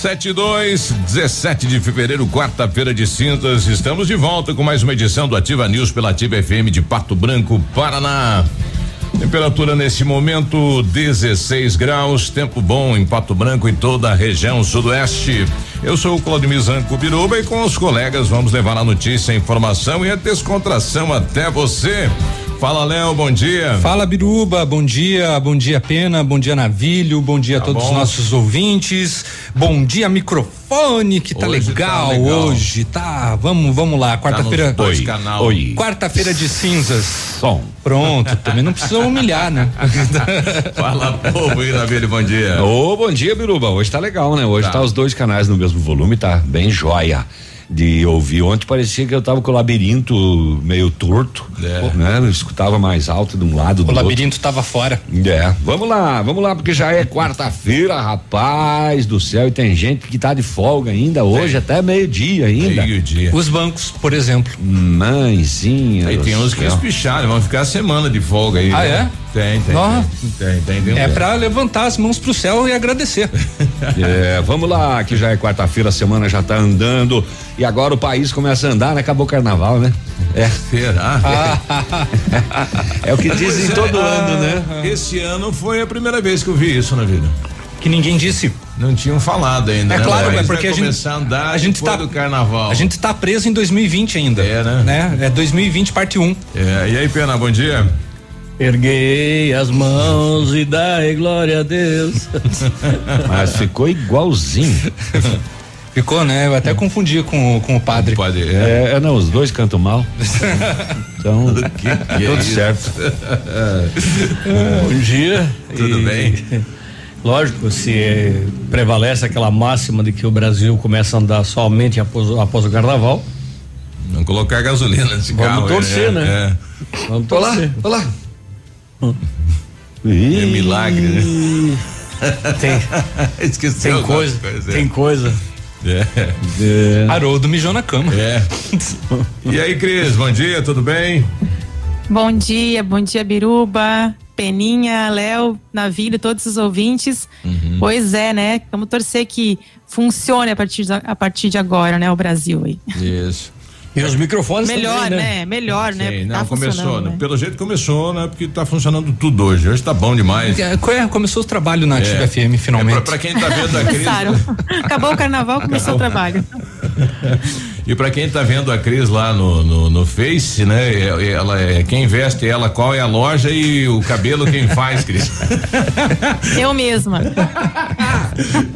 72, 17 de fevereiro, quarta-feira de cinzas. Estamos de volta com mais uma edição do Ativa News pela Ativa FM de Pato Branco, Paraná. Temperatura nesse momento 16 graus, tempo bom em Pato Branco e toda a região sudoeste. Eu sou o Claudemir Zanco Biruba e com os colegas vamos levar a notícia, a informação e a descontração até você. Fala, Léo, bom dia. Fala, Biruba, bom dia, bom dia, Pena, bom dia, Navilho, bom dia a todos os nossos ouvintes, bom dia, microfone, que tá Hoje legal, tá legal. hoje, tá, vamos, vamos lá, quarta-feira, nos dois canal. Oi. quarta-feira de cinzas, Som. pronto, também não precisa humilhar, né? Fala, povo, e Navilho, bom dia. Ô, bom dia, Biruba. Hoje tá legal, né? Hoje Tá. tá. os dois canais no mesmo volume, tá bem joia de ouvir. Ontem parecia que eu tava com o labirinto meio torto, É. né? Eu escutava mais alto de um lado do O labirinto tava fora. outro. É, vamos lá, vamos lá, porque já é quarta-feira, rapaz do céu, e tem gente que tá de folga ainda hoje, até meio-dia ainda. Meio-dia. Os bancos, por exemplo. Mãezinha. Aí tem uns que espicharam, vão ficar a semana de folga aí. Ah, né? Tem, tem. Ó. Tem, tem, tem. É tem. pra levantar as mãos pro céu e agradecer. É, vamos lá, que já é quarta-feira, a semana já tá andando e agora o país começa a andar, né? Acabou o carnaval, né? É, Será? é o que dizem Pois é, todo ah, ano, né? Esse ano foi a primeira vez que eu vi isso na vida. Que ninguém disse. Não tinham falado ainda. É né? claro, Mas é porque a gente- a andar a gente tá- do carnaval. A gente tá preso em 2020 ainda. É, né? É 2020, parte 1. É, e aí, Pena, bom dia. Erguei as mãos e dai glória a Deus. Mas ficou igualzinho. Ficou, né? Eu até confundi com, o- com o padre. Pode. É. É, é, não, os dois cantam mal. Então, que é tudo isso? certo. Bom dia. Tudo E, bem? Lógico, se prevalece aquela máxima de que o Brasil começa a andar somente após, após o carnaval, Não colocar gasolina nesse Vamos carro. torcer, é, né? vamos Olá, torcer. olá. É, é milagre, né? Tem, Esqueceu tem algumas coisa, coisas, tem coisa. É. Haroldo mijou na cama. É. E aí, Cris, bom dia, tudo bem? Bom dia, bom dia, Biruba, Peninha, Léo, Navilho, todos os ouvintes. Uhum. Pois é, né? Vamos torcer que funcione a partir de, a partir de agora, né? O Brasil aí. Isso. E os microfones Melhor, também, né? Melhor, né? Sim, Tá não, começou, né? né? Pelo jeito começou, né? Porque tá funcionando tudo hoje. Hoje tá bom demais. É, é, Começou o trabalho na Ativa É. FM, finalmente. É pra, pra quem tá vendo a Cris. Acabou o carnaval, começou o trabalho. E pra quem tá vendo a Cris lá no, no, no Face, né? é- Ela é quem veste ela, qual é a loja e o cabelo quem faz, Cris. Eu mesma.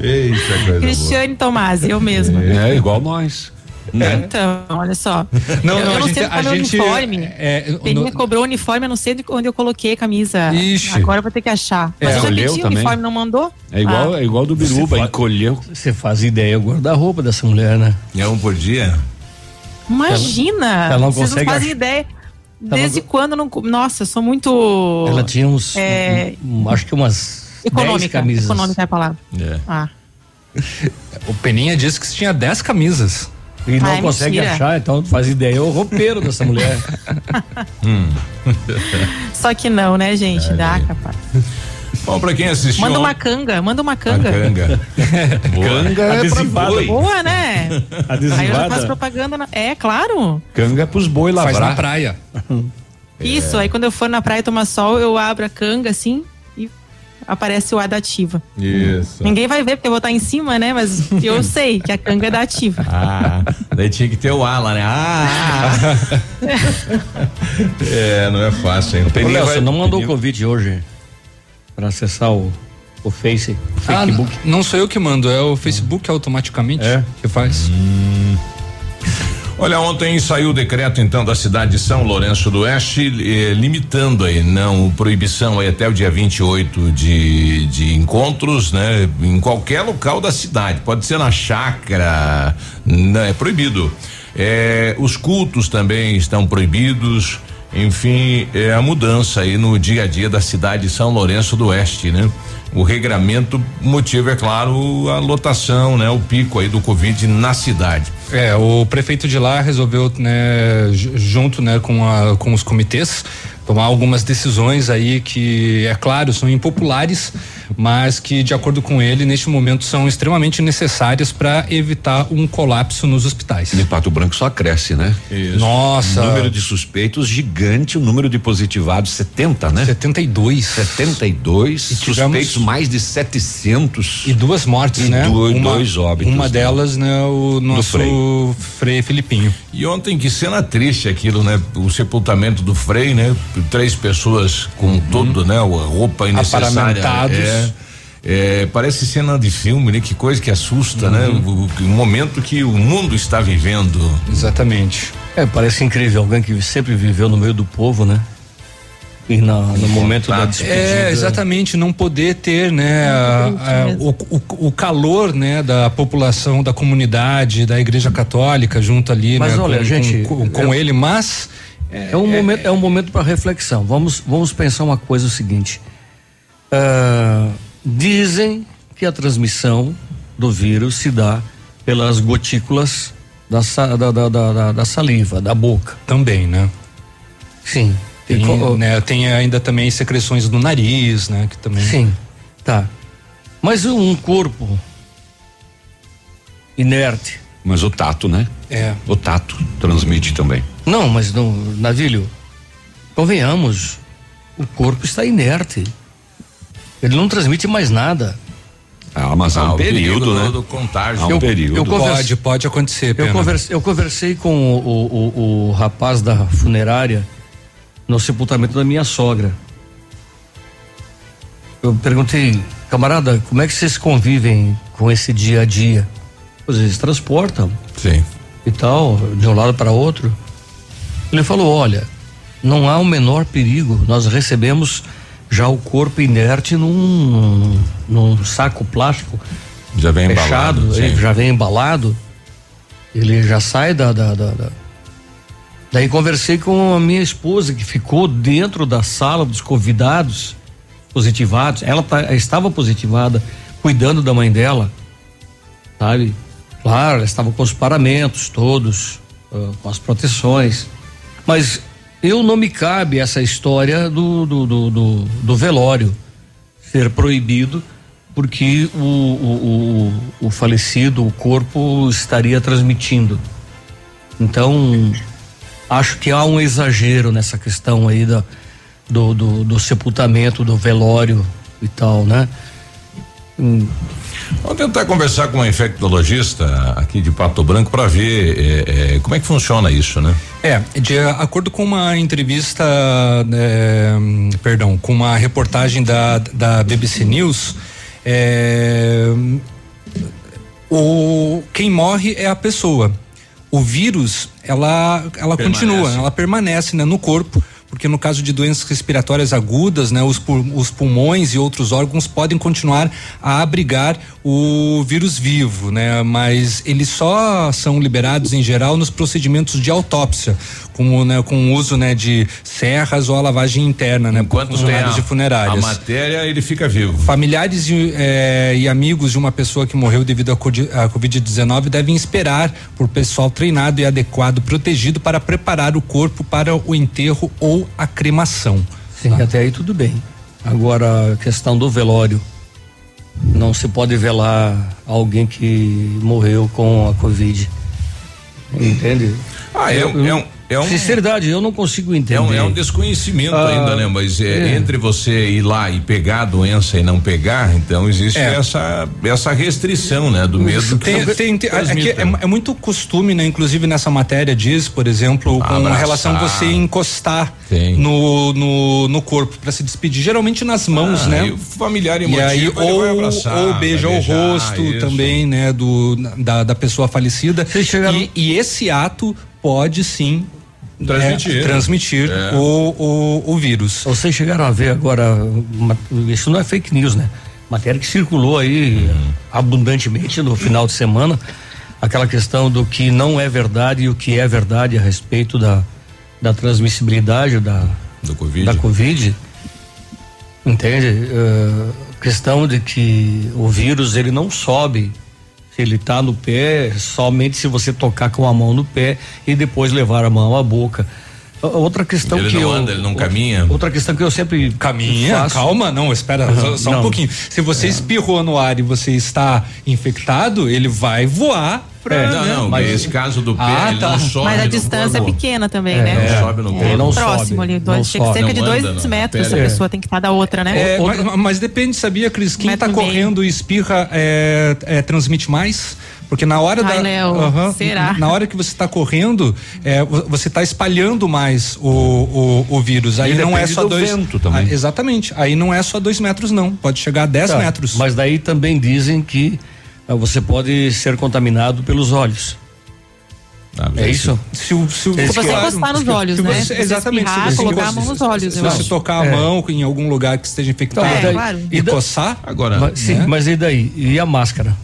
Eita, coisa Cristiane Tomasi, eu mesma. É igual nós. Então, olha só. Não, eu não, eu a não gente- sei tá a gente- uniforme. é, Peninha no- cobrou o uniforme, eu não sei onde eu coloquei a camisa. Ixi. Agora eu vou ter que achar. Mas É, eu já pedi o também? uniforme, não mandou? É igual, Ah. é igual do Biruba, Você encolheu. Você faz ideia o guarda-roupa dessa mulher, né? É um por dia? Imagina! ela não Vocês consegue não fazem ideia. Ela Desde não- quando não. Nossa, eu sou muito. Ela tinha uns. É. um- acho que umas. 10 econômica. camisas. Econômica é a palavra. É. Ah. O Peninha disse que tinha 10 camisas. E não Ai, consegue mentira. achar, então faz ideia. É o roupeiro dessa mulher. Só que não, né, gente? Dá, capaz. Bom, pra quem assistiu. Manda uma canga, manda uma a canga. canga. Boa. Canga é pra boi. Boa, né? Aí eu já faço propaganda. Na... É, claro. Canga é pros boi Faz na praia. Isso, aí quando eu for na praia tomar sol, eu abro a canga assim aparece o A da ativa. Isso. Ninguém vai ver porque eu vou estar em cima, né? Mas eu sei que a canga é da ativa. Ah, daí tinha que ter o A lá, né? Ah! é, não é fácil, hein? Ô, Léo, você não mandou o convite hoje para acessar o, o Face, o Ah, Facebook? não sou eu que mando, é o Facebook automaticamente É? que faz. Olha, ontem saiu o decreto então da cidade de São Lourenço do Oeste, eh, limitando aí, não, proibição aí até o dia 28 de, de encontros, né? Em qualquer local da cidade, pode ser na chácara, não, é proibido. Eh, os cultos também estão proibidos. Enfim, é a mudança aí no dia a dia da cidade de São Lourenço do Oeste, né? O regramento, motivo é claro a lotação, né? O pico aí do Covid na cidade. É, o prefeito de lá resolveu, né, ju- junto, né, com, a, com os comitês, tomar algumas decisões aí que, é claro, são impopulares, mas que, de acordo com ele, neste momento são extremamente necessárias para evitar um colapso nos hospitais. E Pato Branco só cresce, né? Nossa, O número de suspeitos gigante, o número de positivados 70, né? 72 72, E suspeitos mais de 700. e duas mortes, E né? dois- dois óbitos, Uma né? delas, né, o nosso Frei. Frei Filipinho. E ontem que cena triste aquilo, né? O sepultamento do Frei, né? Três pessoas com todo, né? A roupa innecessária. É, é, parece cena de filme, né? Que coisa que assusta, né? O, o momento que o mundo está vivendo. Exatamente. É, parece incrível, alguém que sempre viveu no meio do povo, né? E na- no momento da despedida. É, exatamente, não poder ter, né, a- a- o, o, o calor, né, da população, da comunidade, da igreja católica junto ali, Mas né, olha, com, gente, com, com eu- ele, mas É um momento, é um momento para reflexão. Vamos, vamos pensar uma coisa o seguinte. Ah, dizem que a transmissão do vírus se dá pelas gotículas da, da, da, da, da- da saliva, da boca. também, né? Sim. Tem, E né, tem ainda também secreções no nariz, né, que também. Sim, tá. Mas um corpo inerte. Mas o tato, né? É. O tato transmite também. Não, mas no navilho, convenhamos, o corpo está inerte. Ele não transmite mais nada. Ah, mas há Ah, um período, do, né? do contágio. Há um Eu- período. eu converse- Pode, pode acontecer, Eu conversei, eu conversei com o, o- o- o rapaz da funerária no sepultamento da minha sogra. Eu perguntei, camarada, como é que vocês convivem com esse dia a dia? Pois eles transportam Sim. e tal, de um lado para outro. Ele falou: olha, não há o menor perigo. Nós recebemos já o corpo inerte num, num saco plástico Já vem fechado, embalado. ele sim. já vem embalado, ele já sai da, da, da- da- Daí conversei com a minha esposa que ficou dentro da sala dos convidados positivados. Ela tá- estava positivada, cuidando da mãe dela, sabe? Claro, ela estava com os paramentos todos, ah, com as proteções. Mas eu não me cabe essa história do, do, do, do- do velório ser proibido porque o, o, o, o falecido, o corpo estaria transmitindo. Então, acho que há um exagero nessa questão aí da, do, do, do sepultamento, do velório e tal, né? Hum, Vamos tentar conversar com uma infectologista aqui de Pato Branco para ver eh, eh, como é que funciona isso, né? É, de acordo com uma entrevista, é, perdão, com uma reportagem da, da BBC News, é, o quem morre é a pessoa. O vírus, ela, ela Permanece. continua, ela permanece né, no corpo. Porque no caso de doenças respiratórias agudas, né, os, os pulmões e outros órgãos podem continuar a abrigar o vírus vivo, né? Mas eles só são liberados em geral nos procedimentos de autópsia, como né, com o uso né, de serras ou a lavagem interna, né? por Enquanto tem funcionários a, de a funerárias. matéria, ele fica vivo. Familiares e, eh, e amigos de uma pessoa que morreu devido à Covid-19 devem esperar por pessoal treinado e adequado, protegido para preparar o corpo para o enterro ou a cremação. sim, até aí tudo bem. Agora, a questão do velório. Não se pode velar alguém que morreu com a Covid. Entende? Ah, é, Eu- é um, É um- Sinceridade, eu não consigo É entender. um, é um desconhecimento Ah, ainda, né? Mas é, é. entre você ir lá e pegar a doença e não pegar, então existe É. essa, essa restrição, né? Do medo que Tem, tem, tem- é, é, é muito costume, né? Inclusive nessa matéria diz, por exemplo, com Abraçar. relação a você encostar Tem. no, no, no corpo para se despedir, geralmente nas mãos, Ah, né? e o familiar E emotivo, aí, ele vai ou, abraçar, ou vai beija o rosto isso. também, né, do, da, da pessoa falecida. E, e esse ato pode sim Transmitir. é, transmitir É. o, o, o vírus. Vocês chegaram a ver agora, isso não é fake news, né? Matéria que circulou aí abundantemente no final de semana, aquela questão do que não é verdade e o que é verdade a respeito da, da transmissibilidade da, Do Covid. da Covid. Entende? Eh, questão de que o vírus ele não sobe. Ele está no pé, somente se você tocar com a mão no pé e depois levar a mão à boca. Outra questão Ele que não eu, anda, ele não caminha? Outra questão que eu sempre Caminha, faço- calma, não, espera só, só um Não. pouquinho. Se você espirrou no ar e você está infectado, ele vai voar pra, É, não, né? não, Mas- esse caso do pé, Ah, ele tá. não sobe. Mas a no distância é pequena também, É, né? Não sobe no É, corpo. não próximo sobe, ali, não dois, chega sobe. cerca de Não dois anda, não. metros a pessoa tem que estar da outra, né? É, Outra- mas, mas depende, sabia, Cris? Quem tá e meio. correndo e espirra é, é, transmite mais? Porque na hora Ai, da. Léo, Aham, será? Na hora que você está correndo, é, vo- você está espalhando mais o, o, o vírus. Aí E não é só do dois. vento também. Ah, exatamente. Aí não é só dois metros, não. Pode chegar a 10 Tá, metros. Mas daí também dizem que você pode ser contaminado pelos olhos. Ah, É esse- isso? Se, o- se, o- Se você claro, encostar nos se- olhos, se né? você- exatamente. espirrar, se você colocar a mão nos olhos, Se você acho. tocar a É. mão em algum lugar que esteja infectado É, claro. e E da- coçar, Agora, Mas, sim, né? mas e daí? E a máscara?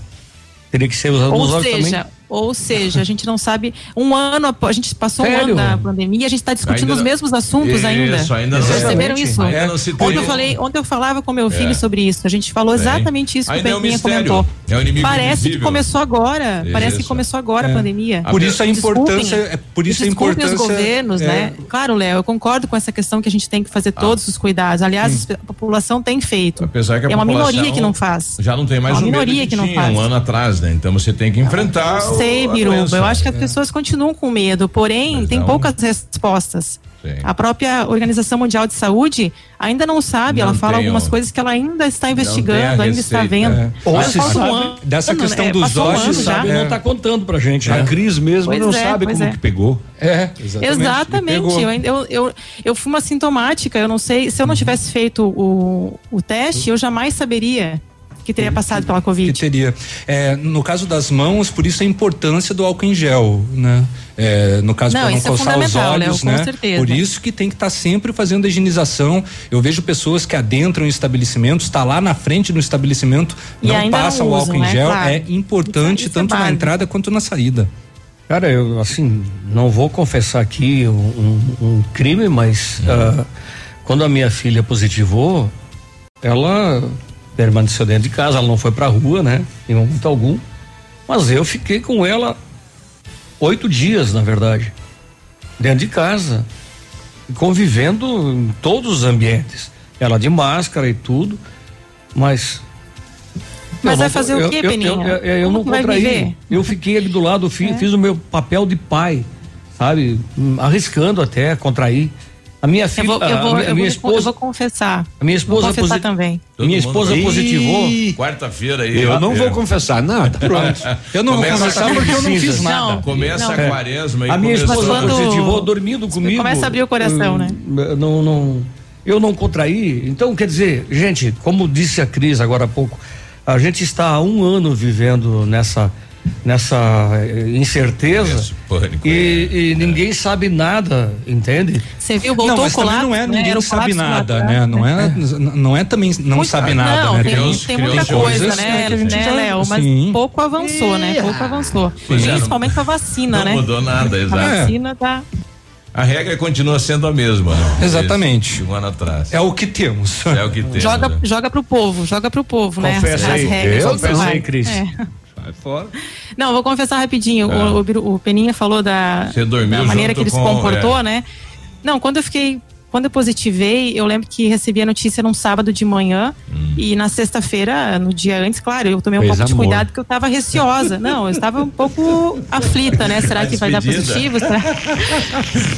Teria que ser usada nos Ou olhos seja, também? Ou seja, a gente não sabe. Um ano, a gente passou um Sério? ano da pandemia, a gente está discutindo Ainda os mesmos assuntos ainda. Isso, ainda não- Vocês perceberam isso? Ainda não se tem- Ontem eu falei, ontem eu falava com meu filho É. sobre isso. A gente falou exatamente isso que Ainda é o um Peninha mistério. comentou. É um inimigo Parece que invisível. começou agora. Parece que Isso. começou agora a pandemia. por isso a Desculpem. importância, é por isso a Desculpem importância. os governos, é, né? Claro, Léo, eu concordo com essa questão que a gente tem que fazer todos os cuidados. Aliás, a população tem feito. Apesar que a é uma minoria que não faz. Já não tem mais É uma minoria que, que não tinha faz. um ano atrás, né? Então você tem que enfrentar. Sei, Biruba. Eu acho que as pessoas continuam com medo, porém, Mas tem não. poucas respostas. Sim. A própria Organização Mundial de Saúde ainda não sabe, Não ela fala algumas um- coisas que ela ainda está investigando, ainda está receita, vendo. é. Ou se um sabe ano, dessa né? questão dos Passou um olhos, ano Se já. sabe, É. não está contando pra gente. A né? Cris mesmo Pois não é, sabe como é. que pegou. É, exatamente. Exatamente. Pegou. Eu, eu, eu, eu fui uma sintomática, eu não sei, se eu não tivesse feito o, o teste, eu jamais saberia que teria passado pela que Covid. teria. É, no caso das mãos, por isso a importância do álcool em gel, né? É, no caso para não é coçar os fundamental, olhos, né? certeza. Por isso que tem que estar sempre fazendo a higienização. Eu vejo pessoas que adentram estabelecimentos, está lá na frente do estabelecimento, E não ainda não passa o usam, álcool em né? gel. Claro. É importante Isso- é tanto na básico. entrada quanto na saída. Cara, eu assim, não vou confessar aqui um, um- crime, mas ah, quando a minha filha positivou, ela permaneceu dentro de casa, ela não foi pra rua, né? Em momento algum. Mas eu fiquei com ela oito dias, na verdade, dentro de casa, convivendo em todos os ambientes. Ela de máscara e tudo, mas. Mas eu vai não- fazer o eu- quê, eu- eu- Peninha? Eu, eu, eu Como não contraí. É. Eu fiquei ali do lado, fi- fiz o meu papel de pai, sabe? Hum, Arriscando até contrair. A minha Eu filha, vou, eu a, vou, minha, eu minha vou, eu esposa, vou confessar. a minha Vou esposa confessar posi- também. Todo minha mundo- esposa Ih, positivou. Quarta-feira aí. Eu não É. vou confessar nada. Pronto. Eu não Começa vou conversar com porque eu não fiz nada. Não. Começa Não. a quaresma e A minha esposa quando- positivou dormindo comigo. começa a abrir o coração, hum, né? Não, não, eu não contraí. Então, quer dizer, gente, como disse a Cris agora há pouco, a gente está há um ano vivendo nessa, nessa eh, incerteza pânico, e, e ninguém sabe nada, entende? Você viu, voltou não, mas colapso, também não é né? ninguém o sabe nada, né? Não é, não é também não Muito- sabe nada, não, né? tem, Criou- tem muita coisas coisa, né, a né, já- Léo? Mas sim. pouco avançou, né? Pouco avançou. Pois é, Principalmente a vacina, não né? mudou nada, A exato. vacina tá. A regra continua sendo a mesma, né? Exatamente. Um ano atrás. É o que temos. É o que tem. Joga, né? joga pro povo, joga pro povo, né? Confessa As aí. regras. Confessa aí, Cris. É. Vai fora. Não, vou confessar rapidinho. É. O, o o Peninha falou da, Você dormiu da maneira que ele se com- comportou, é. né? Não, quando eu fiquei quando eu positivei, eu lembro que recebi a notícia num sábado de manhã e na sexta-feira, no dia antes, claro, eu tomei um Fez pouco de amor. cuidado porque eu estava receosa. Não, eu estava um pouco aflita, né? Será que vai dar positivo? Será-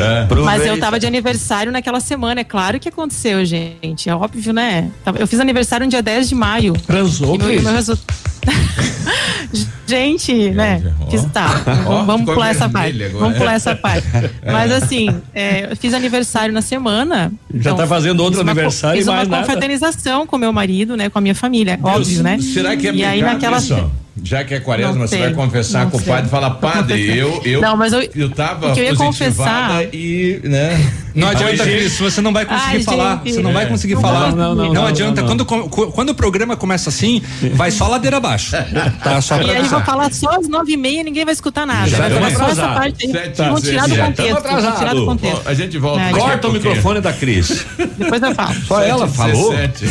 É. Mas eu tava de aniversário naquela semana, é claro que aconteceu, gente. É óbvio, né? Eu fiz aniversário no dia 10 de maio. Transou, E meu, meu resultado. Gente, né? ó. Fiz, tá, Ó, vamos, vamos pular essa parte. agora. Vamos pular essa parte. Mas assim, é, eu fiz aniversário na semana. Já tá fazendo outro uma aniversário Fiz e uma mais nada. confraternização com meu marido, né? Com a minha família, óbvio, né? Será que é E aí naquela. isso? Já que é quaresma, Não você sei, vai confessar não com o sei. padre e falar, padre, eu, eu, Não, mas eu- eu tava o eu ia positivada confessar- e, né? Não adianta, gente, Cris, você não vai conseguir Ai, falar. gente. Você não vai conseguir Não falar. Não, não, não, adianta. não, não. Quando, quando o programa começa assim, vai só ladeira abaixo. Tá só E aí eu vou falar só às nove e meia e ninguém vai escutar nada. Já vai falar só essa parte aí. Vão tirar do contexto. Tirar do contexto. A gente volta. É, Corta o microfone da Cris. Depois eu falo. Só ela falou. 17.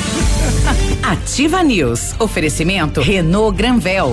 Ativa News. Oferecimento Renault Granvel,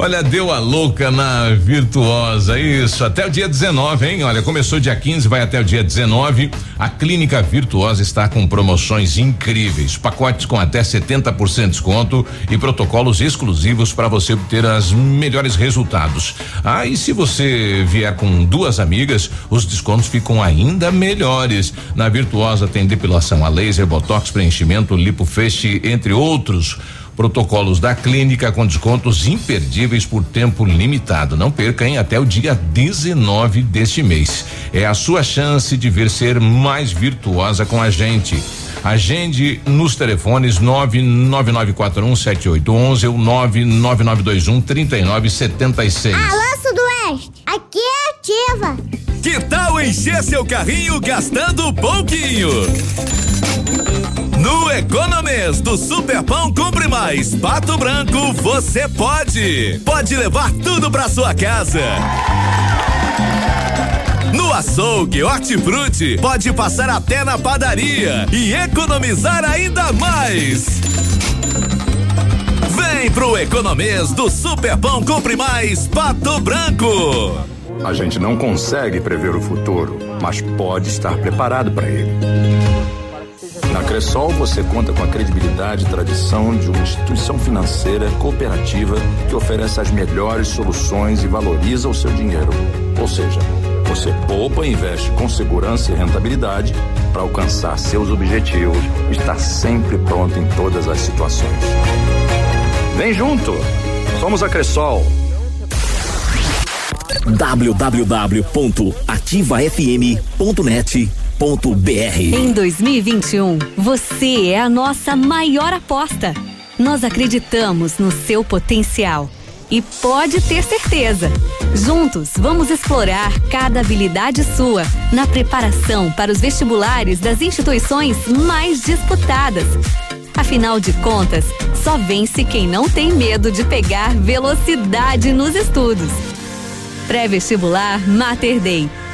Olha, deu a louca na Virtuosa, isso, até o dia 19, hein? Olha, começou dia 15, vai até o dia 19. A Clínica Virtuosa está com promoções incríveis, pacotes com até 70% de desconto e protocolos exclusivos para você obter os melhores resultados. Ah, e se você vier com duas amigas, os descontos ficam ainda melhores. Na Virtuosa tem depilação a laser, botox, preenchimento, lipofeste, entre outros. Protocolos da clínica com descontos imperdíveis por tempo limitado. Não perca, hein? Até o dia 19 deste mês. É a sua chance de vir ser mais virtuosa com a gente. Agende nos telefones 999417811 ou 999213976. Alô, Sudoeste, aqui é ativa. Que tal encher seu carrinho gastando pouquinho? No Economês do Superpão Compre Mais Pato Branco, você pode. Pode levar tudo pra sua casa. No açougue Hortifruti, pode passar até na padaria e economizar ainda mais. Vem pro Economês do Superpão Compre Mais Pato Branco. A gente não consegue prever o futuro, mas pode estar preparado para ele. Na Cressol você conta com a credibilidade e tradição de uma instituição financeira cooperativa que oferece as melhores soluções e valoriza o seu dinheiro. Ou seja, você poupa e investe com segurança e rentabilidade para alcançar seus objetivos e estar sempre pronto em todas as situações. Vem junto! Somos a Cressol. www.ativafm.net.br Em 2021, você é a nossa maior aposta. Nós acreditamos no seu potencial. E pode ter certeza, juntos vamos explorar cada habilidade sua na preparação para os vestibulares das instituições mais disputadas. Afinal de contas, só vence quem não tem medo de pegar velocidade nos estudos. Pré-vestibular Mater Dei.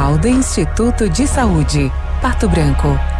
Alda Instituto de Saúde, Pato Branco.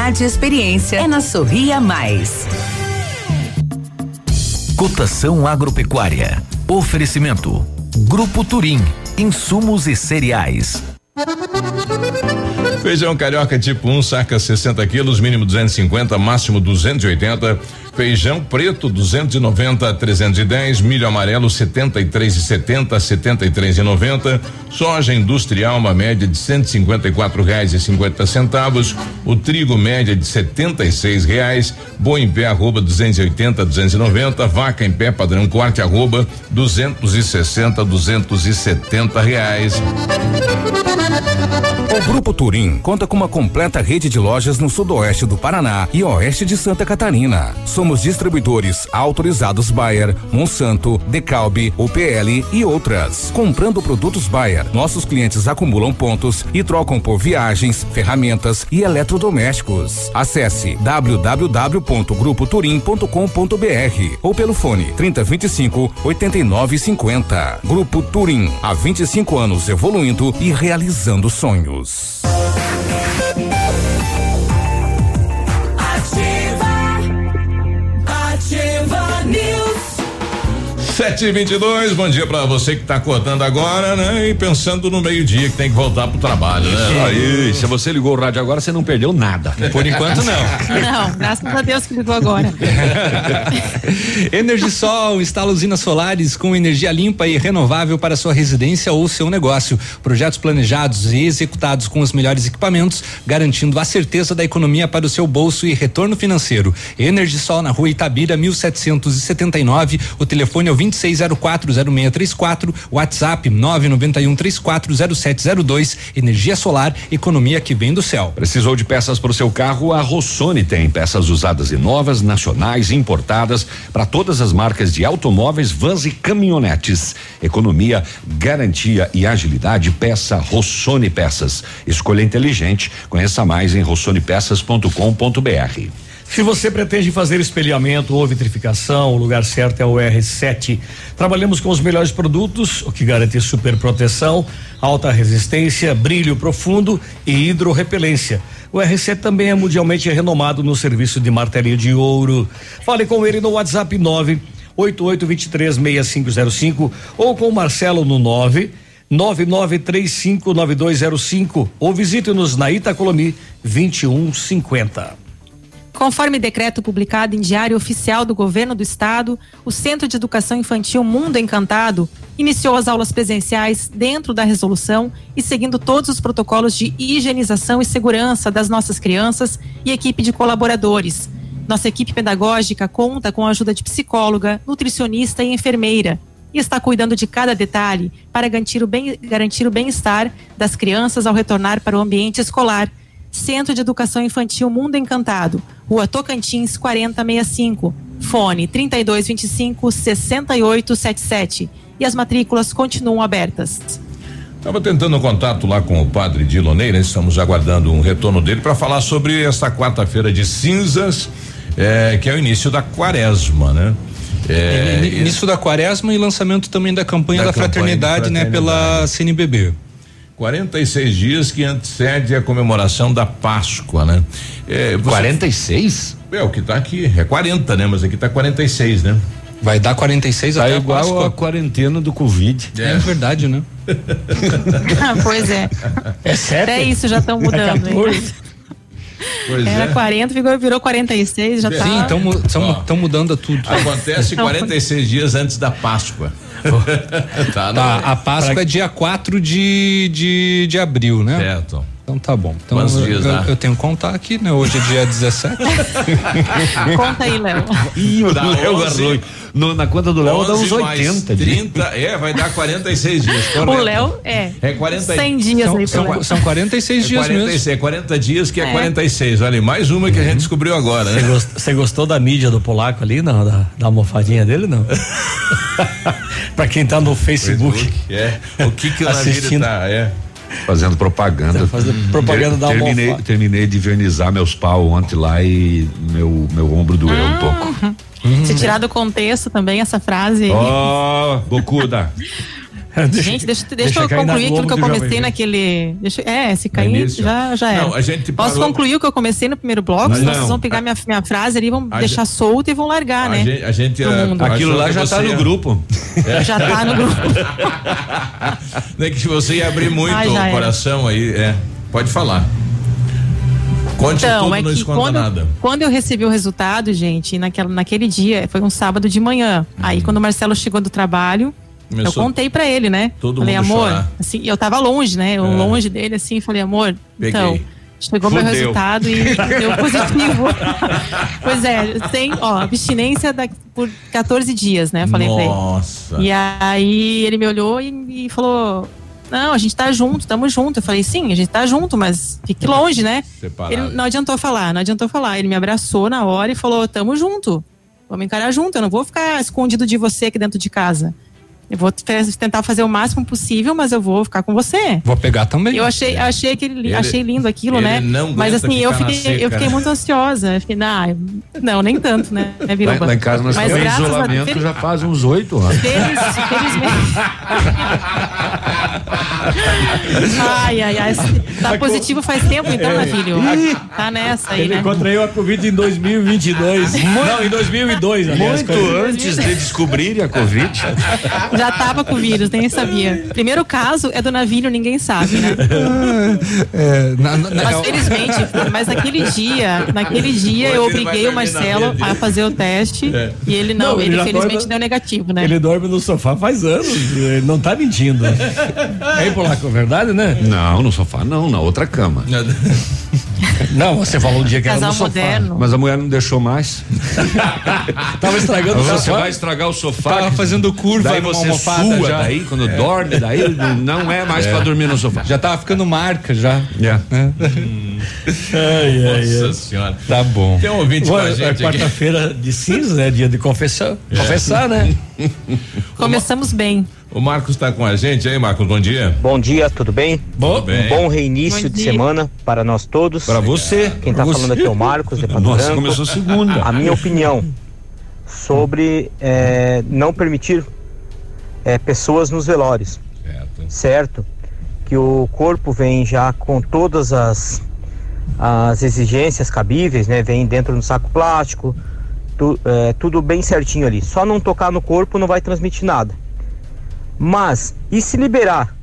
e experiência. É na Sorria Mais. Cotação agropecuária. Oferecimento. Grupo Turim. Insumos e cereais. Feijão carioca tipo 1, um, saca 60 quilos, mínimo 250, máximo 280. Feijão preto 290 a 310, milho amarelo 73 e 70 73 e 90, soja industrial uma média de 154 reais e 50 centavos, o trigo média de 76 reais, boi em pé arroba 280 290, vaca em pé padrão corte arroba 260 270 reais. O Grupo Turim conta com uma completa rede de lojas no sudoeste do Paraná e oeste de Santa Catarina. Somos distribuidores autorizados Bayer, Monsanto, Decalbe, UPL e outras. Comprando produtos Bayer, nossos clientes acumulam pontos e trocam por viagens, ferramentas e eletrodomésticos. Acesse www.grupoturim.com.br ou pelo fone 3025 8950. Grupo Turim, há 25 anos evoluindo e realizando sonhos. Sete e vinte e dois, bom dia pra você que tá acordando agora, né? E pensando no meio dia que tem que voltar pro trabalho, né? Aí, se você ligou o rádio agora, você não perdeu nada. Por enquanto não. Não, graças a Deus que ligou agora. Energisol instala usinas solares com energia limpa e renovável para sua residência ou seu negócio. Projetos planejados e executados com os melhores equipamentos, garantindo a certeza da economia para o seu bolso e retorno financeiro. Energisol na rua Itabira, 1779. O telefone é o 26040634, WhatsApp 991340702. Energia solar, economia que vem do céu. Precisou de peças para o seu carro? A Rossoni tem peças usadas e novas, nacionais, importadas para todas as marcas de automóveis, vans e caminhonetes. Economia, garantia e agilidade. Peça Rossoni Peças. Escolha inteligente. Conheça mais em rossonepeças.com.br. Se você pretende fazer espelhamento ou vitrificação, o lugar certo é o R7. Trabalhamos com os melhores produtos, o que garante super proteção, alta resistência, brilho profundo e hidrorrepelência. O R7 também é mundialmente renomado no serviço de martelinho de ouro. Fale com ele no WhatsApp 9 88236505 ou com o Marcelo no 9 99359205 ou visite-nos na Itacolomi 2150. Conforme decreto publicado em Diário Oficial do Governo do Estado, o Centro de Educação Infantil Mundo Encantado iniciou as aulas presenciais dentro da resolução e seguindo todos os protocolos de higienização e segurança das nossas crianças e equipe de colaboradores. Nossa equipe pedagógica conta com a ajuda de psicóloga, nutricionista e enfermeira e está cuidando de cada detalhe para garantir o bem, bem-estar das crianças ao retornar para o ambiente escolar. Centro de Educação Infantil Mundo Encantado, Rua Tocantins 4065, fone 3225 6877 e as matrículas continuam abertas. Estava tentando um contato lá com o padre Diloneira, estamos aguardando um retorno dele para falar sobre essa quarta-feira de cinzas, eh, que é o início da quaresma, né? É, início da quaresma e lançamento também da campanha da, da campanha fraternidade, né, pela CNBB. 46 dias que antecede a comemoração da Páscoa, né? É, você, 46? É, o que está aqui. É 40, né? Mas aqui está 46, né? Vai dar 46 tá até igual a, Páscoa. a quarentena do Covid. É, é verdade, né? pois é. É certo? Até isso já estão mudando. É Pois Era é. 40, virou, virou 46, já Sim, tá. Sim, estão mudando tudo. Acontece 46 dias antes da Páscoa. tá, tá a Páscoa é dia 4 de, de, de abril, né? Certo. Então tá bom. Então Quantos eu, dias, eu, né? eu tenho que contar aqui, né? Hoje é dia 17. Conta aí, Léo. Ih, o Dá Léo 11, agarrou. No- na conta do Léo dá uns 11 mais 80 dias. 30, é, vai dar 46 dias. O correto. Léo é. É 40 100 dias são, aí são, Léo. são 46 é dias 46, mesmo. é 40 dias que é, É. 46. Olha, aí, mais uma que a gente descobriu agora, né? Você gostou da mídia do polaco ali, não? Da, da almofadinha dele, não? pra quem tá no Facebook. É. O que que o Assistindo. tá, é. Fazendo propaganda. Tá fazendo propaganda da terminei, terminei de vernizar meus pau ontem lá e meu, meu ombro doeu um pouco. Se tirar do contexto também essa frase. Ó, bocuda. Gente, deixa, deixa, deixa eu concluir aquilo que eu comecei naquele. Deixa, é, se cair, já, já é. Não, a gente Posso parou... concluir o que eu comecei no primeiro bloco? Não, senão vocês vão pegar minha, minha frase ali, vão a deixar gente... solta e vão largar, a né? Gente, a gente. Aquilo lá já tá no grupo. É. Já tá no grupo. Não é que você ia abrir muito ah, o coração aí, é. Pode falar. Conte então, tudo, é não que quando, nada. quando eu recebi o resultado, gente, naquela, naquele dia, foi um sábado de manhã. Uhum. Aí quando o Marcelo chegou do trabalho, Começou eu contei para ele, né? Todo falei, amor, chorar. assim, eu tava longe, né? Eu é. longe dele, assim, falei, amor, Peguei. então. Chegou Fudeu. meu resultado e deu positivo. pois é, tem, ó, abstinência da, por 14 dias, né? Falei Nossa. pra ele. E aí ele me olhou e, e falou: não, a gente tá junto, tamo junto. Eu falei, sim, a gente tá junto, mas fique longe, né? Separado. Ele não adiantou falar, não adiantou falar. Ele me abraçou na hora e falou, tamo junto. Vamos encarar junto, eu não vou ficar escondido de você aqui dentro de casa. Eu vou tentar fazer o máximo possível, mas eu vou ficar com você. Vou pegar também. Eu achei, achei, aquele, ele, achei lindo aquilo, né? mas assim, eu fiquei, seca, eu fiquei muito ansiosa. Eu fiquei, não, não, nem tanto, né? né lá, lá em casa nós mas estamos em isolamento a, já faz uns oito anos. Feliz, felizmente. ai, ai, ai. Tá positivo faz tempo então, né, filho? Tá nessa aí, Ele né? contraiu a Covid em 2022. não, em 2002, aliás. Muito antes de descobrirem a Covid. Já tava com vírus, nem sabia. Primeiro caso é do navio, ninguém sabe, né? É, na, na, mas felizmente, mas naquele dia, naquele dia eu obriguei o Marcelo a fazer o teste é. e ele não, não ele, ele felizmente dorme, deu negativo, né? Ele dorme no sofá faz anos, ele não tá mentindo. É Polaco, é verdade, né? Não, no sofá não, na outra cama. Não, você falou um dia que Casal era no moderno. sofá. Mas a mulher não deixou mais. Tava estragando o sofá. Você vai estragar o sofá. Tava fazendo curva daí você sua já. daí, quando é. dorme, daí não é mais é. pra dormir no sofá. Já tava ficando marca já. Yeah. É. Hum. ai, ai, Nossa ai. senhora. Tá bom. Tem um ouvinte Bom, com a gente É quarta-feira de cinza, né? Dia de confessar. É. Confessar, né? Começamos bem. O Marcos está com a gente aí, Marcos, bom dia. Bom dia, tudo bem? Bom, tudo bem. Um bom reinício bom de semana para nós todos. Para você. Quem está falando aqui é o Marcos, de Pato Nossa, Branco. começou segunda. A minha opinião sobre é, não permitir é, pessoas nos velórios. Certo. certo. Que o corpo vem já com todas as, as exigências cabíveis, né? Vem dentro do saco plástico, tu, é, tudo bem certinho ali. Só não tocar no corpo não vai transmitir nada. Mas, e se liberar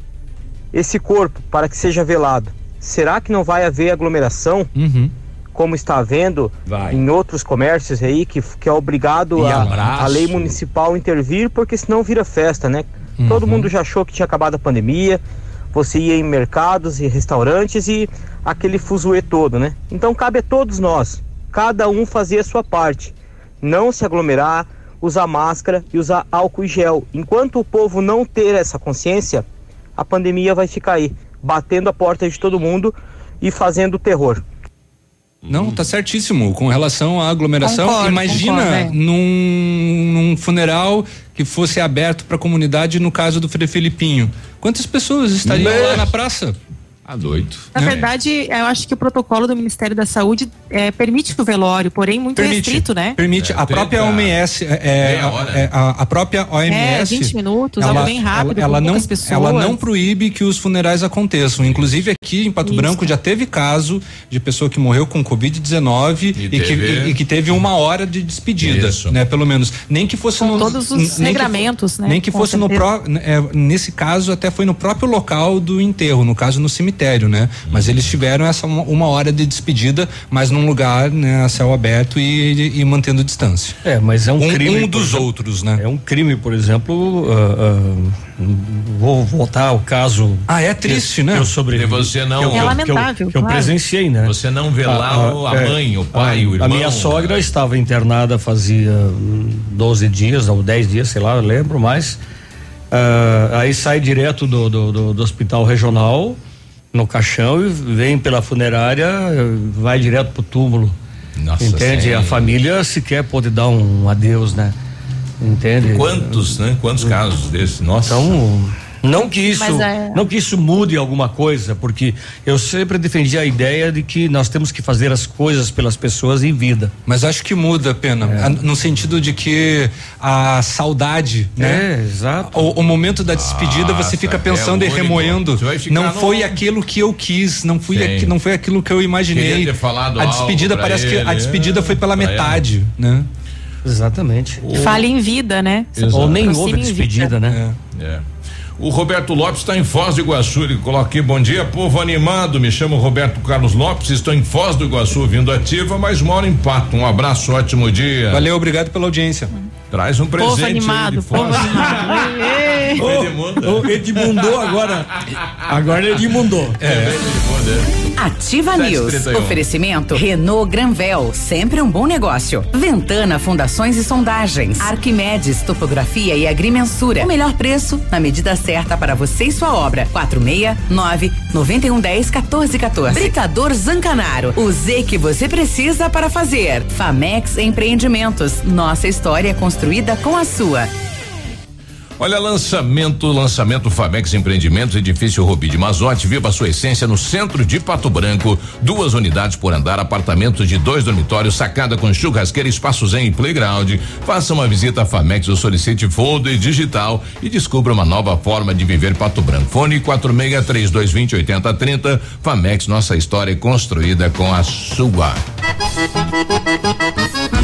esse corpo para que seja velado? Será que não vai haver aglomeração? Uhum. Como está havendo vai. em outros comércios aí, que, que é obrigado a, a, lei municipal intervir, porque senão vira festa, né? Uhum. Todo mundo já achou que tinha acabado a pandemia, você ia em mercados e restaurantes e aquele fuzuê todo, né? Então cabe a todos nós, cada um fazer a sua parte. Não se aglomerar, usar máscara e usar álcool e gel. Enquanto o povo não ter essa consciência, a pandemia vai ficar aí, batendo a porta de todo mundo e fazendo terror. Não, tá certíssimo. Com relação à aglomeração, concordo, imagina concordo, é. num, num, funeral que fosse aberto para a comunidade, no caso do Frei Felipinho. Quantas pessoas estariam lá na praça? A doido. Na é. verdade, eu acho que o protocolo do Ministério da Saúde é, permite o velório, porém muito permite, restrito, né? Permite. É, a própria OMS, é, é, é a, a, própria OMS. É, 20 minutos, ela, algo bem rápido, ela, ela não, pessoas. Ela não proíbe que os funerais aconteçam. Inclusive aqui em Pato Isso. Branco já teve caso de pessoa que morreu com Covid-19 e, e, que, e, e, que teve uma hora de despedida, Isso. né? Pelo menos. Nem que fosse com no. Todos os nem regramentos, que, né? Nem que com fosse certeza. no pró, nesse caso até foi no próprio local do enterro, no caso no cemitério cemitério, né? Uhum. Mas eles tiveram essa uma, uma, hora de despedida, mas num lugar, né, a céu aberto e, e, e mantendo distância. É, mas é um, um crime. Um dos exemplo, outros, né? É um crime, por exemplo, uh, uh, vou voltar ao caso. Ah, é triste, né? Que eu sobrevivi. você não. é eu, lamentável. Que eu, que eu presenciei, né? Você não vê lá a, a, a mãe, o pai, a, o irmão. A minha sogra né? estava internada fazia 12 dias ou 10 dias, sei lá, eu lembro mais. Uh, aí sai direto do, do, do, do hospital regional no caixão e vem pela funerária, vai direto pro túmulo. Nossa Entende? Senhora. A família sequer pode dar um adeus, né? Entende? Quantos, né? Quantos casos desses? Nossa. Então, Não que isso, é... não que isso mude alguma coisa, porque eu sempre defendi a ideia de que nós temos que fazer as coisas pelas pessoas em vida. Mas acho que muda, pena, é. no sentido de que a saudade, né? É, exato. O, o momento da despedida Nossa, você fica pensando é e remoendo. Não foi aquilo que eu quis, não fui aqui, não foi aquilo que eu imaginei. a despedida parece ele, que a despedida foi pela metade, ele. né? Exatamente. O... Fale em vida, né? Ou nem houve despedida, né? É. O Roberto Lopes está em Foz do Iguaçu. Ele coloca aqui: bom dia, povo animado. Me chamo Roberto Carlos Lopes, estou em Foz do Iguaçu vindo ativa, mas moro em Pato. Um abraço, ótimo dia. Valeu, obrigado pela audiência. Traz um presente. Povo animado, povo animado. O Edmundo agora. Agora Edmundo. É. é. Ativa News. Oferecimento Renault Granvel, sempre um bom negócio. Ventana Fundações e Sondagens. Arquimedes Topografia e Agrimensura. O melhor preço na medida certa para você e sua obra. 469 9110 1414. Britador Zancanaro. O Z que você precisa para fazer. Famex Empreendimentos. Nossa história construída com a sua. Olha, lançamento, lançamento Famex Empreendimentos, edifício Rubi de Mazote, viva sua essência no centro de Pato Branco. Duas unidades por andar, apartamentos de dois dormitórios, sacada com churrasqueira, espaços em playground. Faça uma visita à Famex ou solicite folder digital e descubra uma nova forma de viver Pato Branco. Fone 463220 8030. Famex, nossa história é construída com a sua.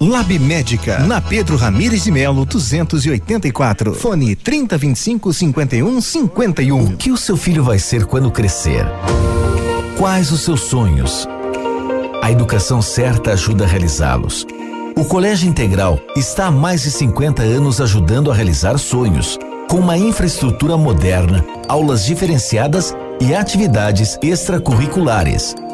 Lab Médica, na Pedro Ramires de Melo, 284. Fone 3025 51 51. O que o seu filho vai ser quando crescer? Quais os seus sonhos? A educação certa ajuda a realizá-los. O Colégio Integral está há mais de 50 anos ajudando a realizar sonhos, com uma infraestrutura moderna, aulas diferenciadas e atividades extracurriculares.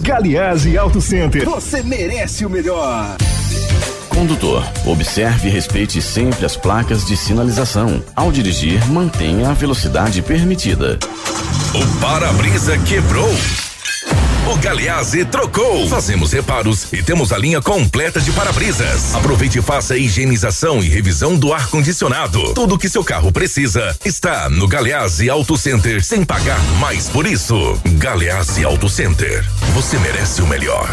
Galiase Auto Center. Você merece o melhor. Condutor, observe e respeite sempre as placas de sinalização. Ao dirigir, mantenha a velocidade permitida. O para-brisa quebrou. O Galeazzi trocou. Fazemos reparos e temos a linha completa de para-brisas. Aproveite e faça a higienização e revisão do ar-condicionado. Tudo que seu carro precisa está no Galeazzi Auto Center sem pagar mais por isso. Galeazzi Auto Center. Você merece o melhor.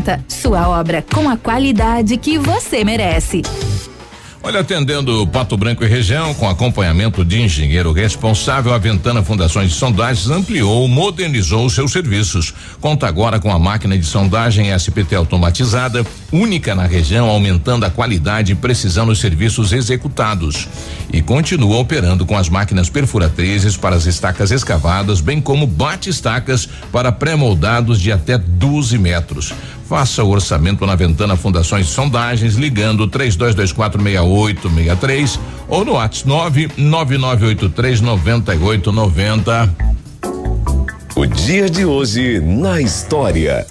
Sua obra com a qualidade que você merece. Olha, atendendo Pato Branco e região, com acompanhamento de engenheiro responsável, a Ventana Fundações de Sondagens ampliou, modernizou seus serviços. Conta agora com a máquina de sondagem SPT automatizada, única na região, aumentando a qualidade e precisão dos serviços executados. E continua operando com as máquinas perfuratrizes para as estacas escavadas, bem como bate-estacas para pré-moldados de até 12 metros. Faça o orçamento na Ventana Fundações Sondagens ligando 32246863 ou no WhatsApp 999839890. O dia de hoje na história.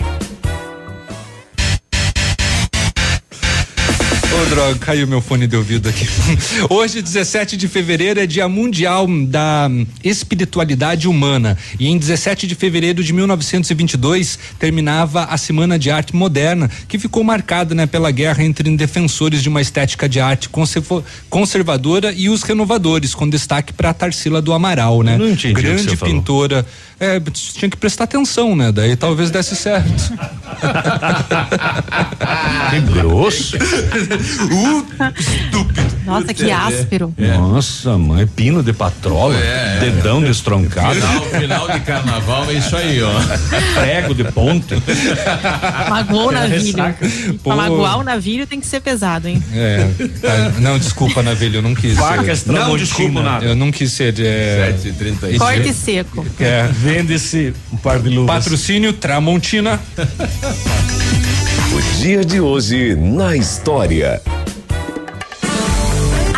Ô, droga, caiu meu fone de ouvido aqui. Hoje, 17 de fevereiro, é Dia Mundial da Espiritualidade Humana. E em 17 de fevereiro de 1922 terminava a Semana de Arte Moderna, que ficou marcada né, pela guerra entre defensores de uma estética de arte conservadora e os renovadores, com destaque para Tarsila do Amaral, né? Grande pintora. É, tinha que prestar atenção, né? Daí talvez desse certo. que grosso. uh, estúpido. Nossa, que áspero. É. Nossa, mãe, pino de patrola, É, dedão destroncado. Final, final de carnaval é isso aí, ó. Prego de ponta. Magoou o navilho. Pô. Pra magoar o navilho tem que ser pesado, hein? É, tá, não, desculpa, Navilho, eu não quis. Facas ser- Não, desculpa nada. Eu não quis ser. É, 7h36. Corte seco. é, Vende-se um par de luvas. patrocínio Tramontina. O dia de hoje na história.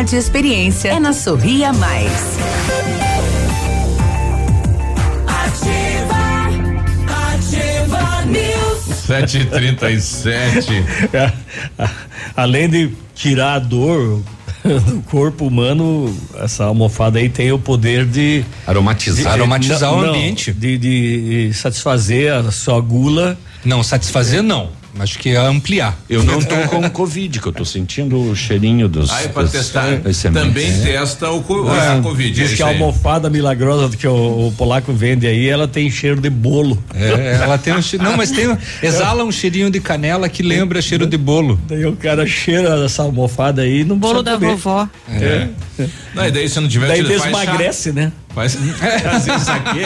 e experiência. É na Sorria Mais. Ativa News. 7h37. Além de tirar a dor do corpo humano, essa almofada aí tem o poder de Aromatizar. de- Aromatizar não, o não, ambiente. De, de satisfazer a sua gula. Não, satisfazer não. Acho que é ampliar. Eu não tô com Covid, que eu tô sentindo o cheirinho dos. Aí pra das- testar, também testa o, co- É, a Covid. Diz é que a aí. almofada milagrosa que o, o polaco vende aí, ela tem cheiro de bolo. É, ela tem um cheiro. Não, mas tem. Exala um cheirinho de canela que lembra cheiro de bolo. Daí o cara cheira essa almofada aí não Bolo da comer. vovó. É. Não, e daí se não tiver Daí tido, faz chá. desemagrece, né? Faz, faz isso aqui.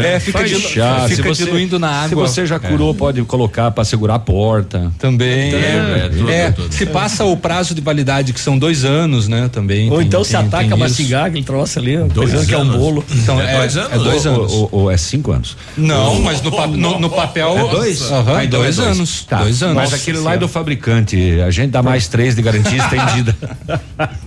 É, fica, Faz dilu- chá. fica se você, diluindo na água. Se você já curou, pode colocar pra segurar a porta. Também. É, é, tudo, É, tudo. se passa o prazo de validade, que são dois anos, né? Também. Ou tem- então tem- se ataca tem a mastigar aquele troço ali, Dois pensando que é um anos. bolo. Então, É é, dois anos. é dois Ou- anos. Ou, ou é cinco anos. Não, mas no, pa- no, no papel. É dois? Aham, Ah, então é dois, dois. anos. Tá, Dois anos. Mas aquele lá é do fabricante. A gente dá mais três de garantia estendida.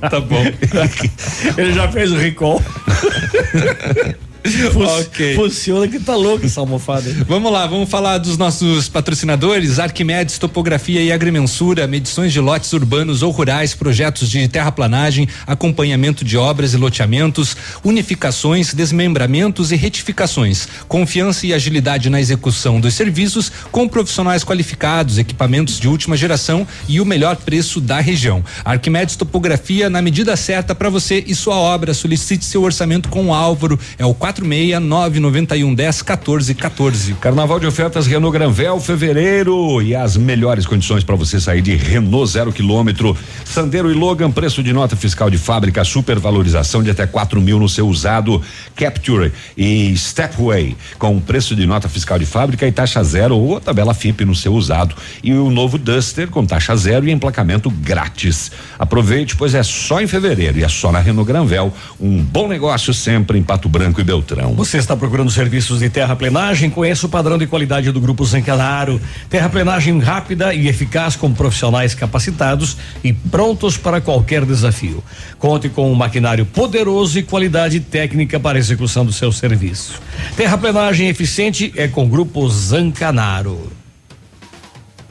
Tá bom. Ele já fez o recall. people. Ok. Funciona que tá louco essa almofada. Vamos lá, vamos falar dos nossos patrocinadores: Arquimedes, Topografia e Agrimensura, medições de lotes urbanos ou rurais, projetos de terraplanagem, acompanhamento de obras e loteamentos, unificações, desmembramentos e retificações. Confiança e agilidade na execução dos serviços com profissionais qualificados, equipamentos de última geração e o melhor preço da região. Arquimedes Topografia na medida certa para você e sua obra. Solicite seu orçamento com o Álvaro. É o 4699110 1414. Carnaval de ofertas Renault Granvel, fevereiro. E as melhores condições para você sair de Renault zero quilômetro. Sandero e Logan, preço de nota fiscal de fábrica, supervalorização de até 4 mil no seu usado. Capture e Stepway, com preço de nota fiscal de fábrica e taxa zero ou tabela FIP no seu usado. E o novo Duster com taxa zero e emplacamento grátis. Aproveite, pois é só em fevereiro e é só na Renault Granvel. Um bom negócio sempre em Pato Branco e Beltrão. Você está procurando serviços de terraplenagem? Conheça o padrão de qualidade do Grupo Zancanaro. Terraplenagem rápida e eficaz com profissionais capacitados e prontos para qualquer desafio. Conte com um maquinário poderoso e qualidade técnica para a execução do seu serviço. Terraplenagem eficiente é com o Grupo Zancanaro.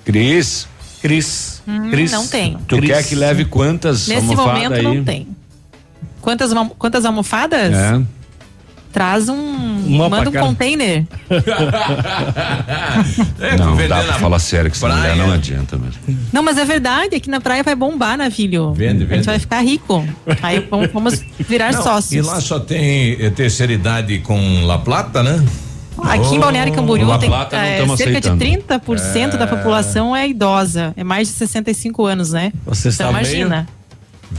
Cris. Cris. Hum, Cris. não tem. Tu Cris. quer que leve quantas Nesse almofadas momento aí? não tem. Quantas, quantas almofadas? É. Traz um. Uma manda um container. É, não, dá na pra falar sério que se não praia. der, não adianta mesmo. Não, mas é verdade, aqui na praia vai bombar, navilho. Vende, A vende. gente vai ficar rico. Aí vamos, vamos virar Não, sócios. E lá só tem eh, terceira idade com La Plata, né? Aqui em Balneário Camboriú La tem Plata não é, cerca aceitando. de 30% da população é idosa. É mais de 65 anos, né? Você está então imagina.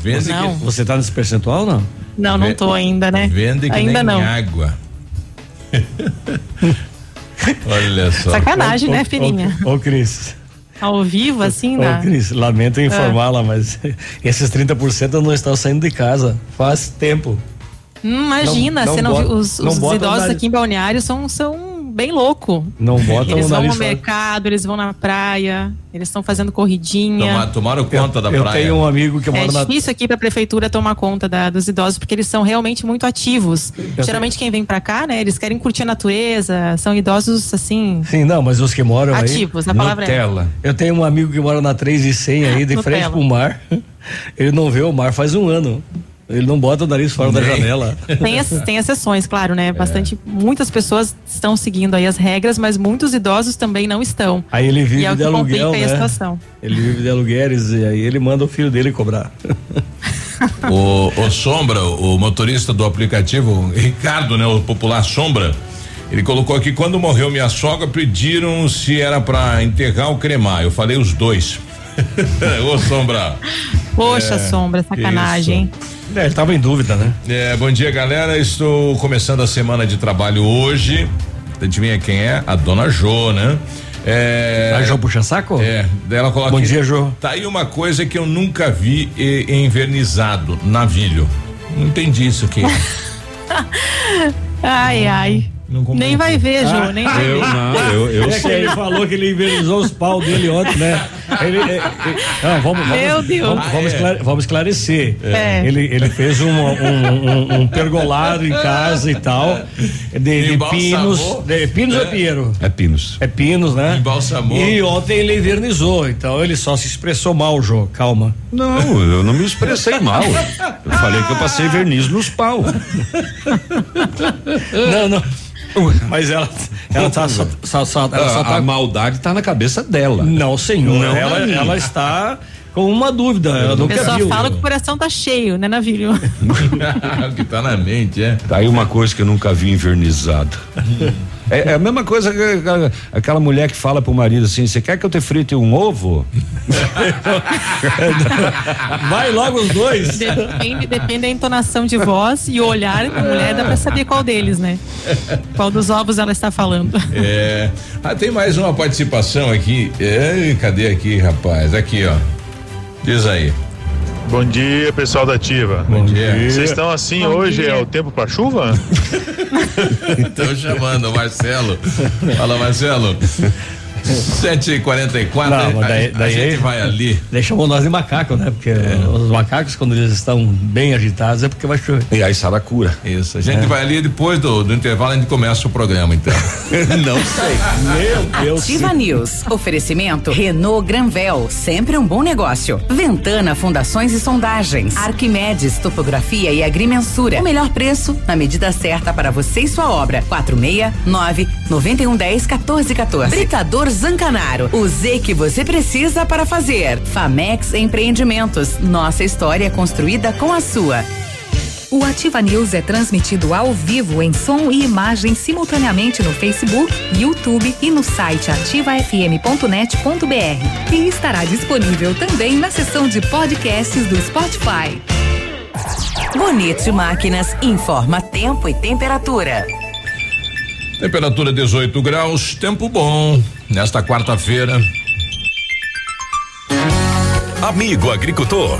Vende Não. Você tá nesse percentual não? Não, não tô ainda, né? que, vende que ainda nem não. água. Olha só. Sacanagem, Ô, né, ô, filhinha? Ô, ô, Cris. Ao vivo, assim, né? Cris, lamento informá-la, mas esses 30% não estão saindo de casa faz tempo. Hum, imagina, Não- não você não bota- viu, os, os bota o idosos nariz. aqui em Balneário são, são bem loucos. Não botam Eles vão no fora. mercado, eles vão na praia, eles estão fazendo corridinha. Toma- tomaram conta da eu praia. tenho um amigo que É mora na difícil aqui para a prefeitura tomar conta da- dos idosos porque eles são realmente muito ativos. Geralmente quem vem para cá, né, eles querem curtir a natureza, são idosos assim. Sim, não, mas os que moram Ativos, aí. a palavra é- Nutella. Eu tenho um amigo que mora na 3 e 100 aí, de frente Nutella. pro mar. Ele não vê o mar faz um ano. Ele não bota o nariz fora da Nem. janela. Tem, as- tem exceções, claro, né? Bastante, muitas pessoas estão seguindo aí as regras, mas muitos idosos também não estão. Aí ele vive e é o de que aluguel, aí a né? situação. Ele vive de aluguéis e aí ele manda o filho dele cobrar. O, o Sombra, o motorista do aplicativo, Ricardo, né? O popular Sombra, ele colocou aqui, quando morreu minha sogra, pediram se era pra enterrar ou cremar. Eu falei os dois. Ô, Sombra. Poxa, É, sombra, sacanagem. É, ele tava em dúvida, né? É, bom dia, galera. Estou começando a semana de trabalho hoje. Adivinha quem é? A dona Jo, né? É, A Jô puxa saco? É, dela coloca Bom dia, Jô. Tá aí uma coisa que eu nunca vi e- envernizado, navilho. Não entendi isso aqui. Ai, ai. Nem vai ver, Jô, nem vai ver. É que ele falou que ele invernizou os pau dele ontem, né? Ele, é, é, não, vamos, vamos, Meu Deus. Vamos, vamos, Ah, é. esclare- vamos esclarecer. É. Ele, ele fez um, um, um- um pergolado em casa e tal. De, de pinos. De pinos É. ou Pinheiro? É Pinos. É pinos, né? Embalsamou. E ontem ele invernizou, então ele só se expressou mal, Jô. Calma. Não, eu não me expressei mal. Eu falei que eu passei verniz nos pau. Não, não. Mas ela, ela tá só, só, só- ela só a, tá a maldade tá na cabeça dela. Não, senhor. Não ela, ela está com uma dúvida. Ela A nunca pessoa viu. fala que o coração tá cheio, né, Navilho? o que tá na mente, é. Tá aí uma coisa que eu nunca vi invernizada. É, é a mesma coisa que aquela- aquela mulher que fala pro marido assim: você quer que eu te frite um ovo? Vai logo os dois. Depende, depende da entonação de voz e o olhar da mulher, dá pra saber qual deles, né? Qual dos ovos ela está falando. É. Ah, tem mais uma participação aqui. É, cadê aqui, rapaz? Aqui, ó. Diz aí. Bom dia, pessoal da Ativa. Bom dia. Vocês estão assim Bom hoje? dia. É o tempo para chuva? Estão chamando o Marcelo. Fala, Marcelo. 7h44. Não, mas daí, a, a daí gente vai ali. Daí chamam nós de macaco, né? Porque os macacos, quando eles estão bem agitados, é porque vai chover. E aí saracura. Isso. A gente É. vai ali depois do, do intervalo, a gente começa o programa, então. Não sei. Meu Deus. Ativa News. Oferecimento Renault Granvel, sempre um bom negócio. Ventana Fundações e Sondagens. Arquimedes Topografia e Agrimensura. O melhor preço na medida certa para você e sua obra. 469 9110 1414. Britador Zancanaro. O Z que você precisa para fazer. Famex Empreendimentos. Nossa história construída com a sua. O Ativa News é transmitido ao vivo em som e imagem simultaneamente no Facebook, YouTube e no site ativafm.net.br. E estará disponível também na seção de podcasts do Spotify. Bonito Máquinas informa tempo e temperatura. Temperatura 18 graus, tempo bom. Nesta quarta-feira. Amigo agricultor,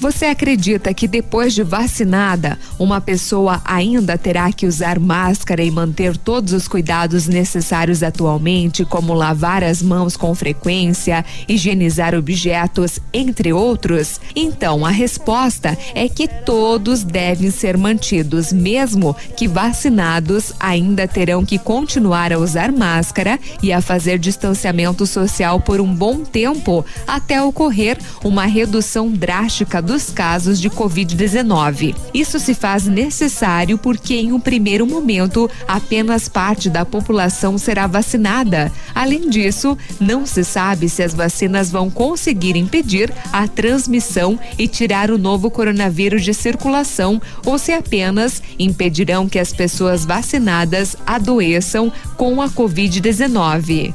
Você acredita que depois de vacinada, uma pessoa ainda terá que usar máscara e manter todos os cuidados necessários atualmente, como lavar as mãos com frequência, higienizar objetos, entre outros? Então, a resposta é que todos devem ser mantidos, mesmo que vacinados ainda terão que continuar a usar máscara e a fazer distanciamento social por um bom tempo, até ocorrer uma redução drástica dos casos de Covid-19. Isso se faz necessário porque, em um primeiro momento, apenas parte da população será vacinada. Além disso, não se sabe se as vacinas vão conseguir impedir a transmissão e tirar o novo coronavírus de circulação ou se apenas impedirão que as pessoas vacinadas adoeçam com a Covid-19.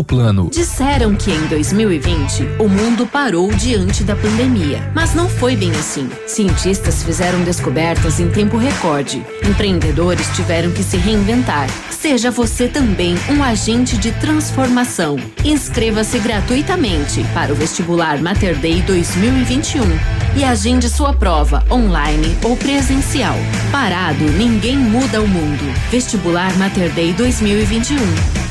plano. Disseram que em 2020 o mundo parou diante da pandemia, mas não foi bem assim. Cientistas fizeram descobertas em tempo recorde. Empreendedores tiveram que se reinventar. Seja você também um agente de transformação. Inscreva-se gratuitamente para o vestibular Mater Day 2021 e agende sua prova online ou presencial. Parado, ninguém muda o mundo. Vestibular Mater Day 2021.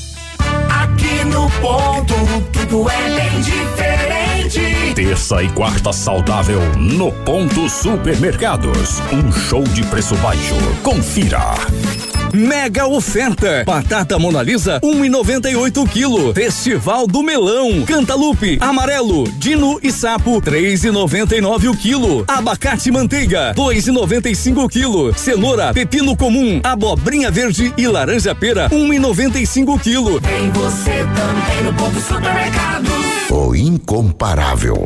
Aqui no ponto, tudo é bem diferente. Terça e quarta saudável no Ponto Supermercados. Um show de preço baixo. Confira. Mega oferta. Batata Mona Lisa, 1,98 quilo. Festival do Melão. Cantalupe, amarelo, dino e sapo, 3,99 o quilo. Abacate manteiga, 2,95 quilo. Cenoura, pepino comum, abobrinha verde e laranja pera, 1,95 quilo. Tem você também no ponto supermercados. O incomparável.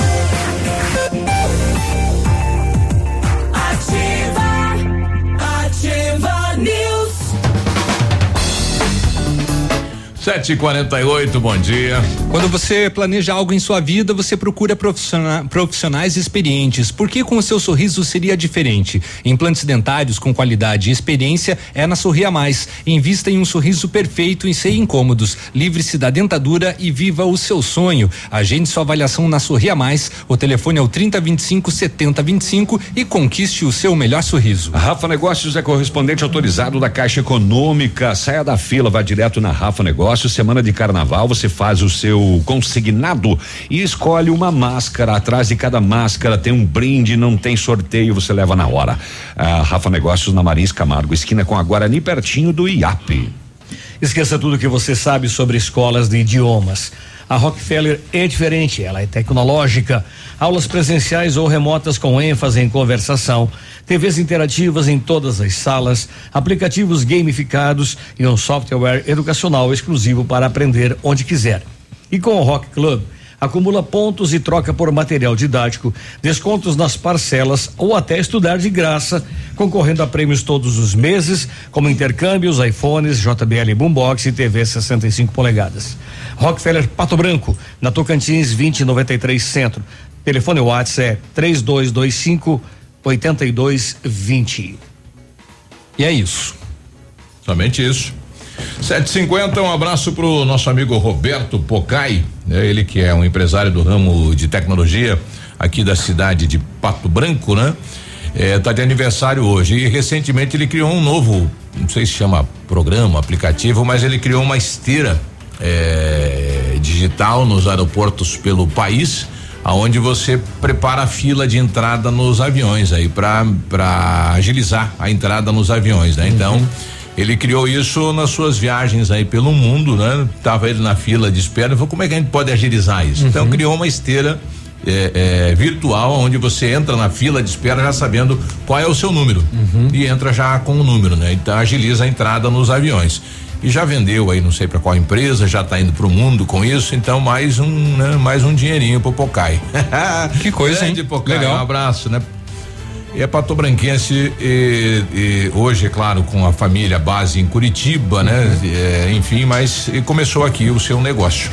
7h48, bom dia. Quando você planeja algo em sua vida, você procura profissionais, profissionais experientes. Por que com o seu sorriso seria diferente? Implantes dentários com qualidade e experiência é na Sorria Mais. Invista em um sorriso perfeito e sem incômodos. Livre-se da dentadura e viva o seu sonho. Agende sua avaliação na Sorria Mais. O telefone é o 3025 7025 e conquiste o seu melhor sorriso. A Rafa Negócios é correspondente autorizado da Caixa Econômica. Saia da fila, vá direto na Rafa Negócios. Semana de carnaval, você faz o seu consignado e escolhe uma máscara. Atrás de cada máscara tem um brinde, não tem sorteio, você leva na hora. A Rafa Negócios na Marins Camargo, esquina com a Guarani, pertinho do IAP. Esqueça tudo que você sabe sobre escolas de idiomas. A Rockefeller é diferente, ela é tecnológica. Aulas presenciais ou remotas com ênfase em conversação, TVs interativas em todas as salas, aplicativos gamificados e um software educacional exclusivo para aprender onde quiser. E com o Rock Club, acumula pontos e troca por material didático, descontos nas parcelas ou até estudar de graça, concorrendo a prêmios todos os meses, como intercâmbios, iPhones, JBL Boombox e TV 65 polegadas. Rockefeller Pato Branco, na Tocantins 2093 Centro. Telefone WhatsApp é 3225 8220. E é isso. Somente isso. 750, um abraço pro nosso amigo Roberto Pocai, né? ele que é um empresário do ramo de tecnologia aqui da cidade de Pato Branco, né? É, tá de aniversário hoje e recentemente ele criou um novo, não sei se chama programa, aplicativo, mas ele criou uma esteira é, digital nos aeroportos pelo país aonde você prepara a fila de entrada nos aviões aí para agilizar a entrada nos aviões, né? Então ele criou isso nas suas viagens aí pelo mundo, né? Tava ele na fila de espera, falou como é que a gente pode agilizar isso? Então criou uma esteira é, é, virtual onde você entra na fila de espera já sabendo qual é o seu número e entra já com o número, né? Então agiliza a entrada nos aviões e já vendeu aí não sei para qual empresa, já tá indo pro mundo com isso, então mais um, né, mais um dinheirinho pro Pocai. Que coisa, hein? Pocai, Legal. um abraço, né? E é patobranquense e, e hoje, é claro, com a família base em Curitiba, né? Uhum. É, enfim, mas e começou aqui o seu negócio.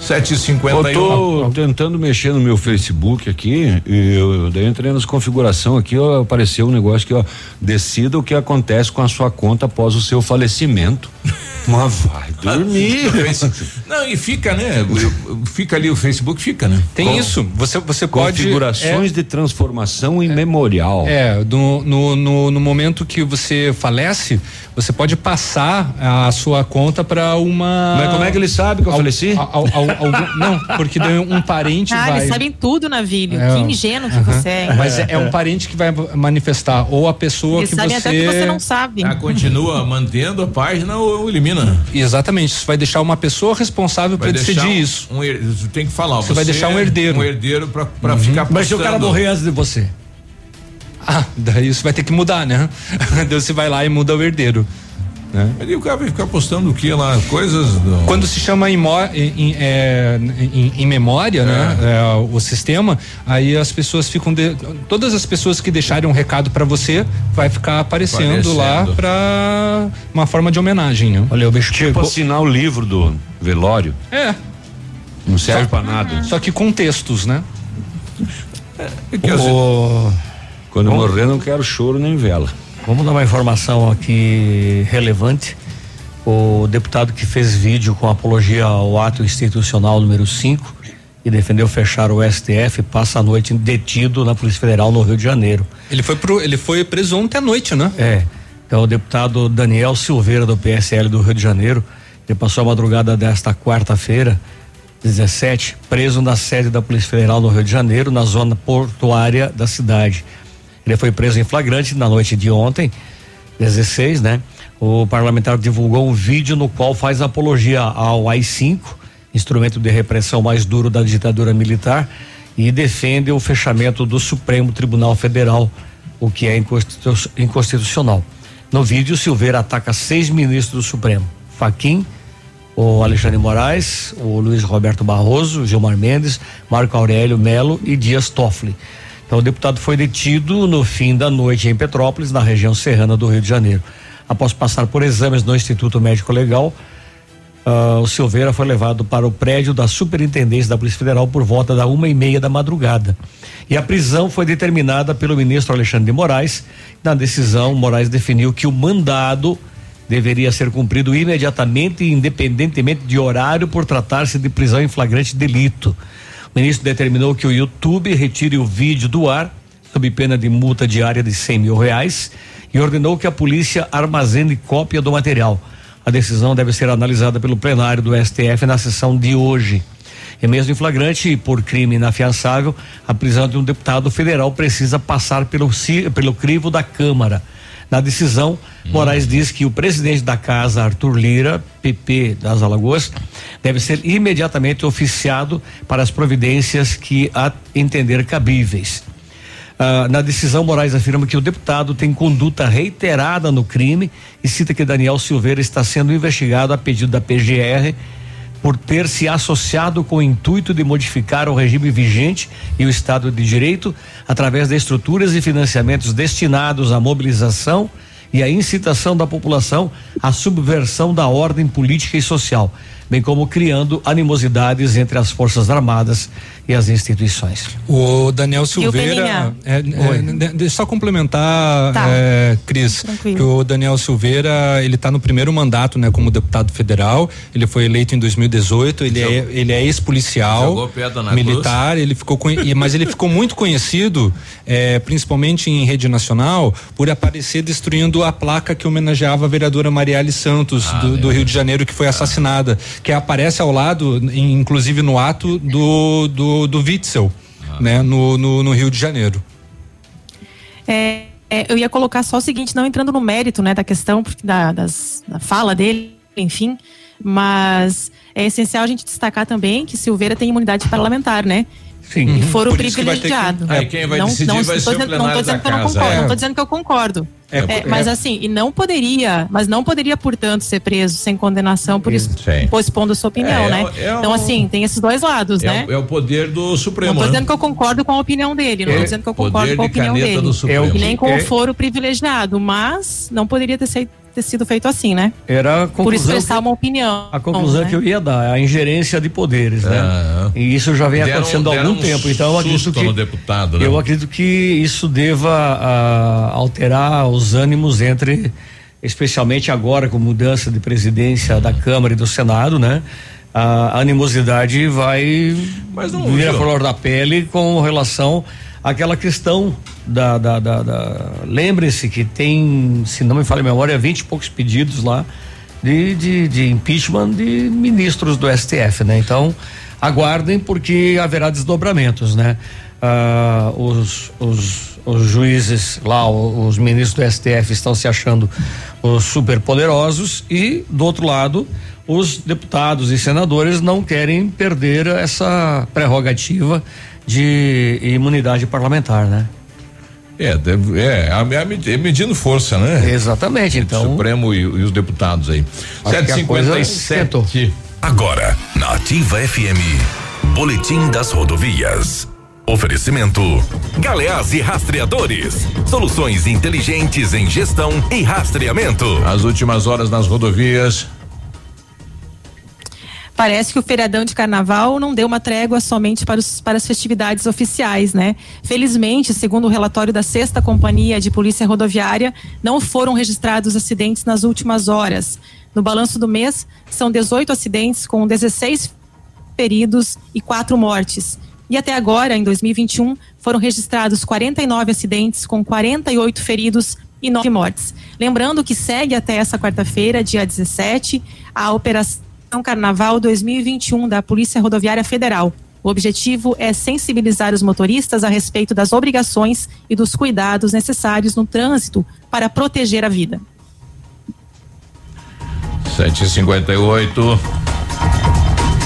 Sete e cinquenta Eu tô tentando mexer no meu Facebook aqui, e eu daí entrei nas configuração aqui, ó, apareceu um negócio que ó, decida o que acontece com a sua conta após o seu falecimento. Mas vai dormir. Não, e fica, né? Fica ali o Facebook, fica, né? Tem isso. Você, você pode. Configurações de transformação em memorial. É, do- no, no, no momento que você falece, você pode passar a sua conta para uma. Mas como é que ele sabe que eu faleci? al- al- algum- não, porque daí um parente Ah, vai. eles sabem tudo, Navilho. É, que ingênuo que Aham. você é. Mas é, é um parente que vai manifestar ou a pessoa Eles que sabem você. até que você não sabe. Ah, continua mantendo a página ou elimina? Exatamente. Isso vai deixar uma pessoa responsável para decidir um- isso. Um, você tem que falar. Você vai deixar um herdeiro. Um herdeiro pra, pra Uhum. ficar Mas se o cara postando. morrer antes de você. Ah, daí isso vai ter que mudar, né? daí você vai lá e muda o herdeiro. Né? E o cara vai ficar postando o que lá? Coisas. do- Quando se chama em, em- é, em- em memória, né? é, o sistema, aí as pessoas ficam. de- todas as pessoas que deixarem um recado para você vai ficar aparecendo, lá Aparecendo. para uma forma de homenagem. Né? Olha, o bicho Tipo assinar o livro do velório. É. Não serve pra nada. Só que com textos, né? O- Quando eu Vamos- morrer, não quero choro nem vela. Vamos dar uma informação aqui relevante. O deputado que fez vídeo com apologia ao ato institucional número 5 e defendeu fechar o STF passa a noite detido na Polícia Federal no Rio de Janeiro. Ele foi, pro, ele foi preso ontem à noite, né? É. Então o deputado Daniel Silveira do PSL do Rio de Janeiro, ele passou a madrugada desta quarta-feira, 17, preso na sede da Polícia Federal no Rio de Janeiro, na zona portuária da cidade. Ele foi preso em flagrante na noite de ontem, 16, né? O parlamentar divulgou um vídeo no qual faz apologia ao AI-5, instrumento de repressão mais duro da ditadura militar, e defende o fechamento do Supremo Tribunal Federal, o que é inconstitu- inconstitucional. No vídeo, Silveira ataca seis ministros do Supremo: Faquim, o Alexandre Moraes, o Luiz Roberto Barroso, Gilmar Mendes, Marco Aurélio Melo e Dias Toffoli. Então, o deputado foi detido no fim da noite em Petrópolis, na região serrana do Rio de Janeiro. Após passar por exames no Instituto Médico Legal, ah, o Silveira foi levado para o prédio da Superintendência da Polícia Federal por volta da uma e meia da madrugada. E a prisão foi determinada pelo ministro Alexandre de Moraes. Na decisão, Moraes definiu que o mandado deveria ser cumprido imediatamente independentemente de horário por tratar-se de prisão em flagrante delito. O ministro determinou que o YouTube retire o vídeo do ar sob pena de multa diária de 100 mil reais e ordenou que a polícia armazene cópia do material. A decisão deve ser analisada pelo plenário do STF na sessão de hoje. E mesmo em flagrante por crime inafiançável, a prisão de um deputado federal precisa passar pelo, pelo crivo da Câmara. Na decisão, Moraes diz que o presidente da casa, Arthur Lira, PP das Alagoas, deve ser imediatamente oficiado para as providências que a entender cabíveis. Ah, na decisão, Moraes afirma que o deputado tem conduta reiterada no crime e cita que Daniel Silveira está sendo investigado a pedido da PGR por ter se associado com o intuito de modificar o regime vigente e o Estado de Direito através de estruturas e financiamentos destinados à mobilização e à incitação da população à subversão da ordem política e social, bem como criando animosidades entre as Forças Armadas e as instituições. O Daniel Silveira. Peninha? É, é, de- deixa eu só complementar, Tá. é, Cris, Tranquilo. que o Daniel Silveira ele está no primeiro mandato, né, como deputado federal. Ele foi eleito em 2018. Ele é, ele é ex-policial militar. Ele ficou, mas ele ficou muito conhecido, é, principalmente em rede nacional, por aparecer destruindo a placa que homenageava a vereadora Marielle Santos Ah, do, do Rio de Janeiro que foi assassinada. que aparece ao lado, inclusive no ato do do, do Witzel, ah. né, no, no, no Rio de Janeiro. É, é, eu ia colocar só o seguinte, não entrando no mérito, né, da questão da, das, da fala dele, enfim, mas é essencial a gente destacar também que Silveira tem imunidade parlamentar, né? Sim. E foram privilegiados. Que, é, quem vai não, decidir não, vai ser o plenário não tô dizendo que eu não concordo, é. não tô dizendo que eu concordo. É, é, mas assim, e não poderia, mas não poderia, portanto, ser preso sem condenação por isso, expondo sua opinião, É, né? é então, um- assim, tem esses dois lados, É, né? o- é o poder do Supremo. Não tô né? dizendo que eu concordo com a opinião dele, não É, tô dizendo que eu concordo com a opinião dele. do Supremo. E nem com É. o foro privilegiado, mas não poderia ter, sei- ter sido feito assim, né? Era a Por conclusão expressar que- uma opinião. A conclusão né? que eu ia dar, a ingerência de poderes, né? Ah. E isso já vem Deram- acontecendo há algum um tempo. Então eu acredito que deputado, né? eu acredito que isso deva ah, alterar os ânimos entre, especialmente agora com mudança de presidência da Câmara e do Senado, né? A animosidade vai não, vir a flor da pele com relação àquela questão da, da, da, da- lembre-se que tem, se não me falha a memória, 20 e poucos pedidos lá de, de, de impeachment de ministros do STF, né? Então, aguardem porque haverá desdobramentos, né? Ah, os, os, os juízes lá, os ministros do STF estão se achando os superpoderosos e, do outro lado, os deputados e senadores não querem perder essa prerrogativa de imunidade parlamentar, né? É, deve- é, a, a, é medindo força, né? Exatamente, então. O Supremo e, e os deputados aí. Acho que a coisa 757. Agora, na Ativa FM, Boletim das Rodovias. Oferecimento: Galeás e Rastreadores. Soluções inteligentes em gestão e rastreamento. As últimas horas nas rodovias. Parece que o feriadão de carnaval não deu uma trégua somente para, os- para as festividades oficiais, né? Felizmente, segundo o relatório da sexta companhia de polícia rodoviária, não foram registrados acidentes nas últimas horas. No balanço do mês, são 18 acidentes com 16 feridos e quatro mortes. E até agora, em 2021, foram registrados 49 acidentes com 48 feridos e nove mortes. Lembrando que segue até essa quarta-feira, dia 17, a Operação Carnaval 2021 da Polícia Rodoviária Federal. O objetivo é sensibilizar os motoristas a respeito das obrigações e dos cuidados necessários no trânsito para proteger a vida. 758.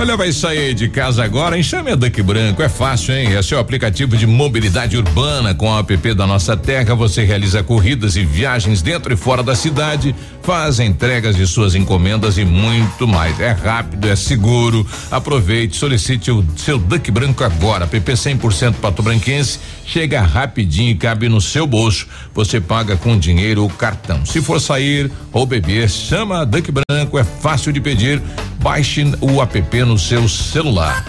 Olha, vai sair de casa agora, enxame a Duck Branco, é fácil, hein? É seu aplicativo de mobilidade urbana com o app da Nossa Terra, você realiza corridas e viagens dentro e fora da cidade, faz entregas de suas encomendas e muito mais. É rápido, é seguro. Aproveite, solicite o seu Duck Branco agora, app 100% Pato Branquense, chega rapidinho e cabe no seu bolso. Você paga com dinheiro ou cartão. Se for sair ou beber, chama a Duck Branco, é fácil de pedir. Baixe o app no seu celular.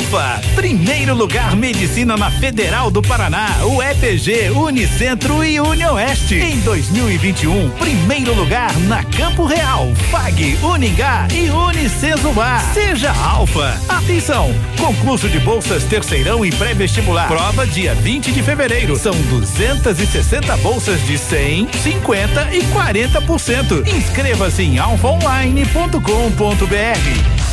Alfa, primeiro lugar medicina na Federal do Paraná, UEPG, Unicentro e Unioeste. Em 2021, primeiro lugar na Campo Real, FAG, Uningá e Unicesumar. Seja Alfa. Atenção, concurso de bolsas terceirão e pré-vestibular. Prova dia 20 de fevereiro. São 260 bolsas de 100, 50 e 40%. Inscreva-se em alfaonline.com.br.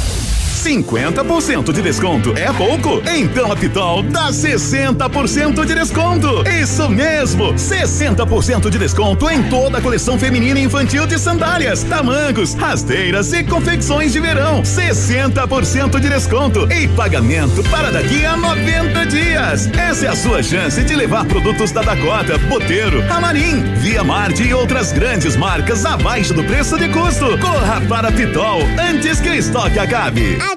50% de desconto é pouco? Então a Pitol dá 60% de desconto. Isso mesmo, 60% de desconto em toda a coleção feminina e infantil de sandálias, tamancos, rasteiras e confecções de verão. 60% de desconto e pagamento para daqui a 90 dias. Essa é a sua chance de levar produtos da Dakota, Boteiro, Amarim, Via Marte e outras grandes marcas abaixo do preço de custo. Corra para a Pitol antes que o estoque acabe.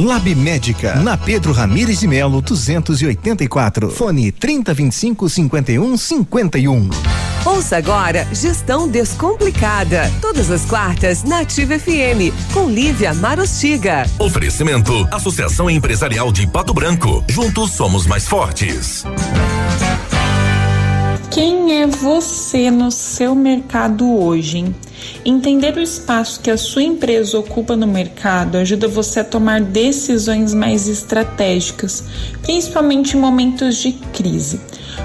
Lab Médica, na Pedro Ramires de Melo, 284. Fone 3025 51 51. Ouça agora Gestão Descomplicada. Todas as quartas na Ativa FM, com Lívia Marostiga. Oferecimento: Associação Empresarial de Pato Branco. Juntos somos mais fortes. Quem é você no seu mercado hoje? Hein? Entender o espaço que a sua empresa ocupa no mercado ajuda você a tomar decisões mais estratégicas, principalmente em momentos de crise.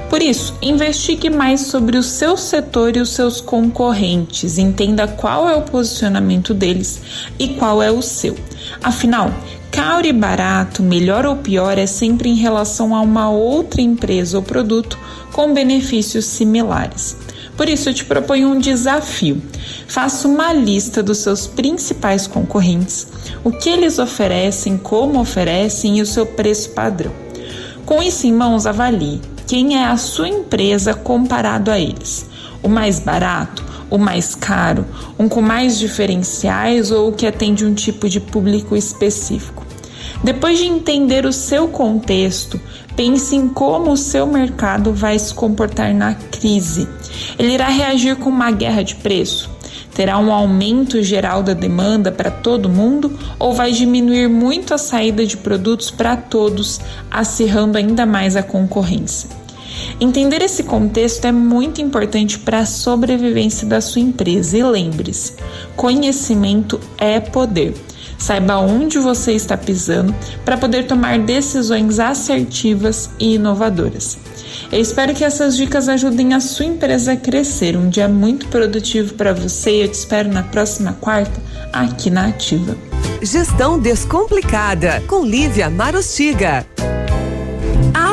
Por isso, investigue mais sobre o seu setor e os seus concorrentes, entenda qual é o posicionamento deles e qual é o seu. Afinal, caro e barato, melhor ou pior, é sempre em relação a uma outra empresa ou produto com benefícios similares. Por isso, eu te proponho um desafio. Faça uma lista dos seus principais concorrentes, o que eles oferecem, como oferecem e o seu preço padrão. Com isso em mãos, avalie quem é a sua empresa comparado a eles. O mais barato, o mais caro, um com mais diferenciais ou o que atende um tipo de público específico. Depois de entender o seu contexto, pense em como o seu mercado vai se comportar na crise. Ele irá reagir com uma guerra de preço? Terá um aumento geral da demanda para todo mundo ou vai diminuir muito a saída de produtos para todos, acirrando ainda mais a concorrência? Entender esse contexto é muito importante para a sobrevivência da sua empresa e lembre-se: conhecimento é poder. Saiba onde você está pisando para poder tomar decisões assertivas e inovadoras. Eu espero que essas dicas ajudem a sua empresa a crescer. Um dia muito produtivo para você e eu te espero na próxima quarta aqui na Ativa. Gestão Descomplicada, com Lívia Marostiga.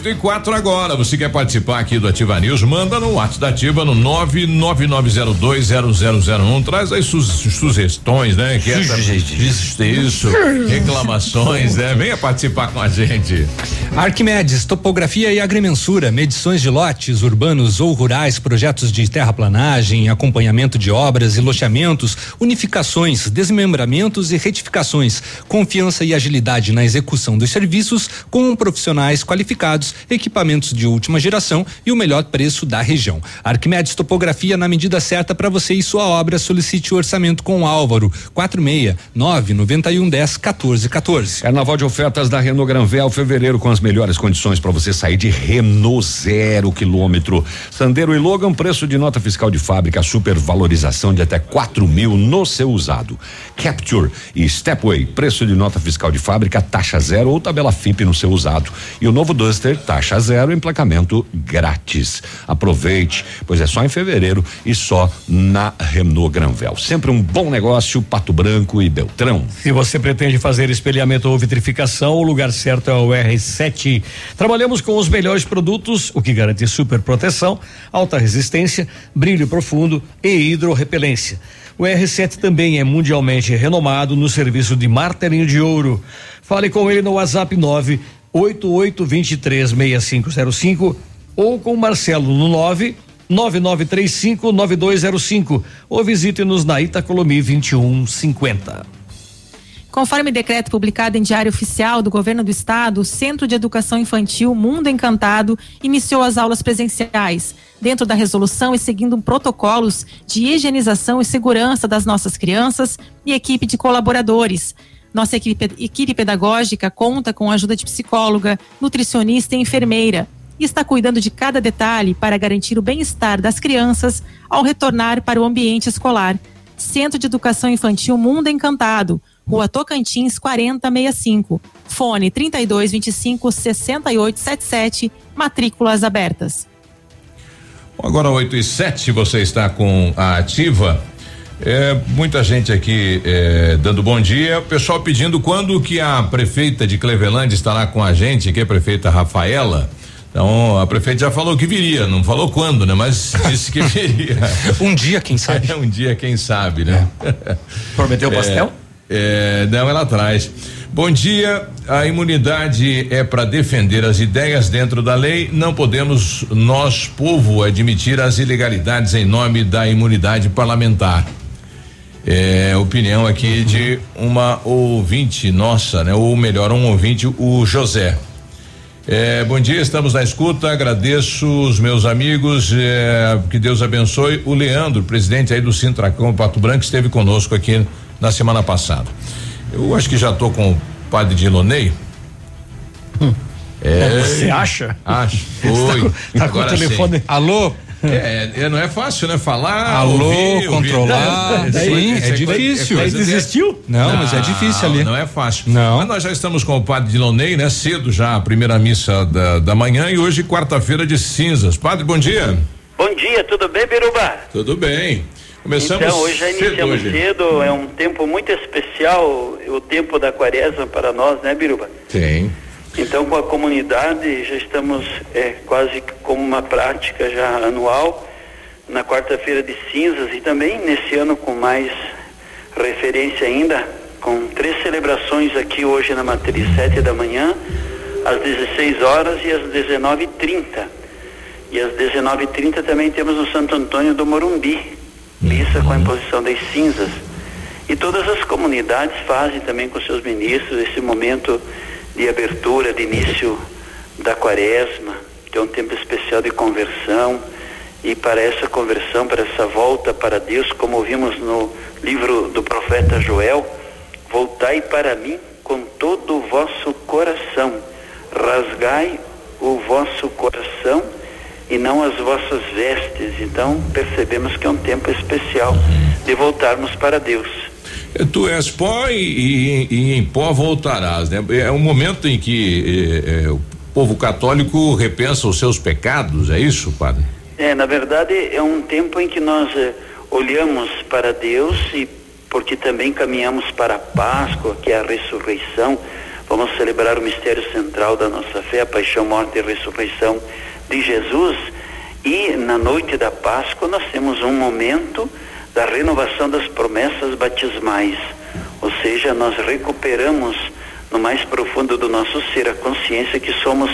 8 e 4 agora. Você quer participar aqui do Ativa News? Manda no WhatsApp da Ativa no 999020001. Traz aí suas sugestões, né? Que essa, isso, reclamações, né? Venha participar com a gente. Arquimedes, topografia e agrimensura, medições de lotes urbanos ou rurais, projetos de terraplanagem, acompanhamento de obras e loteamentos, unificações, desmembramentos e retificações, confiança e agilidade na execução dos serviços com profissionais qualificados, equipamentos de última geração e o melhor preço da região. Arquimedes Topografia na medida certa para você e sua obra. Solicite o orçamento com Álvaro 46 991 10 14 14. Carnaval de ofertas da Renault Granvel, fevereiro com as melhores condições para você sair de Renault zero quilômetro. Sandero e Logan, preço de nota fiscal de fábrica, supervalorização de até 4 mil no seu usado. Capture e Stepway, preço de nota fiscal de fábrica, taxa zero ou tabela FIP no seu usado. E o novo Duster, taxa zero, emplacamento grátis. Aproveite, pois é só em fevereiro e só na Renault Granvel. Sempre um bom negócio, Pato Branco e Beltrão. Se você pretende fazer espelhamento ou vitrificação, o lugar certo é o R7. Trabalhamos com os melhores produtos, o que garante super proteção, alta resistência, brilho profundo e hidrorrepelência. O R7 também é mundialmente renomado no serviço de martelinho de ouro. Fale com ele no WhatsApp 988236505 ou com Marcelo no 9 99359205 ou visite-nos na Itacolomi 2150. Conforme decreto publicado em Diário Oficial do Governo do Estado, o Centro de Educação Infantil Mundo Encantado iniciou as aulas presenciais, dentro da resolução e seguindo protocolos de higienização e segurança das nossas crianças e equipe de colaboradores. Nossa equipe, equipe pedagógica conta com a ajuda de psicóloga, nutricionista e enfermeira e está cuidando de cada detalhe para garantir o bem-estar das crianças ao retornar para o ambiente escolar. Centro de Educação Infantil Mundo Encantado, Rua Tocantins 4065. Fone 3225 6877. Matrículas abertas. Agora 8 e 7, você está com a ativa. É, muita gente aqui é, dando bom dia. O pessoal pedindo quando que a prefeita de Cleveland estará com a gente, que é a prefeita Rafaela. Então, a prefeita já falou que viria, não falou quando, né? Mas disse que viria. um dia, quem sabe? É, um dia, quem sabe, né? Prometeu pastel? É, não, ela traz. Bom dia. A imunidade é para defender as ideias dentro da lei. Não podemos, nós, povo, admitir as ilegalidades em nome da imunidade parlamentar. É, opinião aqui de uma ouvinte nossa, né? Ou melhor, um ouvinte, o José. É, bom dia, estamos na escuta. Agradeço os meus amigos. É, que Deus abençoe. O Leandro, presidente aí do Sintracão Pato Branco, esteve conosco aqui na semana passada. Eu acho que já estou com o padre Dilonei. Hum. É, Você acha? Acho. Foi. Tá, com, tá com o telefone. Sim. Alô? É, é, não é fácil, né? Falar, Alô, ouvir, controlar. Ouvir. Sim, é, é difícil. Aí desistiu? Não, mas é difícil ali. Não é fácil. Não. Mas nós já estamos com o padre Dilonei, né? Cedo já, a primeira missa da, da manhã e hoje quarta-feira de cinzas. Padre, bom dia. Bom dia, tudo bem, Biruba? Tudo bem. Começamos então, hoje já iniciamos cedo, cedo, é um tempo muito especial, o tempo da quaresma para nós, né, Biruba? Sim. Então, com a comunidade, já estamos é, quase como uma prática já anual, na quarta-feira de cinzas e também nesse ano com mais referência ainda, com três celebrações aqui hoje na matriz, sete da manhã, às 16 horas e às 19h30. E às 19h30 também temos o Santo Antônio do Morumbi, missa com a imposição das cinzas. E todas as comunidades fazem também com seus ministros esse momento de abertura, de início da quaresma, que é um tempo especial de conversão. E para essa conversão, para essa volta para Deus, como vimos no livro do profeta Joel, voltai para mim com todo o vosso coração, rasgai o vosso coração e não as vossas vestes. Então percebemos que é um tempo especial de voltarmos para Deus. Tu és pó e, e, e em pó voltarás, né? É um momento em que eh, eh, o povo católico repensa os seus pecados, é isso, padre? É, na verdade é um tempo em que nós eh, olhamos para Deus e porque também caminhamos para a Páscoa, que é a ressurreição, vamos celebrar o mistério central da nossa fé, a paixão, morte e ressurreição de Jesus. E na noite da Páscoa nós temos um momento da renovação das promessas batismais. Ou seja, nós recuperamos no mais profundo do nosso ser a consciência que somos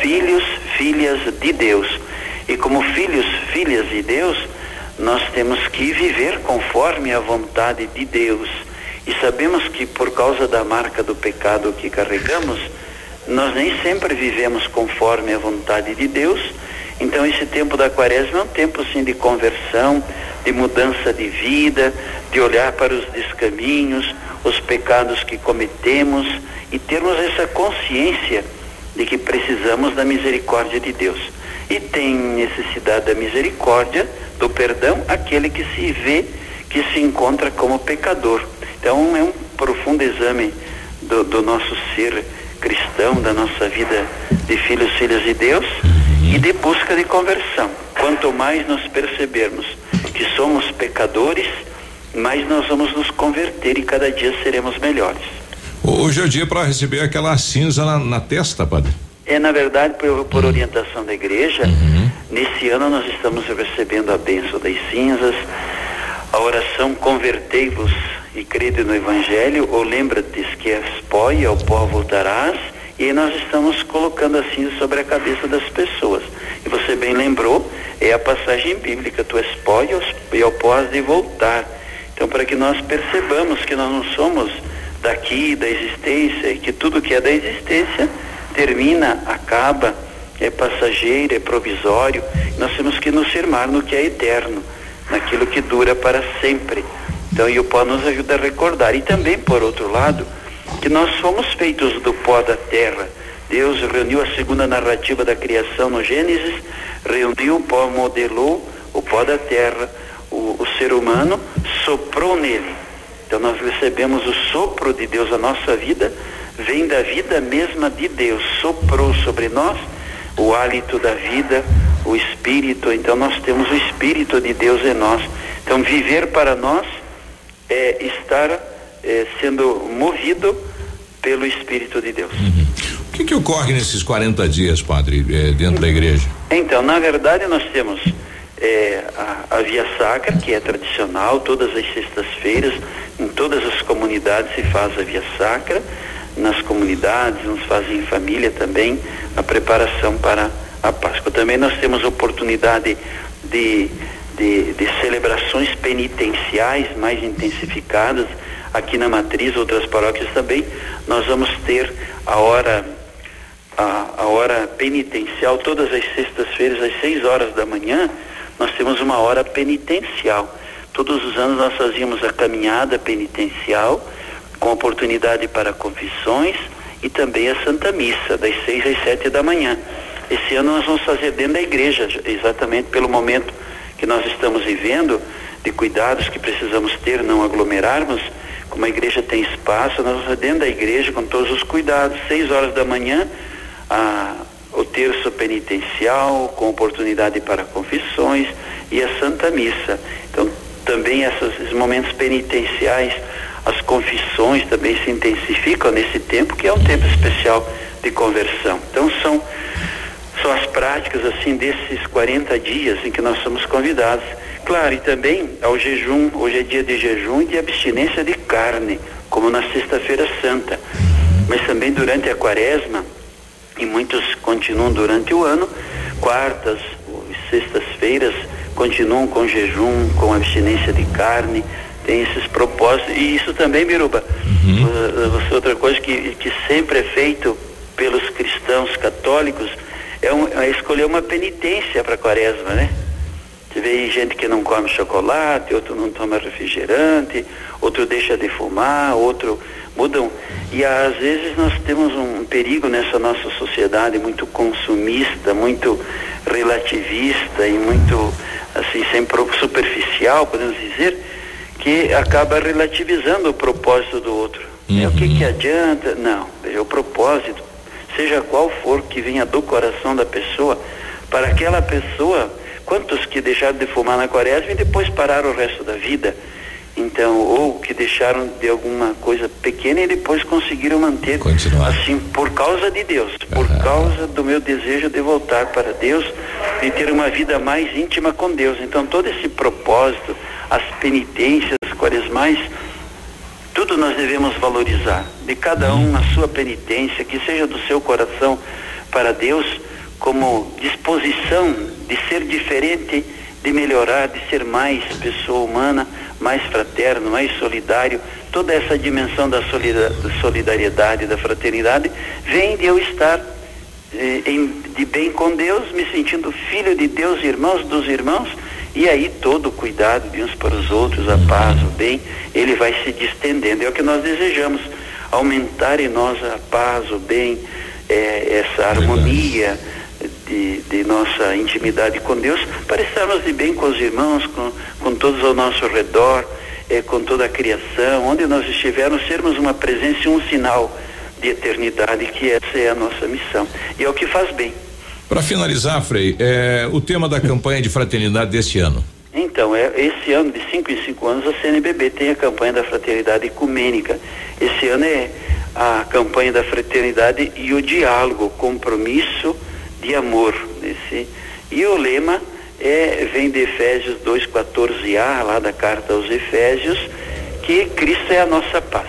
filhos, filhas de Deus. E como filhos, filhas de Deus, nós temos que viver conforme a vontade de Deus. E sabemos que por causa da marca do pecado que carregamos, nós nem sempre vivemos conforme a vontade de Deus. Então esse tempo da quaresma é um tempo sim de conversão, de mudança de vida, de olhar para os descaminhos, os pecados que cometemos e termos essa consciência de que precisamos da misericórdia de Deus. E tem necessidade da misericórdia, do perdão, aquele que se vê que se encontra como pecador. Então é um profundo exame do, do nosso ser cristão, da nossa vida de filhos, filhas de Deus e de busca de conversão. Quanto mais nós percebermos que somos pecadores, mais nós vamos nos converter e cada dia seremos melhores. Hoje é o dia para receber aquela cinza na, na, testa, padre. É, na verdade, por, por uhum. orientação da igreja, uhum. nesse ano nós estamos recebendo a bênção das cinzas, a oração convertei-vos e crede no Evangelho, ou lembra-te que és pó e ao pó voltarás, e nós estamos colocando a cinza sobre a cabeça das pessoas. E você bem lembrou, é a passagem bíblica, tu és pó e ao pó has de voltar. Então, para que nós percebamos que nós não somos daqui, da existência, e que tudo que é da existência termina, acaba, é passageiro, é provisório, nós temos que nos firmar no que é eterno, naquilo que dura para sempre. Então, e o pó nos ajuda a recordar. E também, por outro lado, que nós fomos feitos do pó da terra. Deus reuniu a segunda narrativa da criação no Gênesis, reuniu o pó, modelou o pó da terra, o, o ser humano soprou nele. Então nós recebemos o sopro de Deus, a nossa vida vem da vida mesma de Deus, soprou sobre nós o hálito da vida, o espírito, então nós temos o espírito de Deus em nós. Então viver para nós é estar é, sendo movido pelo espírito de Deus. Uhum. O que, que ocorre nesses 40 dias, padre, é, dentro da igreja? Então, na verdade, nós temos é, a, a, Via Sacra, que é tradicional, todas as sextas-feiras, em todas as comunidades se faz a Via Sacra, nas comunidades, nos fazem em família também, a preparação para a Páscoa. Também nós temos oportunidade de, de, de celebrações penitenciais mais intensificadas, aqui na Matriz, outras paróquias também, nós vamos ter a hora a, a hora penitencial todas as sextas-feiras às 6 horas da manhã, nós temos uma hora penitencial. Todos os anos nós fazíamos a caminhada penitencial com oportunidade para confissões e também a Santa Missa, das seis às sete da manhã. Esse ano nós vamos fazer dentro da igreja, exatamente pelo momento que nós estamos vivendo, de cuidados que precisamos ter, não aglomerarmos. Como a igreja tem espaço, nós vamos dentro da igreja com todos os cuidados, seis horas da manhã, a, o terço penitencial, com oportunidade para confissões e a Santa Missa. Então, também esses momentos penitenciais, as confissões também se intensificam nesse tempo, que é um tempo especial de conversão. Então, são, são as práticas, assim, desses 40 dias em que nós somos convidados. Claro, e também ao jejum, hoje é dia de jejum e de abstinência de carne, como na Sexta-feira Santa. Mas também durante a quaresma, e muitos continuam durante o ano, quartas, sextas-feiras, continuam com jejum, com abstinência de carne, tem esses propósitos. E isso também, Biruba, uhum. uh, outra coisa que, que sempre é feito pelos cristãos católicos é, um, é escolher uma penitência para a quaresma, né? Você vê gente que não come chocolate, outro não toma refrigerante, outro deixa de fumar, outro mudam. E às vezes nós temos um perigo nessa nossa sociedade muito consumista, muito relativista e muito assim sempre superficial, podemos dizer, que acaba relativizando o propósito do outro. Uhum. O que, que adianta? Não, é o propósito, seja qual for que venha do coração da pessoa, para aquela pessoa, quantos que deixaram de fumar na quaresma e depois pararam o resto da vida? Então, ou que deixaram de alguma coisa pequena e depois conseguiram manter. Continuar. Assim, por causa de Deus, por causa do meu desejo de voltar para Deus e ter uma vida mais íntima com Deus. Então, todo esse propósito, as penitências quaresmais, tudo nós devemos valorizar. De cada um a sua penitência, que seja do seu coração para Deus, como disposição de ser diferente, de melhorar, de ser mais pessoa humana, mais fraterno, mais solidário. Toda essa dimensão da solida- da solidariedade, da fraternidade, vem de eu estar eh, em- de bem com Deus, me sentindo filho de Deus, irmãos dos irmãos, e aí todo o cuidado de uns para os outros, a paz, o bem, ele vai se distendendo. É o que nós desejamos, aumentar em nós a paz, o bem, eh, essa harmonia de, de nossa intimidade com Deus, para estarmos de bem com os irmãos, com, com todos ao nosso redor, eh, com toda a criação, onde nós estivermos, sermos uma presença e um sinal de eternidade, que essa é a nossa missão. E é o que faz bem. Para finalizar, Frei, é, o tema da campanha de fraternidade deste ano. Então, é, esse ano, de 5 em 5 anos, a CNBB tem a campanha da fraternidade ecumênica. Esse ano é a campanha da fraternidade e o diálogo, compromisso de amor. Esse, e o lema é, vem de Efésios 2,14a, lá da carta aos Efésios, que Cristo é a nossa paz.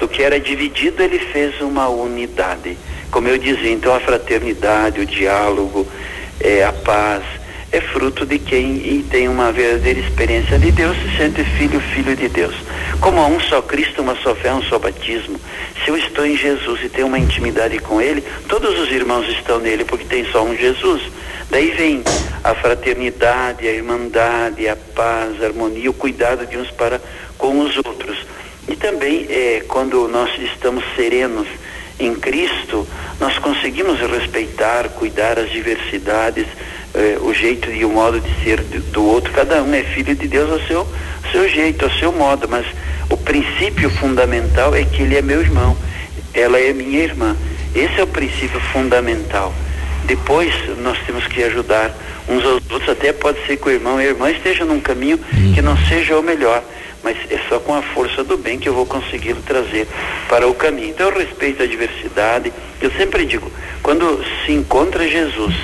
Do que era dividido, ele fez uma unidade. Como eu dizia, então a fraternidade, o diálogo, é, a paz, é fruto de quem tem uma verdadeira experiência de Deus, se sente filho, filho de Deus. Como há um só Cristo, uma só fé, um só batismo. Se eu estou em Jesus e tenho uma intimidade com Ele, todos os irmãos estão nele, porque tem só um Jesus. Daí vem a fraternidade, a irmandade, a paz, a harmonia, o cuidado de uns para com os outros. E também é, quando nós estamos serenos em Cristo, nós conseguimos respeitar, cuidar as diversidades, eh, o jeito e o modo de ser do, outro. Cada um é filho de Deus ao seu, seu jeito, ao seu modo, mas o princípio fundamental é que ele é meu irmão, ela é minha irmã. Esse é o princípio fundamental. Depois nós temos que ajudar uns aos outros, até pode ser que o irmão e a irmã estejam num caminho que não seja o melhor, mas é só com a força do bem que eu vou conseguir trazer para o caminho. Então eu respeito a diversidade. Eu sempre digo, quando se encontra Jesus,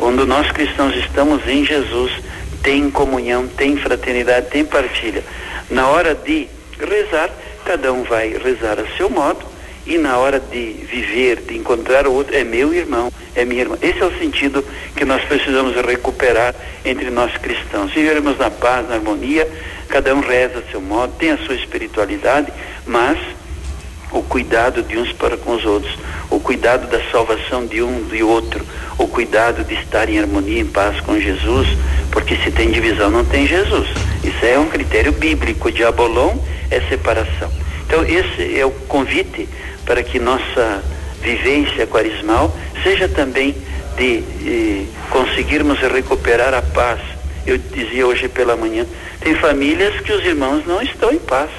quando nós cristãos estamos em Jesus, tem comunhão, tem fraternidade, tem partilha. Na hora de rezar, cada um vai rezar a seu modo, e na hora de viver, de encontrar o outro, é meu irmão, é minha irmã. Esse é o sentido que nós precisamos recuperar entre nós cristãos. Vivermos na paz, na harmonia, cada um reza a seu modo, tem a sua espiritualidade, mas o cuidado de uns para com os outros, o cuidado da salvação de um e outro, o cuidado de estar em harmonia, em paz com Jesus, porque se tem divisão não tem Jesus. Isso é um critério bíblico. Diabolon é separação. Então esse é o convite para que nossa vivência quaresmal seja também de eh, conseguirmos recuperar a paz. Eu dizia hoje pela manhã, tem famílias que os irmãos não estão em paz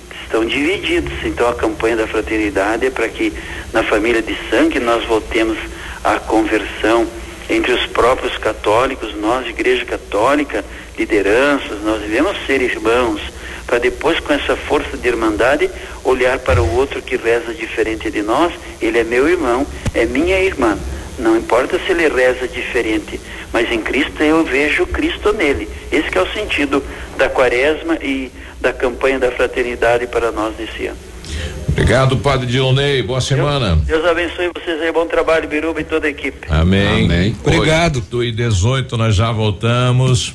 que estão divididos. Então a campanha da fraternidade é para que na família de sangue nós voltemos à conversão entre os próprios católicos, nós, Igreja Católica, lideranças, nós devemos ser irmãos, para depois com essa força de irmandade olhar para o outro que reza diferente de nós, ele é meu irmão, é minha irmã. Não importa se ele reza diferente, mas em Cristo eu vejo Cristo nele. Esse é o sentido da quaresma e da campanha da fraternidade para nós nesse ano. Obrigado, Padre Dionei. Boa semana. Deus abençoe vocês aí, bom trabalho, Biruba e toda a equipe. Amém. Amém. Obrigado. 8 e 18, nós já voltamos.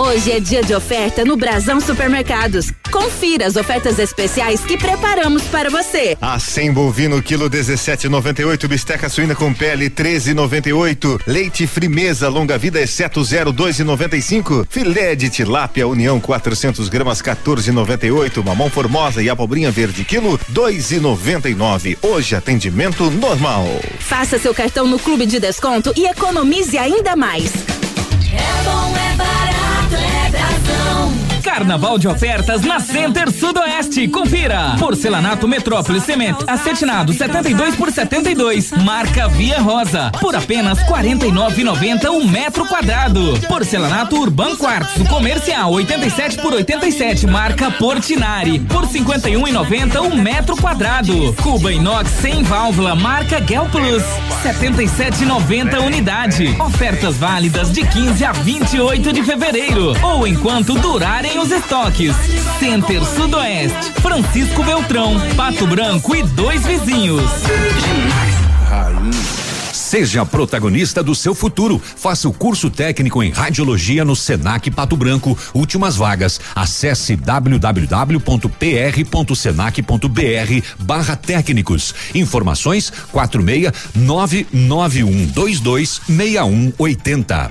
Hoje é dia de oferta no Brasão Supermercados. Confira as ofertas especiais que preparamos para você. Acém bovino quilo 17,98, bisteca suína com pele 13,98, leite frimeza longa vida exceto 0,2,95, filé de tilápia União 400 gramas 14,98, mamão formosa e abobrinha verde quilo 2,99. Hoje atendimento normal. Faça seu cartão no Clube de Desconto e economize ainda mais. Bom, é barato, é Brasão. Carnaval de ofertas na Center Sudoeste. Confira. Porcelanato Metrópole Cement acetinado 72 por 72, marca Via Rosa, por apenas 49,90 um metro quadrado. Porcelanato Urban Quartzo comercial 87 por 87, marca Portinari, por 51,90 um metro quadrado. Cuba inox sem válvula, marca Gel Plus 77,90 unidade. Ofertas válidas de 15 a 28 de fevereiro ou enquanto durarem os estoques. Center Sudoeste, Francisco Beltrão, Pato Branco e dois vizinhos. Seja protagonista do seu futuro. Faça o curso técnico em radiologia no Senac Pato Branco. Últimas vagas. Acesse www.pr.senac.br barra técnicos. Informações quatro meia nove nove um dois dois meia um oitenta.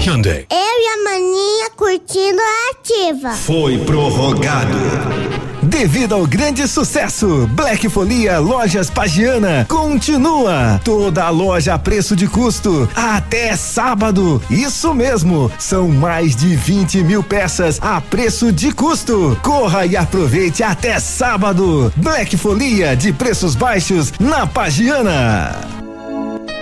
Hyundai. Eu e a maninha curtindo a ativa. Foi prorrogado. Devido ao grande sucesso, Black Folia Lojas Pagiana continua. Toda a loja a preço de custo até sábado. Isso mesmo, são mais de 20 mil peças a preço de custo. Corra e aproveite até sábado. Black Folia de preços baixos na Pagiana.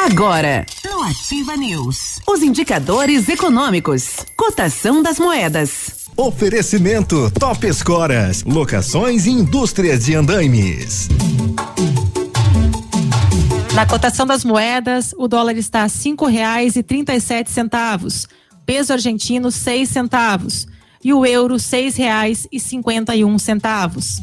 Agora, no Ativa News, os indicadores econômicos, cotação das moedas. Oferecimento Top Escoras, locações e indústrias de andaimes. Na cotação das moedas, o dólar está a cinco reais e trinta e sete centavos, peso argentino seis centavos e o euro seis reais e cinquenta e um centavos.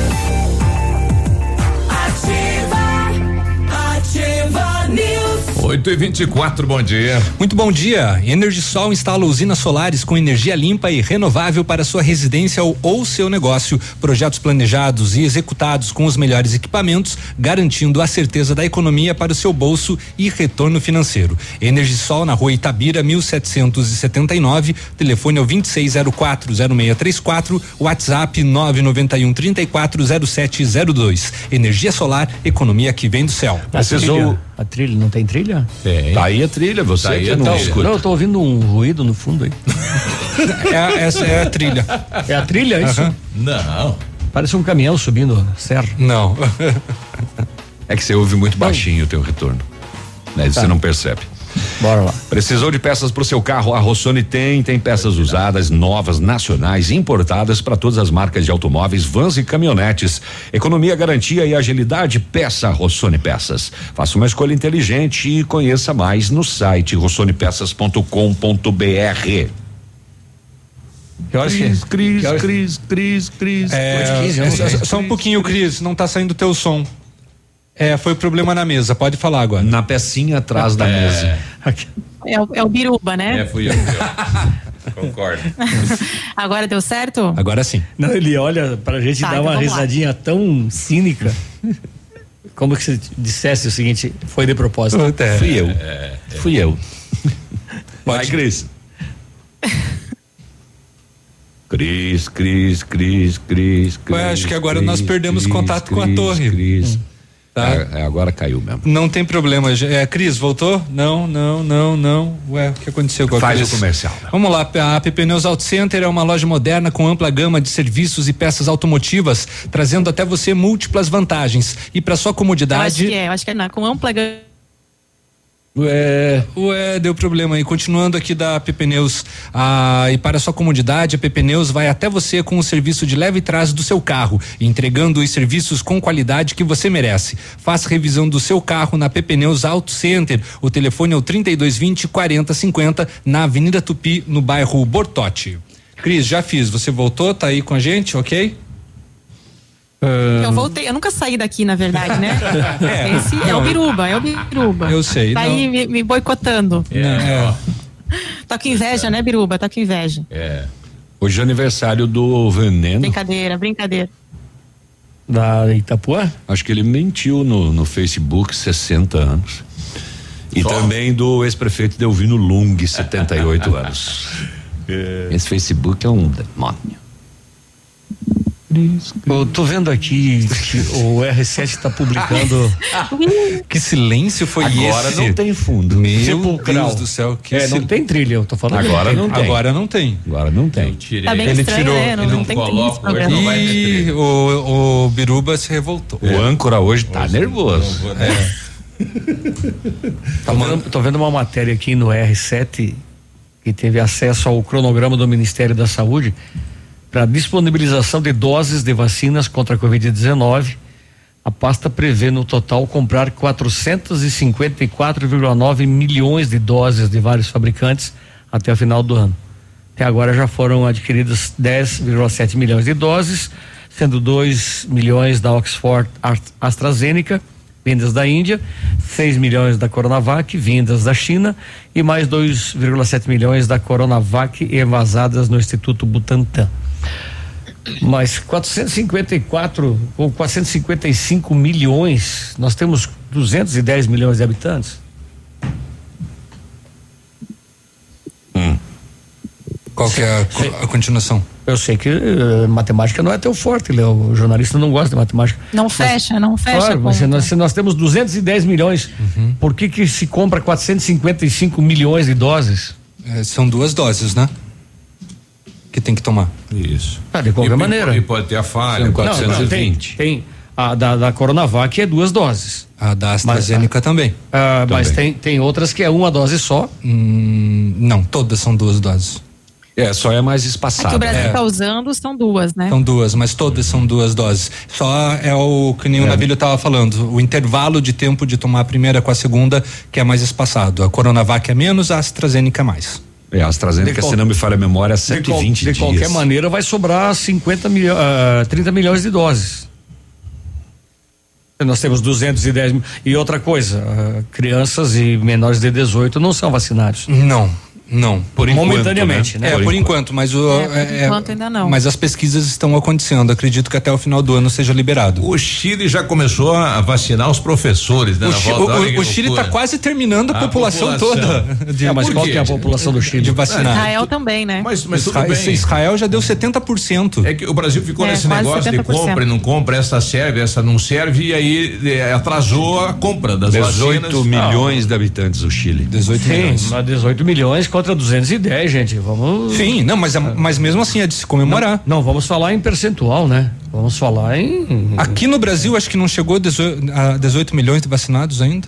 8 e 24 bom dia. Muito bom dia. Energisol instala usinas solares com energia limpa e renovável para sua residência ou, ou seu negócio. Projetos planejados e executados com os melhores equipamentos, garantindo a certeza da economia para o seu bolso e retorno financeiro. Energisol na rua Itabira, 1779. Telefone é o 26040634. WhatsApp 991 340702. Energia solar, economia que vem do céu. Precisou. A trilha, não tem trilha? Tem. Tá aí a trilha, você Tá aí que não trilha. escuta. Não, eu tô ouvindo um ruído no fundo aí. É, essa é a trilha. É a trilha, é isso? Aham. Não. Parece um caminhão subindo a serra. Não. É que você ouve muito baixinho o teu retorno. Né? Você Tá. não percebe. Bora lá. Precisou de peças para o seu carro? A Rossoni tem, tem peças usadas, novas, nacionais, importadas para todas as marcas de automóveis, vans e caminhonetes. Economia, garantia e agilidade, peça Rossoni Peças. Faça uma escolha inteligente e conheça mais no site rossonepeças.com.br. Que horas que é? Cris, Cris, Que horas- Cris, Cris, Cris. É, é, né? só, só um pouquinho, Cris, não tá saindo teu som. É, foi problema na mesa, pode falar agora. Na pecinha atrás da É. mesa. É o, é o Biruba, né? É, fui eu. Concordo. Agora deu certo? Agora sim. Não, ele olha pra gente Tá, dar então uma vamos lá. risadinha tão cínica. Como que você dissesse o seguinte, foi de propósito. É. Fui eu. Fui eu. Vai, Pode. Cris. Cris, Cris, Cris, Cris, Cris. Ué, acho que agora Cris, nós perdemos Cris, contato com a Cris, torre. Cris. Tá. É, é, agora caiu mesmo. Não tem problema. É, Cris, voltou? Não, não, não, não. Ué, o que aconteceu com a Faz Cris? o comercial. Vamos lá, a AP Pneus Auto Center é uma loja moderna com ampla gama de serviços e peças automotivas, trazendo até você múltiplas vantagens. E para sua Eu acho comodidade. que é, eu acho que é na, com ampla gama. Ué, ué, deu problema aí. Continuando aqui da AP Pneus, ah, e para sua comodidade, a AP Pneus vai até você com o serviço de leve trás do seu carro, entregando os serviços com qualidade que você merece. Faça revisão do seu carro na AP Pneus Auto Center. O telefone é o 3220 4050 na Avenida Tupi, no bairro Bortote. Cris, já fiz. Você voltou? Tá aí com a gente, ok? Eu voltei, eu nunca saí daqui, na verdade, né? É. Esse é o Biruba, é o Biruba. Eu sei, Tá não. aí me, me boicotando. É. Tá com inveja, né, Biruba? Tá com inveja. É. Hoje é aniversário do Veneno. Brincadeira, brincadeira. Da Itapuã? Acho que ele mentiu no, no Facebook 60 anos. E também do ex-prefeito Delvino Lung, 78 anos. Esse Facebook é um demônio. Eu tô vendo aqui que o R7 tá publicando. Que silêncio foi Agora esse? não tem fundo. Meu Sepulcral. Deus do céu. Que É, não sil- tem trilha, eu tô falando. Agora não tem. Agora não tem. Agora não tem. Tirei. Tá bem Ele estranho, tirou, né? Não, ele não não tem coloca, programa. não vai ter E o, o Biruba se revoltou. O âncora hoje tá nervoso. Tô vendo, tô vendo uma matéria aqui no R7 que teve acesso ao cronograma do Ministério da Saúde para disponibilização de doses de vacinas contra a Covid-19. A pasta prevê no total comprar 454,9 milhões de doses de vários fabricantes até o final do ano. Até agora já foram adquiridas 10,7 milhões de doses, sendo 2 milhões da Oxford Ast- AstraZeneca, vindas da Índia, 6 milhões da Coronavac, vindas da China, e mais 2,7 milhões da Coronavac envasadas no Instituto Butantan. Mas 454 ou 455 milhões, nós temos 210 milhões de habitantes. Qual que é a, a continuação? Eu sei que eh, matemática não é teu forte, Léo. O jornalista não gosta de matemática. Não fecha, não fecha. Claro, mas se nós, se nós temos 210 milhões, por que que se compra 455 milhões de doses? É, são duas doses, né? Que tem que tomar. Isso. Ah, de qualquer E- maneira. E pode ter a falha. São Não, não, 420. tem, tem a da, da Coronavac é duas doses. A da AstraZeneca também. Ah, mas Também. tem, tem outras que é uma dose só. Hum, não, todas são duas doses. É, só é mais É que espaçado. o Brasil É. tá usando, são duas, né? São duas, mas todas são duas doses. Só é o que nem o Navilho estava falando, o intervalo de tempo de tomar a primeira com a segunda que é mais espaçado. A Coronavac é menos, a AstraZeneca é mais. É, a AstraZeneca, De se não me falha a memória, é De, qual- 120 de dias. qualquer maneira, vai sobrar 50 milho, ah, 30 milhões de doses. Nós temos 210 mil. E outra coisa, ah, crianças e menores de 18 não são vacinados. Não. Não, por enquanto. Momentaneamente, né? É, por, enquanto, mas o. É, por é, enquanto ainda não. Mas as pesquisas estão acontecendo. Acredito que até o final do ano seja liberado. O Chile já começou a vacinar os professores, né? O, Chi- volta. o- o Chile está quase terminando a, A população, população. toda. De, É, mas qual que é a população do Chile? De vacinar. Israel também, né? Mas, mas tudo Israel, bem. Israel já deu 70%. É que o Brasil ficou É, nesse negócio de 70%. compra e não compra, essa serve, essa não serve, e aí atrasou a compra das 18 vacinas. milhões de habitantes do Chile. 18 Sim, milhões. mas 18 milhões contra 210, gente. Vamos. Sim, não, mas, é- mas mesmo assim é de se comemorar. Não, vamos falar em percentual, né? Vamos falar em. Aqui no Brasil, acho que não chegou a 18, a 18 milhões de vacinados ainda.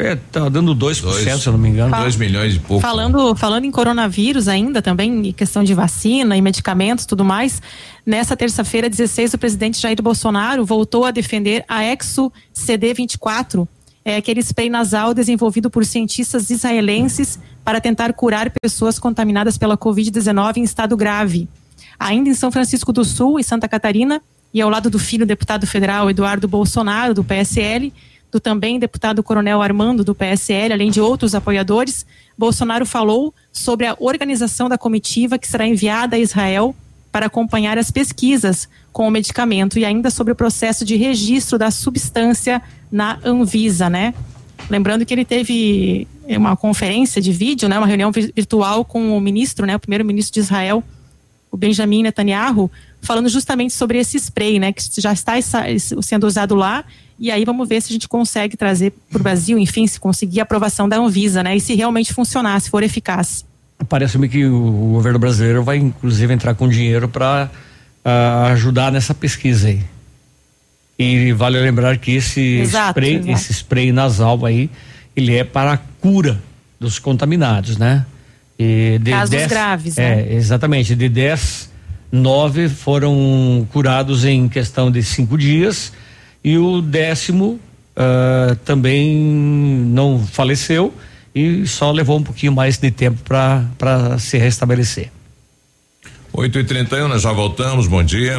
É, tá dando 2%, Dois. se eu não me engano. 2 milhões e pouco. Falando, falando em coronavírus ainda, também em questão de vacina e medicamentos tudo mais, nessa terça-feira, 16, o presidente Jair Bolsonaro voltou a defender a Exo CD24, é aquele spray nasal desenvolvido por cientistas israelenses para tentar curar pessoas contaminadas pela Covid-19 em estado grave. Ainda em São Francisco do Sul, em Santa Catarina, e ao lado do filho deputado federal Eduardo Bolsonaro, do PSL, do também deputado Coronel Armando, do PSL, além de outros apoiadores, Bolsonaro falou sobre a organização da comitiva que será enviada a Israel para acompanhar as pesquisas com o medicamento e ainda sobre o processo de registro da substância na Anvisa, né? Lembrando que ele teve uma conferência de vídeo, né, uma reunião vi- virtual com o ministro, né, o primeiro-ministro de Israel, o Benjamin Netanyahu, falando justamente sobre esse spray, né, que já está sendo usado lá. E aí vamos ver se a gente consegue trazer para o Brasil, enfim, se conseguir a aprovação da Anvisa, né, e se realmente funcionar, se for eficaz. Parece-me que o governo brasileiro vai, inclusive, entrar com dinheiro para ajudar nessa pesquisa aí. E vale lembrar que esse Exato, spray, exato. esse spray nasal aí, ele é para a cura dos contaminados, né? E de Casos 10 graves, é, né? exatamente. De 10, nove foram curados em questão de cinco dias e o décimo ah, também não faleceu e só levou um pouquinho mais de tempo para se restabelecer. 8 e 31 nós já voltamos, bom dia.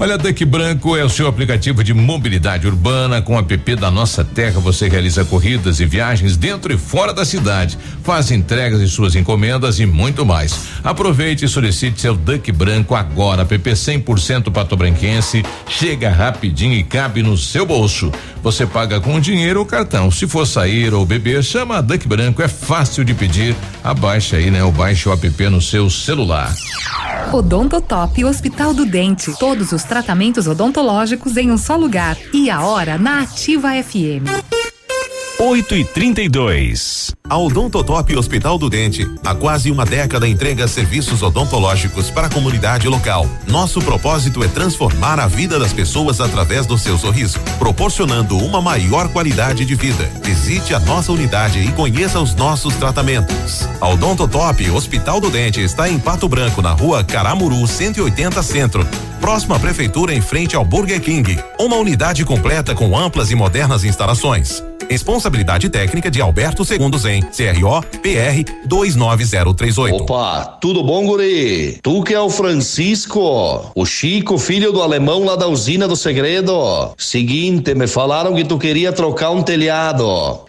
Olha, Duck Branco é o seu aplicativo de mobilidade urbana. Com o app da Nossa Terra, você realiza corridas e viagens dentro e fora da cidade, faz entregas de suas encomendas e muito mais. Aproveite e solicite seu Duck Branco agora. App 100% patobranquense, chega rapidinho e cabe no seu bolso. Você paga com dinheiro ou cartão. Se for sair ou beber, chama a Duck Branco. É fácil de pedir. Abaixa aí, né? Ou baixe o app no seu celular. Odontotop Hospital do Dente. Todos os tratamentos odontológicos em um só lugar. E a hora na Ativa FM. 8 e 32 A Odontotop Hospital do Dente, há quase uma década entrega serviços odontológicos para a comunidade local. Nosso propósito é transformar a vida das pessoas através do seu sorriso, proporcionando uma maior qualidade de vida. Visite a nossa unidade e conheça os nossos tratamentos. A Odontotop Hospital do Dente está em Pato Branco, na rua Caramuru 180 Centro. Próxima à prefeitura em frente ao Burger King. Uma unidade completa com amplas e modernas instalações. Responsabilidade técnica de Alberto Segundos em CRO PR 29038. Opa, tudo bom, guri? Tu que é o Francisco, o Chico, filho do alemão lá da usina do segredo. Seguinte, me falaram que tu queria trocar um telhado,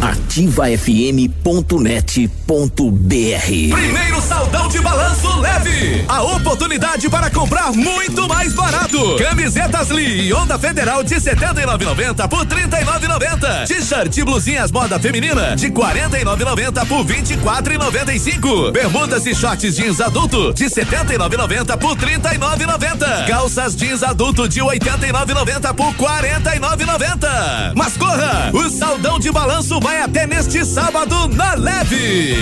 ativafm.net.br Primeiro saldão de balanço leve. A oportunidade para comprar muito mais barato. Camisetas Lee e Onda Federal de 79,90 por 39,90. T-shirt e blusinhas moda feminina de 49,90 por 24,95. Bermudas e shorts jeans adulto de 79,90 por 39,90. Calças jeans adulto de 89,90 por 49,90. Mas corra! O saldão de balanço vai até neste sábado na Leve.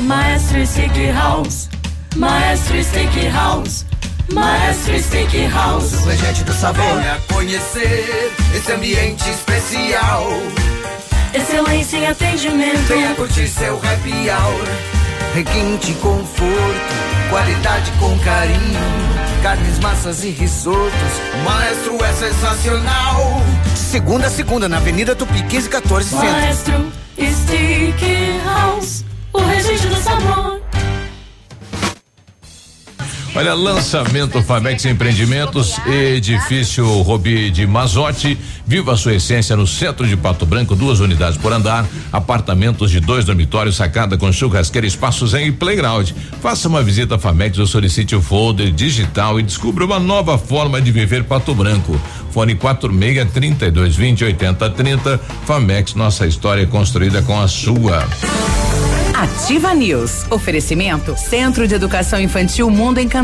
Maestro Stick House. Maestro Stick House. Maestro Stick House. O regente do sabor. Venha conhecer esse ambiente especial. Excelência em atendimento. Venha curtir seu happy hour. Requinte conforto. Qualidade com carinho. Carnes, massas e risotos. Maestro é sensacional. Segunda a segunda, na Avenida Tupi 1514 Centro. Maestro Stick House. O regente do sabor. Olha, lançamento Famex Empreendimentos, edifício Robi de Mazotti, viva a sua essência no centro de Pato Branco, duas unidades por andar, apartamentos de dois dormitórios, sacada com churrasqueira, espaços em playground. Faça uma visita à Famex ou solicite o folder digital e descubra uma nova forma de viver Pato Branco. Fone 46 32 20 80 30. Famex, nossa história é construída com a sua. Ativa News. Oferecimento Centro de Educação Infantil Mundo Encantado.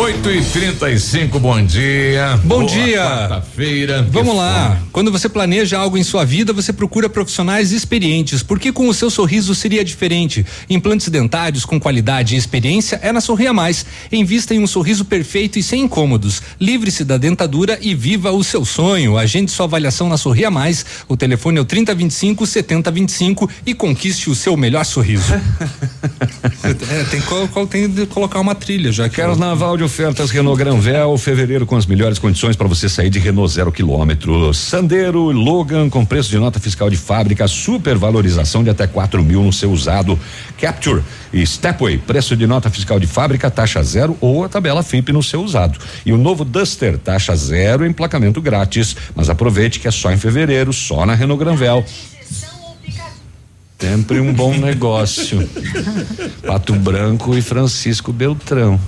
8 e 35 bom dia. Bom Boa dia. Quarta-feira. Vamos lá. Quando você planeja algo em sua vida, você procura profissionais experientes, porque com o seu sorriso seria diferente. Implantes dentários com qualidade e experiência é na Sorria Mais. Invista em um sorriso perfeito e sem incômodos. Livre-se da dentadura e viva o seu sonho. Agende sua avaliação na Sorria Mais. O telefone é o 3025 7025 e conquiste o seu melhor sorriso. é, tem, que colo- tem de colocar uma trilha já que Carnaval de ofertas Renault Granvel, fevereiro com as melhores condições para você sair de Renault zero quilômetro. Sandero, Logan com preço de nota fiscal de fábrica, super valorização de até 4 mil no seu usado. Capture e Stepway, preço de nota fiscal de fábrica, taxa zero ou a tabela FIP no seu usado. E o novo Duster, taxa zero, emplacamento grátis. Mas aproveite que é só em fevereiro, só na Renault Granvel. Sempre um bom negócio. Pato Branco e Francisco Beltrão.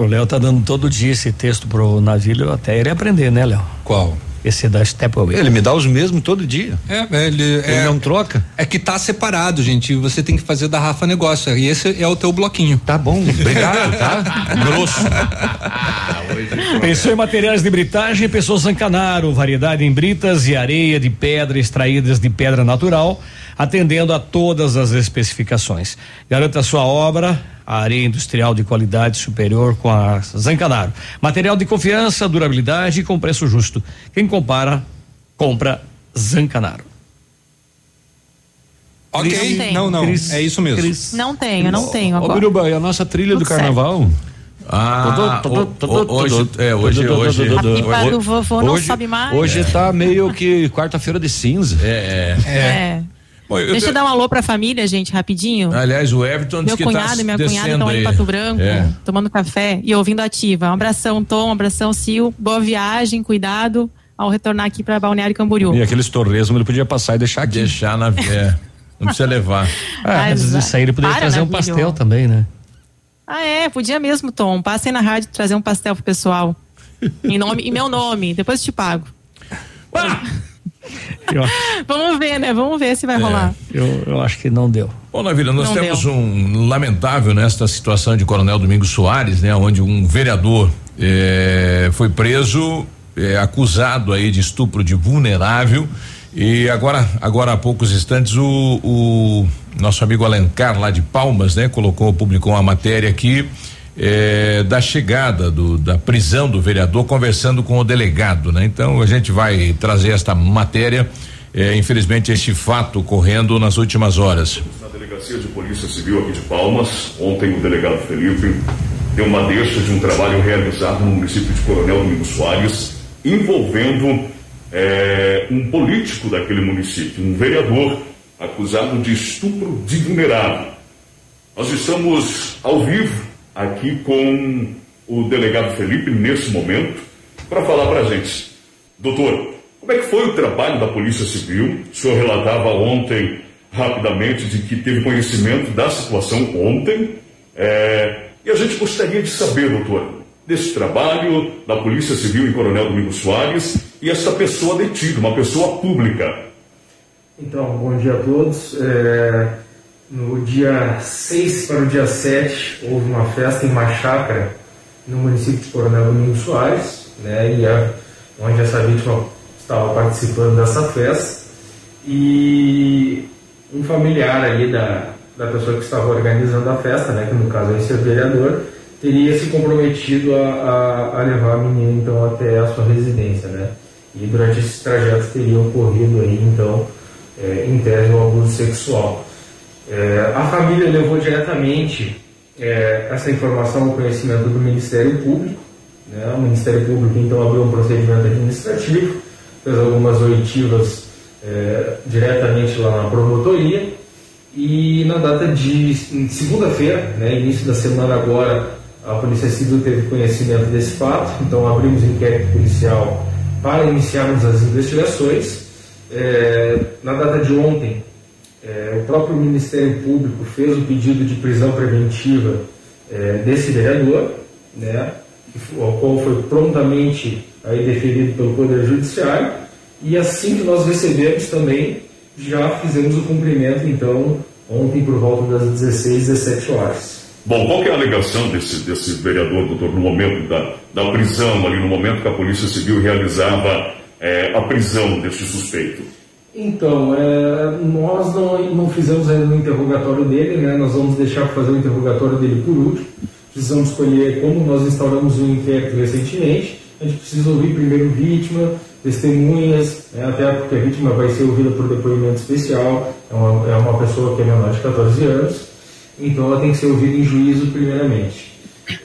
O Léo tá dando todo dia esse texto pro navio até ele aprender, né, Léo? Qual? Esse da Stepway. Ele me dá os mesmos todo dia. É, ele, é, não troca? É que tá separado, gente. Você tem que fazer da Rafa negócio. E esse é o teu bloquinho. Tá bom, obrigado, tá? Grosso. Pensou em materiais de britagem? Pensou Zancanaro, variedade em britas e areia de pedra extraídas de pedra natural, atendendo a todas as especificações. Garanta sua obra, a areia industrial de qualidade superior com a Zancanaro. Material de confiança, durabilidade e com preço justo. Quem compara, compra Zancanaro. Ok, Não não, não, Cris- é isso mesmo. Cris- Não tenho, não tenho Ô, agora. Biruba, e a nossa trilha Tudo do carnaval? Ah, Tudo, tudo, o- tudo, o- hoje, é, hoje, hoje. A pipa do vovô não hoje- sobe mais. Hoje tá meio que quarta-feira de cinza. É, é. É. Bom, eu Deixa eu dar um alô pra família, gente, rapidinho. Aliás, o Everton Meu que cunhado tá e minha cunhada estão aí em. Pato Branco, É. tomando café e ouvindo ativa. Um abração, Tom, um abração, Sil. Boa viagem, cuidado ao retornar aqui para Balneário Camboriú. E aqueles torresmos ele podia passar e deixar aqui. Deixar na. É, não precisa levar. Ah, vezes isso aí ele poderia para, trazer um Navilho. pastel também, né? Ah, é, podia mesmo, Tom. Passem na rádio trazer um pastel pro pessoal. em, nome, em meu nome, depois eu te pago. Eu, Vamos ver, né? Vamos ver se vai É. rolar. eu, eu acho que não deu. Bom, Navilha, nós Não temos deu. um lamentável nesta situação de Coronel Domingos Soares, né, onde um vereador eh, foi preso, eh, acusado aí de estupro de vulnerável. E agora, agora há poucos instantes, o, o nosso amigo Alencar lá de Palmas, né, colocou, publicou uma matéria aqui eh, da chegada do, da prisão do vereador conversando com o delegado, né? Então a gente vai trazer esta matéria. eh, infelizmente este fato ocorrendo nas últimas horas. Na Delegacia de Polícia Civil aqui de Palmas, ontem o delegado Felipe deu uma deixa de um trabalho realizado no município de Coronel Domingos Soares, envolvendo eh, um político daquele município, um vereador acusado de estupro de vulnerável. Nós estamos ao vivo aqui com o delegado Felipe nesse momento para falar para a gente. Doutor, como é que foi o trabalho da Polícia Civil? O senhor relatava ontem, rapidamente, de que teve conhecimento da situação ontem. É, e a gente gostaria de saber, doutor, desse trabalho da Polícia Civil em Coronel Domingos Soares e essa pessoa detida, uma pessoa pública. Então, bom dia a todos. É, no dia 6 para o dia 7, houve uma festa em uma chácara no município de Coronel Domingos Soares, né, e a, onde essa vítima estava participando dessa festa. E um familiar ali da, da pessoa que estava organizando a festa, né, que no caso é esse vereador, teria se comprometido a, a, a levar a menina então até a sua residência, né? E durante esse trajeto teria ocorrido aí então é, em tese um abuso sexual. É, a família levou diretamente é, essa informação ao conhecimento do Ministério Público. Né? O Ministério Público então abriu um procedimento administrativo, fez algumas oitivas é, diretamente lá na promotoria e na data de segunda-feira, né, início da semana agora, a Polícia Civil teve conhecimento desse fato, então abrimos inquérito policial para iniciarmos as investigações. É, na data de ontem, é, o próprio Ministério Público fez o pedido de prisão preventiva é, desse vereador, né, o qual foi prontamente aí deferido pelo Poder Judiciário, e assim que nós recebemos também, já fizemos o cumprimento, então, ontem por volta das 16, 17 horas. Bom, qual é a alegação desse, desse vereador, doutor, no momento da, da prisão, ali no momento que a Polícia Civil realizava é, a prisão deste suspeito? Então, é, nós não, não fizemos ainda o interrogatório dele, né? nós vamos deixar fazer o interrogatório dele por último. Precisamos escolher como nós instauramos o inquérito recentemente. A gente precisa ouvir primeiro vítima, testemunhas, né? até porque a vítima vai ser ouvida por depoimento especial, é uma, é uma pessoa que é menor de 14 anos, então ela tem que ser ouvida em juízo primeiramente.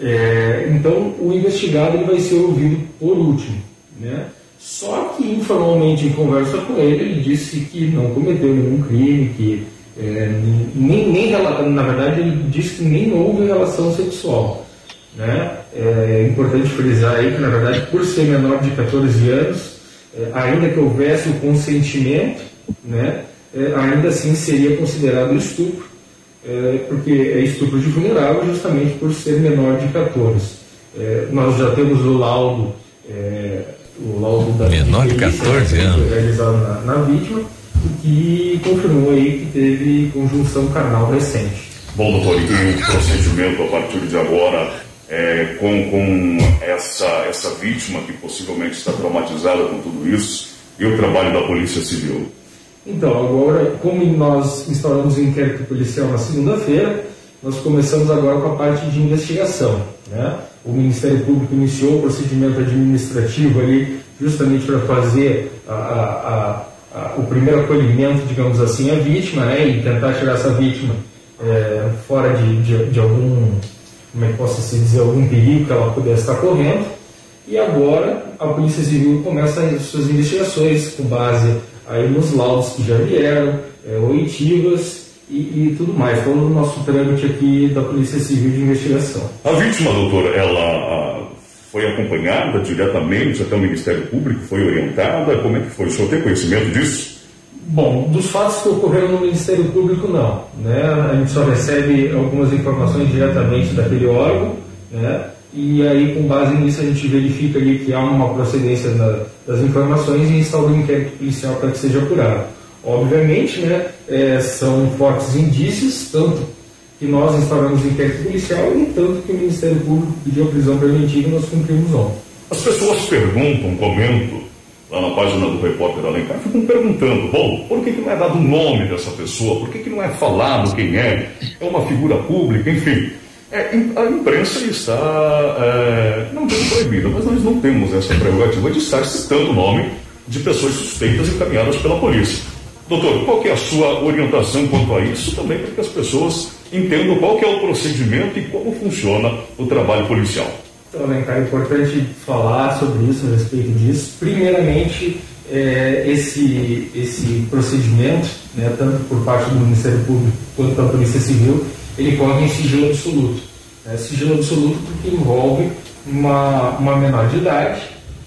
É, então, o investigado ele vai ser ouvido por último. Né? Só que informalmente em conversa com ele, ele disse que não cometeu nenhum crime, que é, nem, nem na verdade ele disse que nem houve relação sexual. Né? É importante frisar aí que na verdade por ser menor de 14 anos, é, ainda que houvesse o consentimento, né, é, ainda assim seria considerado estupro, é, porque é estupro de vulnerável justamente por ser menor de 14. É, nós já temos o laudo é, o laudo da Menor de 14 anos. realizado na, na vítima, que confirmou aí que teve conjunção carnal recente. Bom, doutor, e o procedimento a partir de agora é, com, com essa, essa vítima que possivelmente está traumatizada com tudo isso e o trabalho da Polícia Civil? Então, agora, como nós instauramos o inquérito policial na segunda-feira, nós começamos agora com a parte de investigação. Né? O Ministério Público iniciou o procedimento administrativo ali justamente para fazer a, a, a, o primeiro acolhimento, digamos assim, à vítima né? e tentar tirar essa vítima é, fora de, de, de algum, como é que posso dizer, algum perigo que ela pudesse estar correndo. E agora a Polícia Civil começa as suas investigações com base aí nos laudos que já vieram, é, oitivas e, e, tudo mais, todo o nosso trâmite aqui da Polícia Civil de investigação. A vítima, doutor, ela foi acompanhada diretamente até o Ministério Público, foi orientada, como é que foi? O senhor tem conhecimento disso? Bom, dos fatos que ocorreram no Ministério Público, não. Né? A gente só recebe algumas informações diretamente daquele órgão, né? e aí, com base nisso, a gente verifica ali que há uma procedência da, das informações e instaura um inquérito policial para que seja apurado. Obviamente, né, é, são fortes indícios, tanto que nós instauramos inquérito policial e tanto que o Ministério Público pediu a prisão preventiva e nós cumprimos ontem. As pessoas perguntam, comentam, lá na página do repórter Alencar, ficam perguntando, bom, por que, que não é dado o nome dessa pessoa? Por que, que não é falado quem é? É uma figura pública, enfim. É, a imprensa está, é, não digo proibida, mas nós não temos essa prerrogativa de estar citando o nome de pessoas suspeitas encaminhadas pela polícia. Doutor, qual é a sua orientação quanto a isso também para que as pessoas entendam qual é o procedimento e como funciona o trabalho policial? Então, Alencar, é importante falar sobre isso, a respeito disso. Primeiramente, é, esse, esse procedimento, né, tanto por parte do Ministério Público quanto da Polícia Civil, ele corre em sigilo absoluto. Né, sigilo absoluto porque envolve uma, uma menor de idade,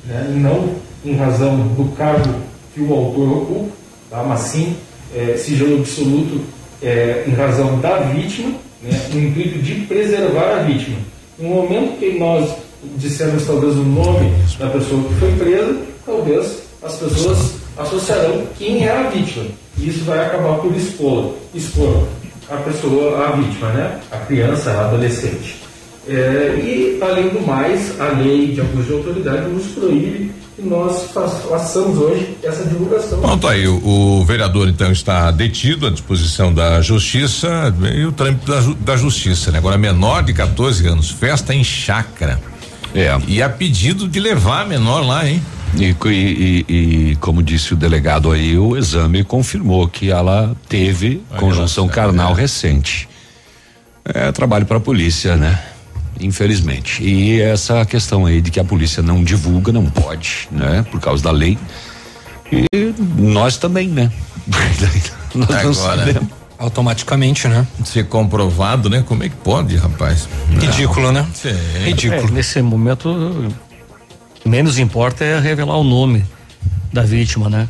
né, não em razão do cargo que o autor ocupa, tá, mas sim é, sigilo absoluto é, em razão da vítima, né, no intuito de preservar a vítima. No momento que nós dissemos talvez o nome da pessoa que foi presa, talvez as pessoas associarão quem é a vítima. E isso vai acabar por expor, expor a pessoa, a vítima, né? a criança, a adolescente. É, e, além do mais, a lei de abuso de autoridade nos proíbe que nós façamos hoje essa divulgação. Bom, tá aí, o, o, vereador então está detido à disposição da justiça e o trâmite da, da justiça, né? Agora menor de 14 anos, festa em chácara. É. E a pedido de levar a menor lá, hein? E, e, e, como disse o delegado aí, o exame confirmou que ela teve a conjunção carnal é. recente. É trabalho para a polícia, né? Infelizmente. E essa questão aí de que a polícia não divulga, não pode, né? Por causa da lei. E nós também, né? nós Agora, não sabemos. Automaticamente, né? Ser comprovado, né? Como é que pode, rapaz? Ridículo, não. né? Sim. Ridículo. É, nesse momento menos importa é revelar o nome da vítima, né?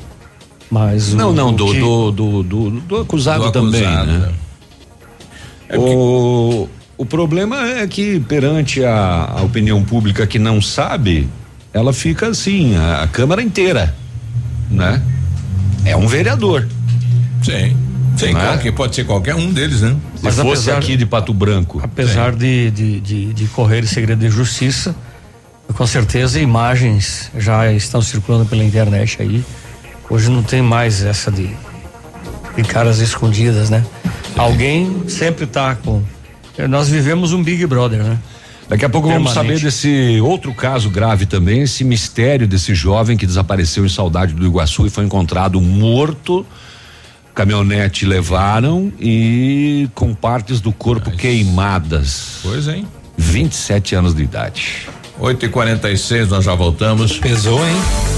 Mas não, o, não, o do, que... do, do, do, do, acusado do também, acusado, né? né? É o, o problema é que perante a, a, opinião pública que não sabe, ela fica assim, a, a Câmara inteira, né? É um vereador. Sim. Sim, é? que pode ser qualquer um deles, né? Se fosse apesar, aqui de Pato Branco. Apesar de, de, de, de correr segredo de justiça, com certeza imagens já estão circulando pela internet aí. Hoje não tem mais essa de, de caras escondidas, né? Alguém sempre tá com. Nós vivemos um Big Brother, né? Daqui a pouco Permanente. vamos saber desse outro caso grave também, esse mistério desse jovem que desapareceu em Saudade do Iguaçu e foi encontrado morto. Caminhonete levaram e com partes do corpo Mas... queimadas. Pois, hein? 27 anos de idade. 8 e 46 nós já voltamos. Pesou, hein?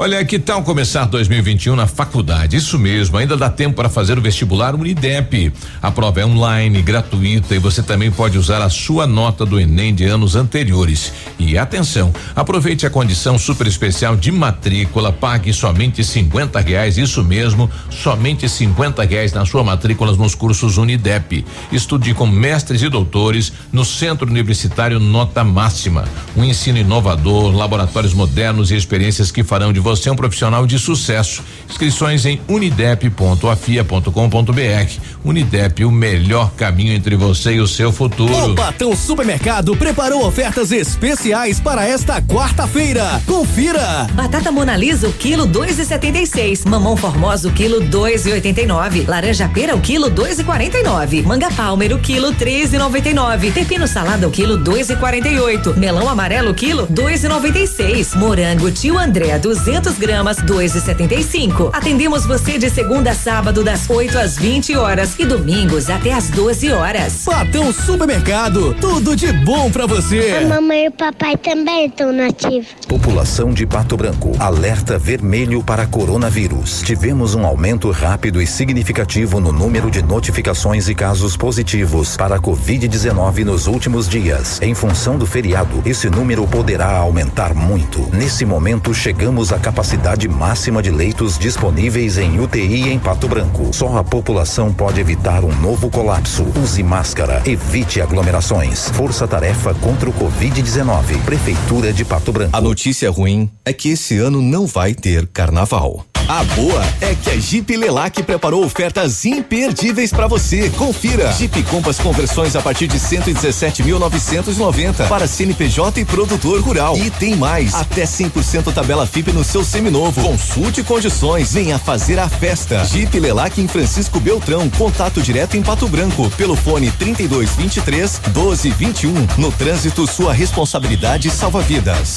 Olha, que tal começar 2021 na faculdade? Isso mesmo, ainda dá tempo para fazer o vestibular Unidep. A prova é online, gratuita e você também pode usar a sua nota do Enem de anos anteriores. E atenção, aproveite a condição super especial de matrícula, pague somente 50 reais, isso mesmo, somente 50 reais na sua matrícula nos cursos Unidep. Estude com mestres e doutores no Centro Universitário Nota Máxima. Um ensino inovador, laboratórios modernos e experiências que farão de você é um profissional de sucesso. Inscrições em unidep.afia.com.br. Unidep, o melhor caminho entre você e o seu futuro. O Patão Supermercado preparou ofertas especiais para esta quarta-feira. Confira. Batata Monalisa o quilo dois e setenta e seis. Mamão Formosa o quilo dois e oitenta e nove. Laranja pera o quilo dois e quarenta e nove. Manga Palmer o quilo três e noventa e nove. Pepino salada o quilo dois e quarenta e oito. Melão amarelo o quilo dois e noventa e seis. Morango tio André 200 200 gramas, 2,75. Atendemos você de segunda a sábado, das 8 às 20 horas e domingos até às 12 horas. Patão Supermercado, tudo de bom para você. A mamãe e o papai também estão nativos. População de Pato Branco, alerta vermelho para coronavírus. Tivemos um aumento rápido e significativo no número de notificações e casos positivos para a Covid-19 nos últimos dias. Em função do feriado, esse número poderá aumentar muito. Nesse momento, chegamos a a capacidade máxima de leitos disponíveis em UTI em Pato Branco. Só a população pode evitar um novo colapso. Use máscara, evite aglomerações. Força-tarefa contra o Covid-19. Prefeitura de Pato Branco. A notícia ruim é que esse ano não vai ter carnaval. A boa é que a Jeep Lelac preparou ofertas imperdíveis para você. Confira. Jeep Compass conversões a partir de 117.990 para CNPJ e produtor rural. E tem mais, até 100% tabela FIP no seu seminovo. Consulte condições, venha fazer a festa. Jeep Lelac em Francisco Beltrão, contato direto em Pato Branco pelo fone 3223 1221. No trânsito, sua responsabilidade salva vidas.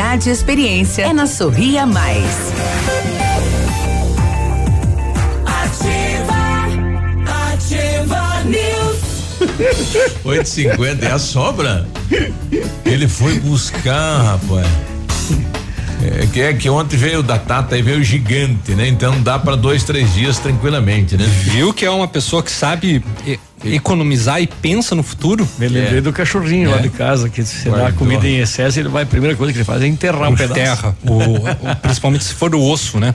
e experiência é na Sorria Mais. Ativa, ativa News. 8,50 é a sobra? Ele foi buscar, rapaz. É que, é que ontem veio da Tata e veio gigante, né? Então dá para dois, três dias tranquilamente, né? Viu que é uma pessoa que sabe e- economizar e pensa no futuro? Me lembrei É. do cachorrinho lá de casa, que se dá Guardou. comida em excesso, ele vai, a primeira coisa que ele faz é enterrar um Por pedaço. terra, o- o- principalmente se for o osso, né?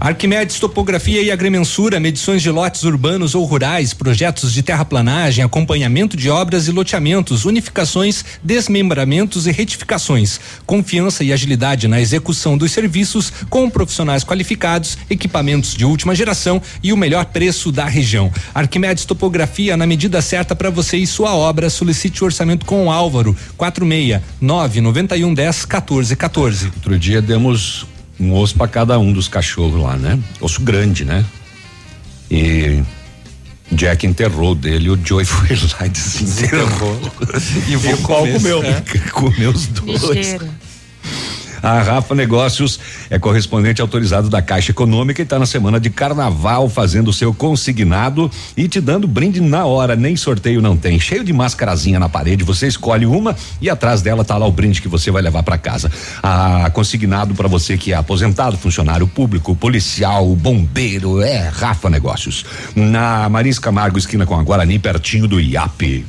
Arquimedes Topografia e Agrimensura, medições de lotes urbanos ou rurais, projetos de terraplanagem, acompanhamento de obras e loteamentos, unificações, desmembramentos e retificações. Confiança e agilidade na execução dos serviços com profissionais qualificados, equipamentos de última geração e o melhor preço da região. Arquimedes Topografia na medida certa para você e sua obra. Solicite o orçamento com o Álvaro 46 991 10 14 14. Outro dia demos um osso para cada um dos cachorros lá, né? Osso grande, né? E Jack enterrou dele, o Joey foi lá e desenterrou. E o qual comeu. É. Comeu os dois. Ligeiro. A Rafa Negócios é correspondente autorizado da Caixa Econômica e está na semana de carnaval fazendo o seu consignado e te dando brinde na hora, nem sorteio não tem. Cheio de mascarazinha na parede, você escolhe uma e atrás dela tá lá o brinde que você vai levar para casa. A consignado para você que é aposentado, funcionário público, policial, bombeiro, é Rafa Negócios. Na Marins Camargo, esquina com a Guarani, pertinho do IAP.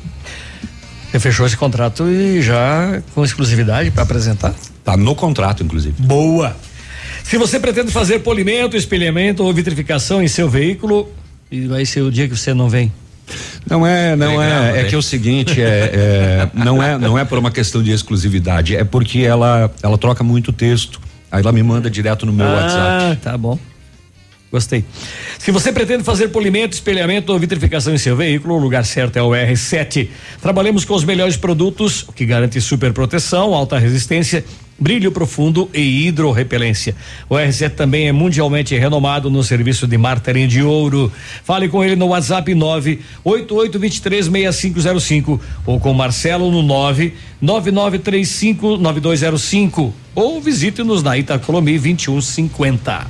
Você fechou esse contrato e já com exclusividade para apresentar? Tá no contrato, inclusive. Boa. Se você pretende fazer polimento, espelhamento ou vitrificação em seu veículo, e vai ser o dia que você não vem. Não é, não Legal, é. É né? que é o seguinte, é, é, não é, não é por uma questão de exclusividade, é porque ela, ela troca muito texto. Aí ela me manda direto no meu ah, WhatsApp. tá bom. Gostei. Se você pretende fazer polimento, espelhamento ou vitrificação em seu veículo, o lugar certo é o R7. Trabalhamos com os melhores produtos, o que garante super proteção, alta resistência, brilho profundo e hidrorrepelência. O R7 também é mundialmente renomado no serviço de martelinho de ouro. Fale com ele no WhatsApp 988236505 ou com Marcelo no 999359205 ou visite-nos na Itacolomi 2150.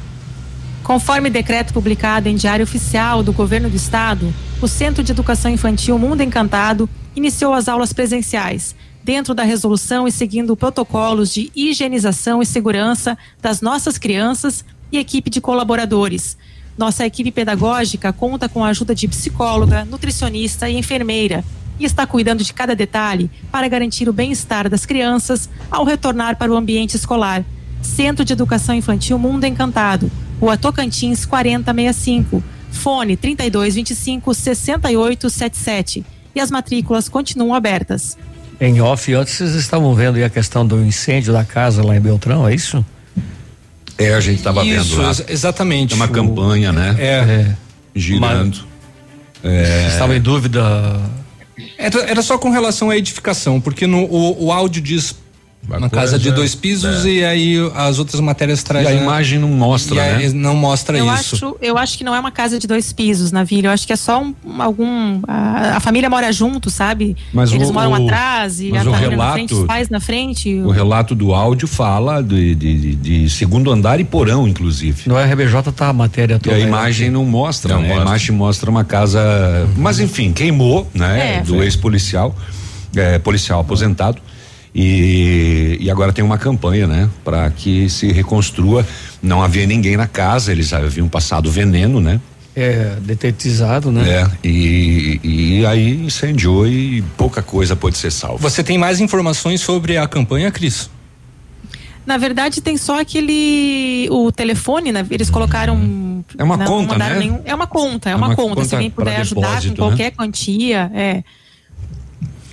Conforme decreto publicado em Diário Oficial do Governo do Estado, o Centro de Educação Infantil Mundo Encantado iniciou as aulas presenciais, dentro da resolução e seguindo protocolos de higienização e segurança das nossas crianças e equipe de colaboradores. Nossa equipe pedagógica conta com a ajuda de psicóloga, nutricionista e enfermeira e está cuidando de cada detalhe para garantir o bem-estar das crianças ao retornar para o ambiente escolar. Centro de Educação Infantil Mundo Encantado, Rua Tocantins 4065, fone 3225 6877 e as matrículas continuam abertas. Em off, antes vocês estavam vendo aí a questão do incêndio da casa lá em Beltrão, é isso? É, a gente estava vendo Isso, lá. ex- exatamente. É uma O- campanha, né? É. Girando. É. Estava em dúvida. Era, era só com relação à edificação, porque no, o, o áudio diz uma casa de dois pisos é. e aí as outras matérias trazem. E a imagem não mostra, e a- né? Não mostra eu isso. Acho, eu acho que não é uma casa de dois pisos na vila. Eu acho que é só um, um- algum. A, a família mora junto, sabe? Mas Eles o- moram o- atrás e mas a o família na relato- frente, os pais na frente. O relato do áudio fala de, de- de- de segundo andar e porão, inclusive. No RBJ tá a matéria E toda. a aí. imagem não mostra, Não né? mostra. A imagem mostra uma casa. Mas enfim, queimou, né? É. do ex-policial, é, policial aposentado. E, e agora tem uma campanha, né? Para que se reconstrua. Não havia ninguém na casa, eles haviam passado veneno, né? É, detetizado, né? É, e, e aí incendiou e pouca coisa pôde ser salva. Você tem mais informações sobre a campanha, Cris? Na verdade, tem só aquele. O telefone, né? Eles colocaram. É uma não conta, mandaram né? nenhum- é uma conta, é, É uma, uma conta. Se conta alguém pra puder ajudar depósito, com né? qualquer quantia, é.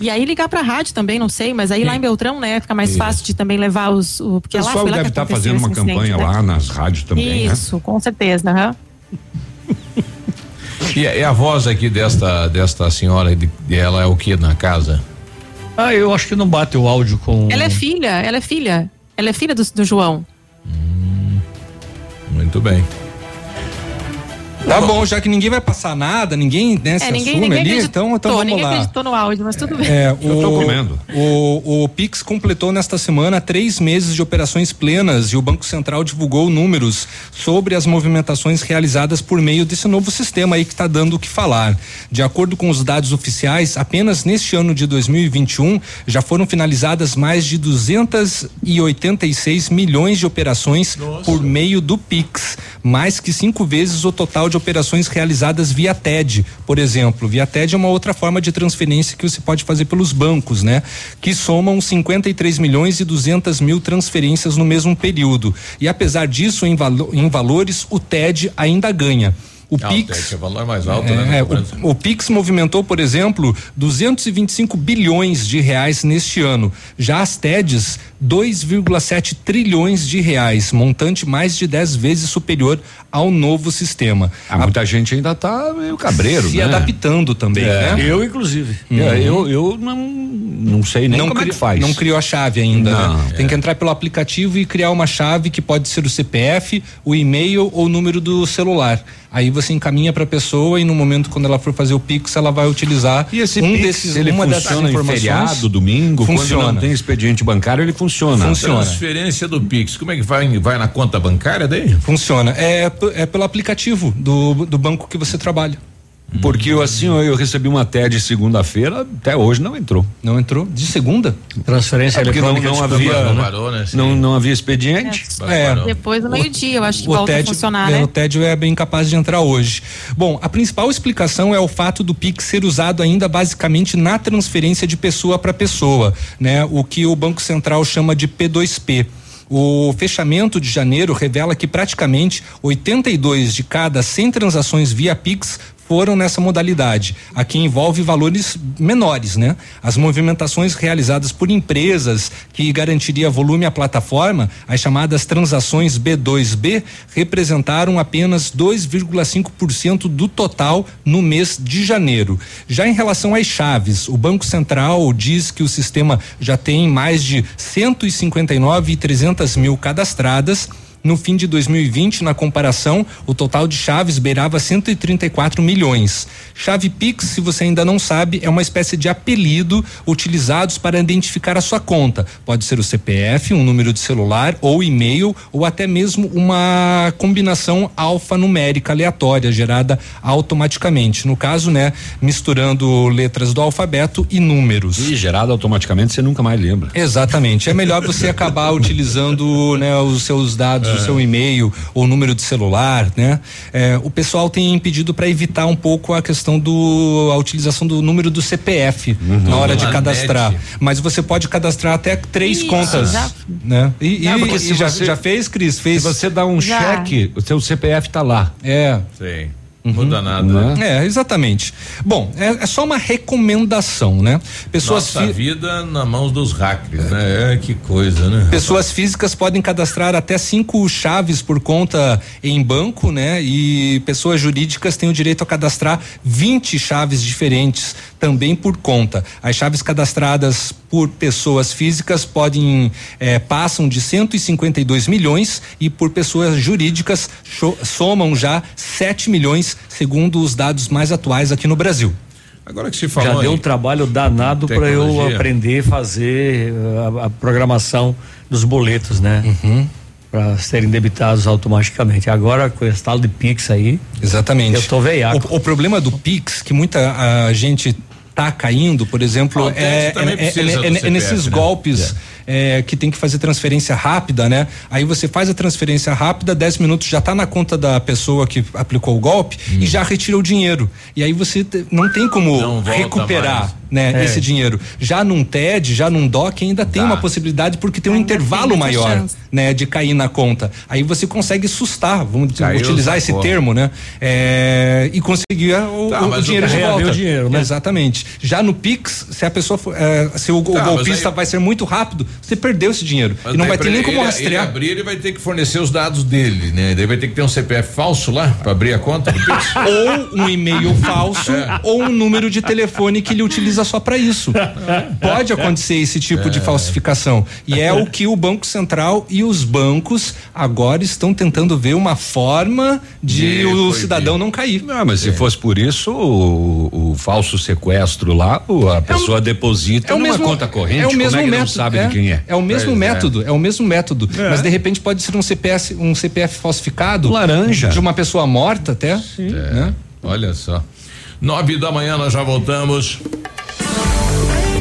E aí ligar pra rádio também, não sei, mas aí lá em Beltrão, né, fica mais Isso. fácil de também levar os. O, porque pessoal lá deve estar aconteceu fazendo uma campanha né? lá nas rádios também, né? Isso, com certeza, aham. E, a- e a voz aqui desta, desta senhora, de, ela é o que na casa? Ah, eu acho que não bate o áudio com. Ela é filha, ela é filha. Ela é filha do, do João. Muito bem. Tá bom, já que ninguém vai passar nada, ninguém né, se é, ninguém, assume ninguém ali, acreditou, então, então vamos ninguém lá. acreditou no áudio, mas tudo bem. É, o, Eu tô comendo. O, o Pix completou nesta semana três meses de operações plenas e o Banco Central divulgou números sobre as movimentações realizadas por meio desse novo sistema aí que está dando o que falar. De acordo com os dados oficiais, apenas neste ano de 2021 já foram finalizadas mais de 286 milhões de operações por meio do Pix, mais que cinco vezes o total de operações realizadas via TED, por exemplo. Via TED é uma outra forma de transferência que você pode fazer pelos bancos, né? Que somam 53 milhões e 200 mil transferências no mesmo período. E apesar disso, em, valo- em valores, o TED ainda ganha. O Ah, Pix. que é valor mais alto, É, né? é, o, o Pix movimentou, por exemplo, 225 bilhões de reais neste ano. Já as TEDs, 2,7 trilhões de reais, montante mais de 10 vezes superior ao novo sistema. Ah, muita gente ainda tá meio cabreiro, se né? adaptando também, É. né? Eu, inclusive. É, eu, eu não, não sei nem não como é que faz. Não criou a chave ainda, Não, né? Tem que entrar pelo aplicativo e criar uma chave que pode ser o CPF, o e-mail ou o número do celular. Aí você encaminha para a pessoa e no momento quando ela for fazer o Pix, ela vai utilizar E esse um Pix, desses ele uma dessas funciona em informações. feriado, domingo, quando funciona. não tem expediente bancário, ele funciona. Funciona. Transferência do Pix, como é que vai? Vai na conta bancária daí? Funciona. É, é pelo aplicativo do, do banco que você trabalha. Porque eu, assim, eu, recebi uma TED segunda-feira, até hoje não entrou. Não entrou? De segunda? Transferência É porque não, eletrônica não de havia, né? Parou, né? não, não havia expediente. É. Depois do meio-dia, eu acho que o volta TED, a funcionar, é, né? O TED é bem capaz de entrar hoje. Bom, a principal explicação é o fato do Pix ser usado ainda basicamente na transferência de pessoa para pessoa, né? O que o Banco Central chama de P2P. O fechamento de janeiro revela que praticamente 82 de cada 100 transações via Pix foram nessa modalidade, a que envolve valores menores, né? As movimentações realizadas por empresas que garantiria volume à plataforma, as chamadas transações B2B, representaram apenas 2,5% do total no mês de janeiro. Já em relação às chaves, o Banco Central diz que o sistema já tem mais de 159 e 300 mil cadastradas. No fim de 2020, na comparação, o total de chaves beirava 134 milhões. Chave Pix, se você ainda não sabe, é uma espécie de apelido utilizados para identificar a sua conta. Pode ser o CPF, um número de celular ou e-mail ou até mesmo uma combinação alfanumérica aleatória gerada automaticamente. No caso, né, misturando letras do alfabeto e números. E gerado automaticamente, você nunca mais lembra. Exatamente. É melhor você acabar utilizando, né, os seus dados, o seu e-mail ou número de celular, né? É, o pessoal tem pedido para evitar um pouco a questão do a utilização do número do CPF na hora de Na cadastrar. net. Mas você pode cadastrar até três Isso, contas, já- né? E, Não, e- e já, você- já fez, Cris? Fez? Se você dá um Já. cheque, o seu CPF tá lá. É. Sei. Muda nada. né? É, exatamente. Bom, é, é só uma recomendação, né? Pessoas Nossa fi- vida na mão dos hackers, né? É, que coisa, né? Pessoas físicas podem cadastrar até cinco chaves por conta em banco, né? E pessoas jurídicas têm o direito a cadastrar 20 chaves diferentes também por conta. As chaves cadastradas por pessoas físicas podem eh, passam de 152 milhões e por pessoas jurídicas somam já 7 milhões, segundo os dados mais atuais aqui no Brasil. Agora que se Já deu um trabalho danado para eu aprender a fazer uh, a, a programação dos boletos, né? Uhum. Para serem debitados automaticamente. Agora, com esse tal de Pix aí. Exatamente. Eu tô veiaco. O, o problema do Pix, que muita a gente tá caindo, por exemplo, Ah, é, é- é- é- é nesses né? golpes é, que tem que fazer transferência rápida, né? Aí você faz a transferência rápida, 10 minutos já tá na conta da pessoa que aplicou o golpe e já retira o dinheiro. E aí você não tem como Hum. Não recuperar, mais. né, É. esse dinheiro. Já num TED, já num DOC ainda tem uma possibilidade porque tem um intervalo tem maior, chance. né, de cair na conta. Aí você consegue sustar, vamos Caiu, utilizar esse sacou. termo, né? É, e conseguir o, Tá, o- o o- dinheiro de volta. o dinheiro, né? Exatamente. Já no Pix, se a pessoa for, é, se o, o Tá, mas golpista aí- vai ser muito rápido, você perdeu esse dinheiro Mas e não vai ter nem ele- como ele- rastrear. Ele abrir, ele vai ter que fornecer os dados dele, né? Daí vai ter que ter um CPF falso lá pra abrir a conta do Pix. ou um e-mail falso É. ou um número de telefone que ele utiliza só para isso. Pode acontecer esse tipo de É. falsificação. E é o que o Banco Central e os bancos agora estão tentando ver uma forma de De o cidadão não cair. Não, mas se fosse por isso, o, o falso sequestro lá, a pessoa deposita É numa mesmo, conta corrente, é o mesmo como é que método, não sabe é, de quem é? É o mesmo Pois é. método, é. o mesmo método. É. Mas de repente pode ser um CPF, um CPF falsificado. Laranja. De uma pessoa morta até. né? Olha só. Nove da manhã nós já voltamos.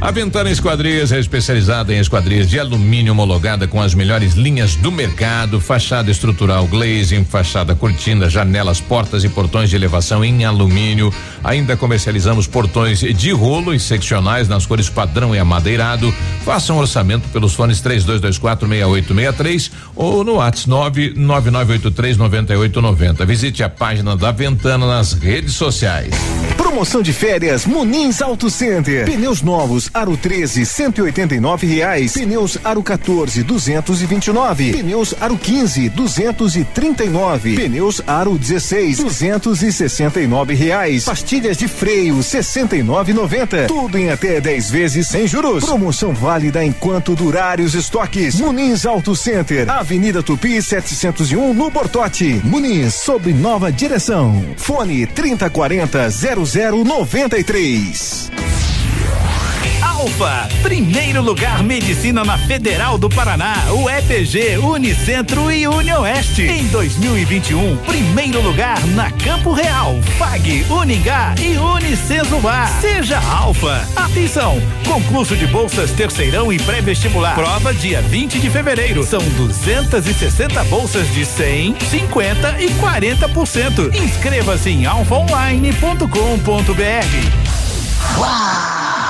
A Ventana Esquadrias é especializada em esquadrias de alumínio homologada com as melhores linhas do mercado, fachada estrutural glazing, fachada cortina, janelas, portas e portões de elevação em alumínio. Ainda comercializamos portões de rolo e seccionais nas cores padrão e amadeirado. Faça um orçamento pelos fones 32246863 ou no WhatsApp 999839890. Visite a página da Ventana nas redes sociais. Promoção de férias Munins Auto Center. Pneus novos Aro 13 189 reais. Pneus Aro 14 229. Pneus Aro 15 239. Pneus Aro 16 269 reais. Pastilhas de freio 69,90. Tudo em até 10 vezes sem juros. Promoção válida enquanto durarem os estoques. Munins Auto Center. Avenida Tupi 701 no Bortote. Muniz sob nova direção. Fone 3040 0093. Alfa, primeiro lugar medicina na Federal do Paraná, UEPG, Unicentro e Unioeste. Em 2021, primeiro lugar na Campo Real, FAG, Uningá e Unicesumar. Seja Alfa. Atenção, concurso de bolsas terceirão e pré-vestibular. Prova dia 20 de fevereiro. São 260 bolsas de 100, 50 e 40%. Inscreva-se em alfaonline.com.br.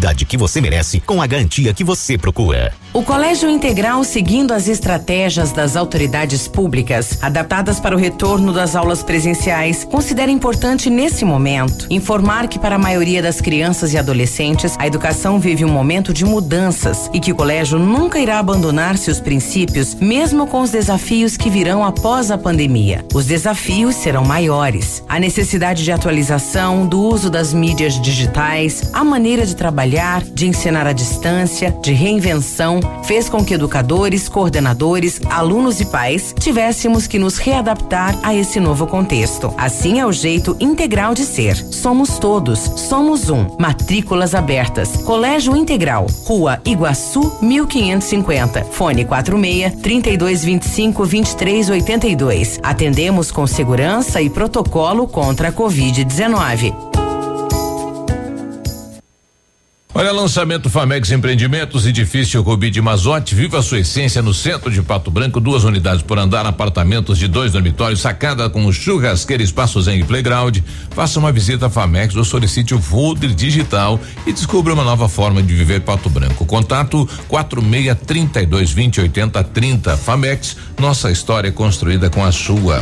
que você merece com a garantia que você procura. O Colégio Integral, seguindo as estratégias das autoridades públicas, adaptadas para o retorno das aulas presenciais, considera importante nesse momento informar que para a maioria das crianças e adolescentes, a educação vive um momento de mudanças e que o colégio nunca irá abandonar seus princípios, mesmo com os desafios que virão após a pandemia. Os desafios serão maiores. A necessidade de atualização, do uso das mídias digitais, a maneira de trabalhar, de ensinar à distância, de reinvenção, fez com que educadores, coordenadores, alunos e pais tivéssemos que nos readaptar a esse novo contexto. Assim é o jeito integral de ser. Somos todos, somos um. Matrículas abertas. Colégio Integral, Rua Iguaçu, 1550. Fone 46 3225 2382. Atendemos com segurança e protocolo contra a Covid-19. Olha, lançamento Famex Empreendimentos, edifício Rubi de Mazote, viva a sua essência no centro de Pato Branco, duas unidades por andar, apartamentos de dois dormitórios, sacada com churrasqueira, espaço zen playground. Faça uma visita à Famex ou solicite o Folder Digital e descubra uma nova forma de viver Pato Branco. Contato quatro meia trinta e dois vinte oitenta trinta. Famex, nossa história construída com a sua.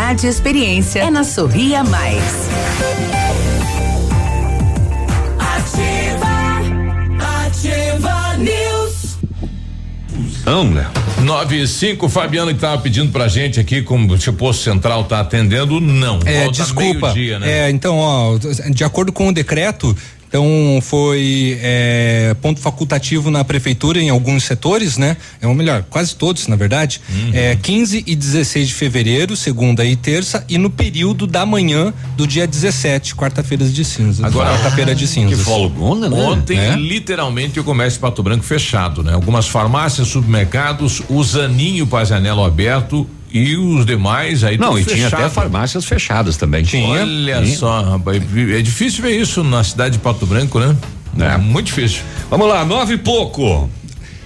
e experiência é na Sorria Mais. Ativa, ativa News. Né? Nove e cinco, Fabiano que tava pedindo pra gente aqui, como se o posto central tá atendendo, não. É, Volta desculpa. né? É, então, ó, de acordo com o decreto, então foi é, ponto facultativo na prefeitura em alguns setores, né? É ou melhor, quase todos, na verdade. Uhum. É 15 e 16 de fevereiro, segunda e terça, e no período da manhã do dia 17, quarta-feira de cinzas. Agora- quarta-feira de cinzas. Que folgona, né? Ontem, É. literalmente, o comércio de Pato Branco fechado, né? Algumas farmácias, supermercados, o Zaninho Pajanelo aberto e os demais aí Não, e tinha fechado. até farmácias fechadas também. Olha só, rapaz, é difícil ver isso na cidade de Pato Branco, né? É muito difícil. Vamos lá, nove e pouco.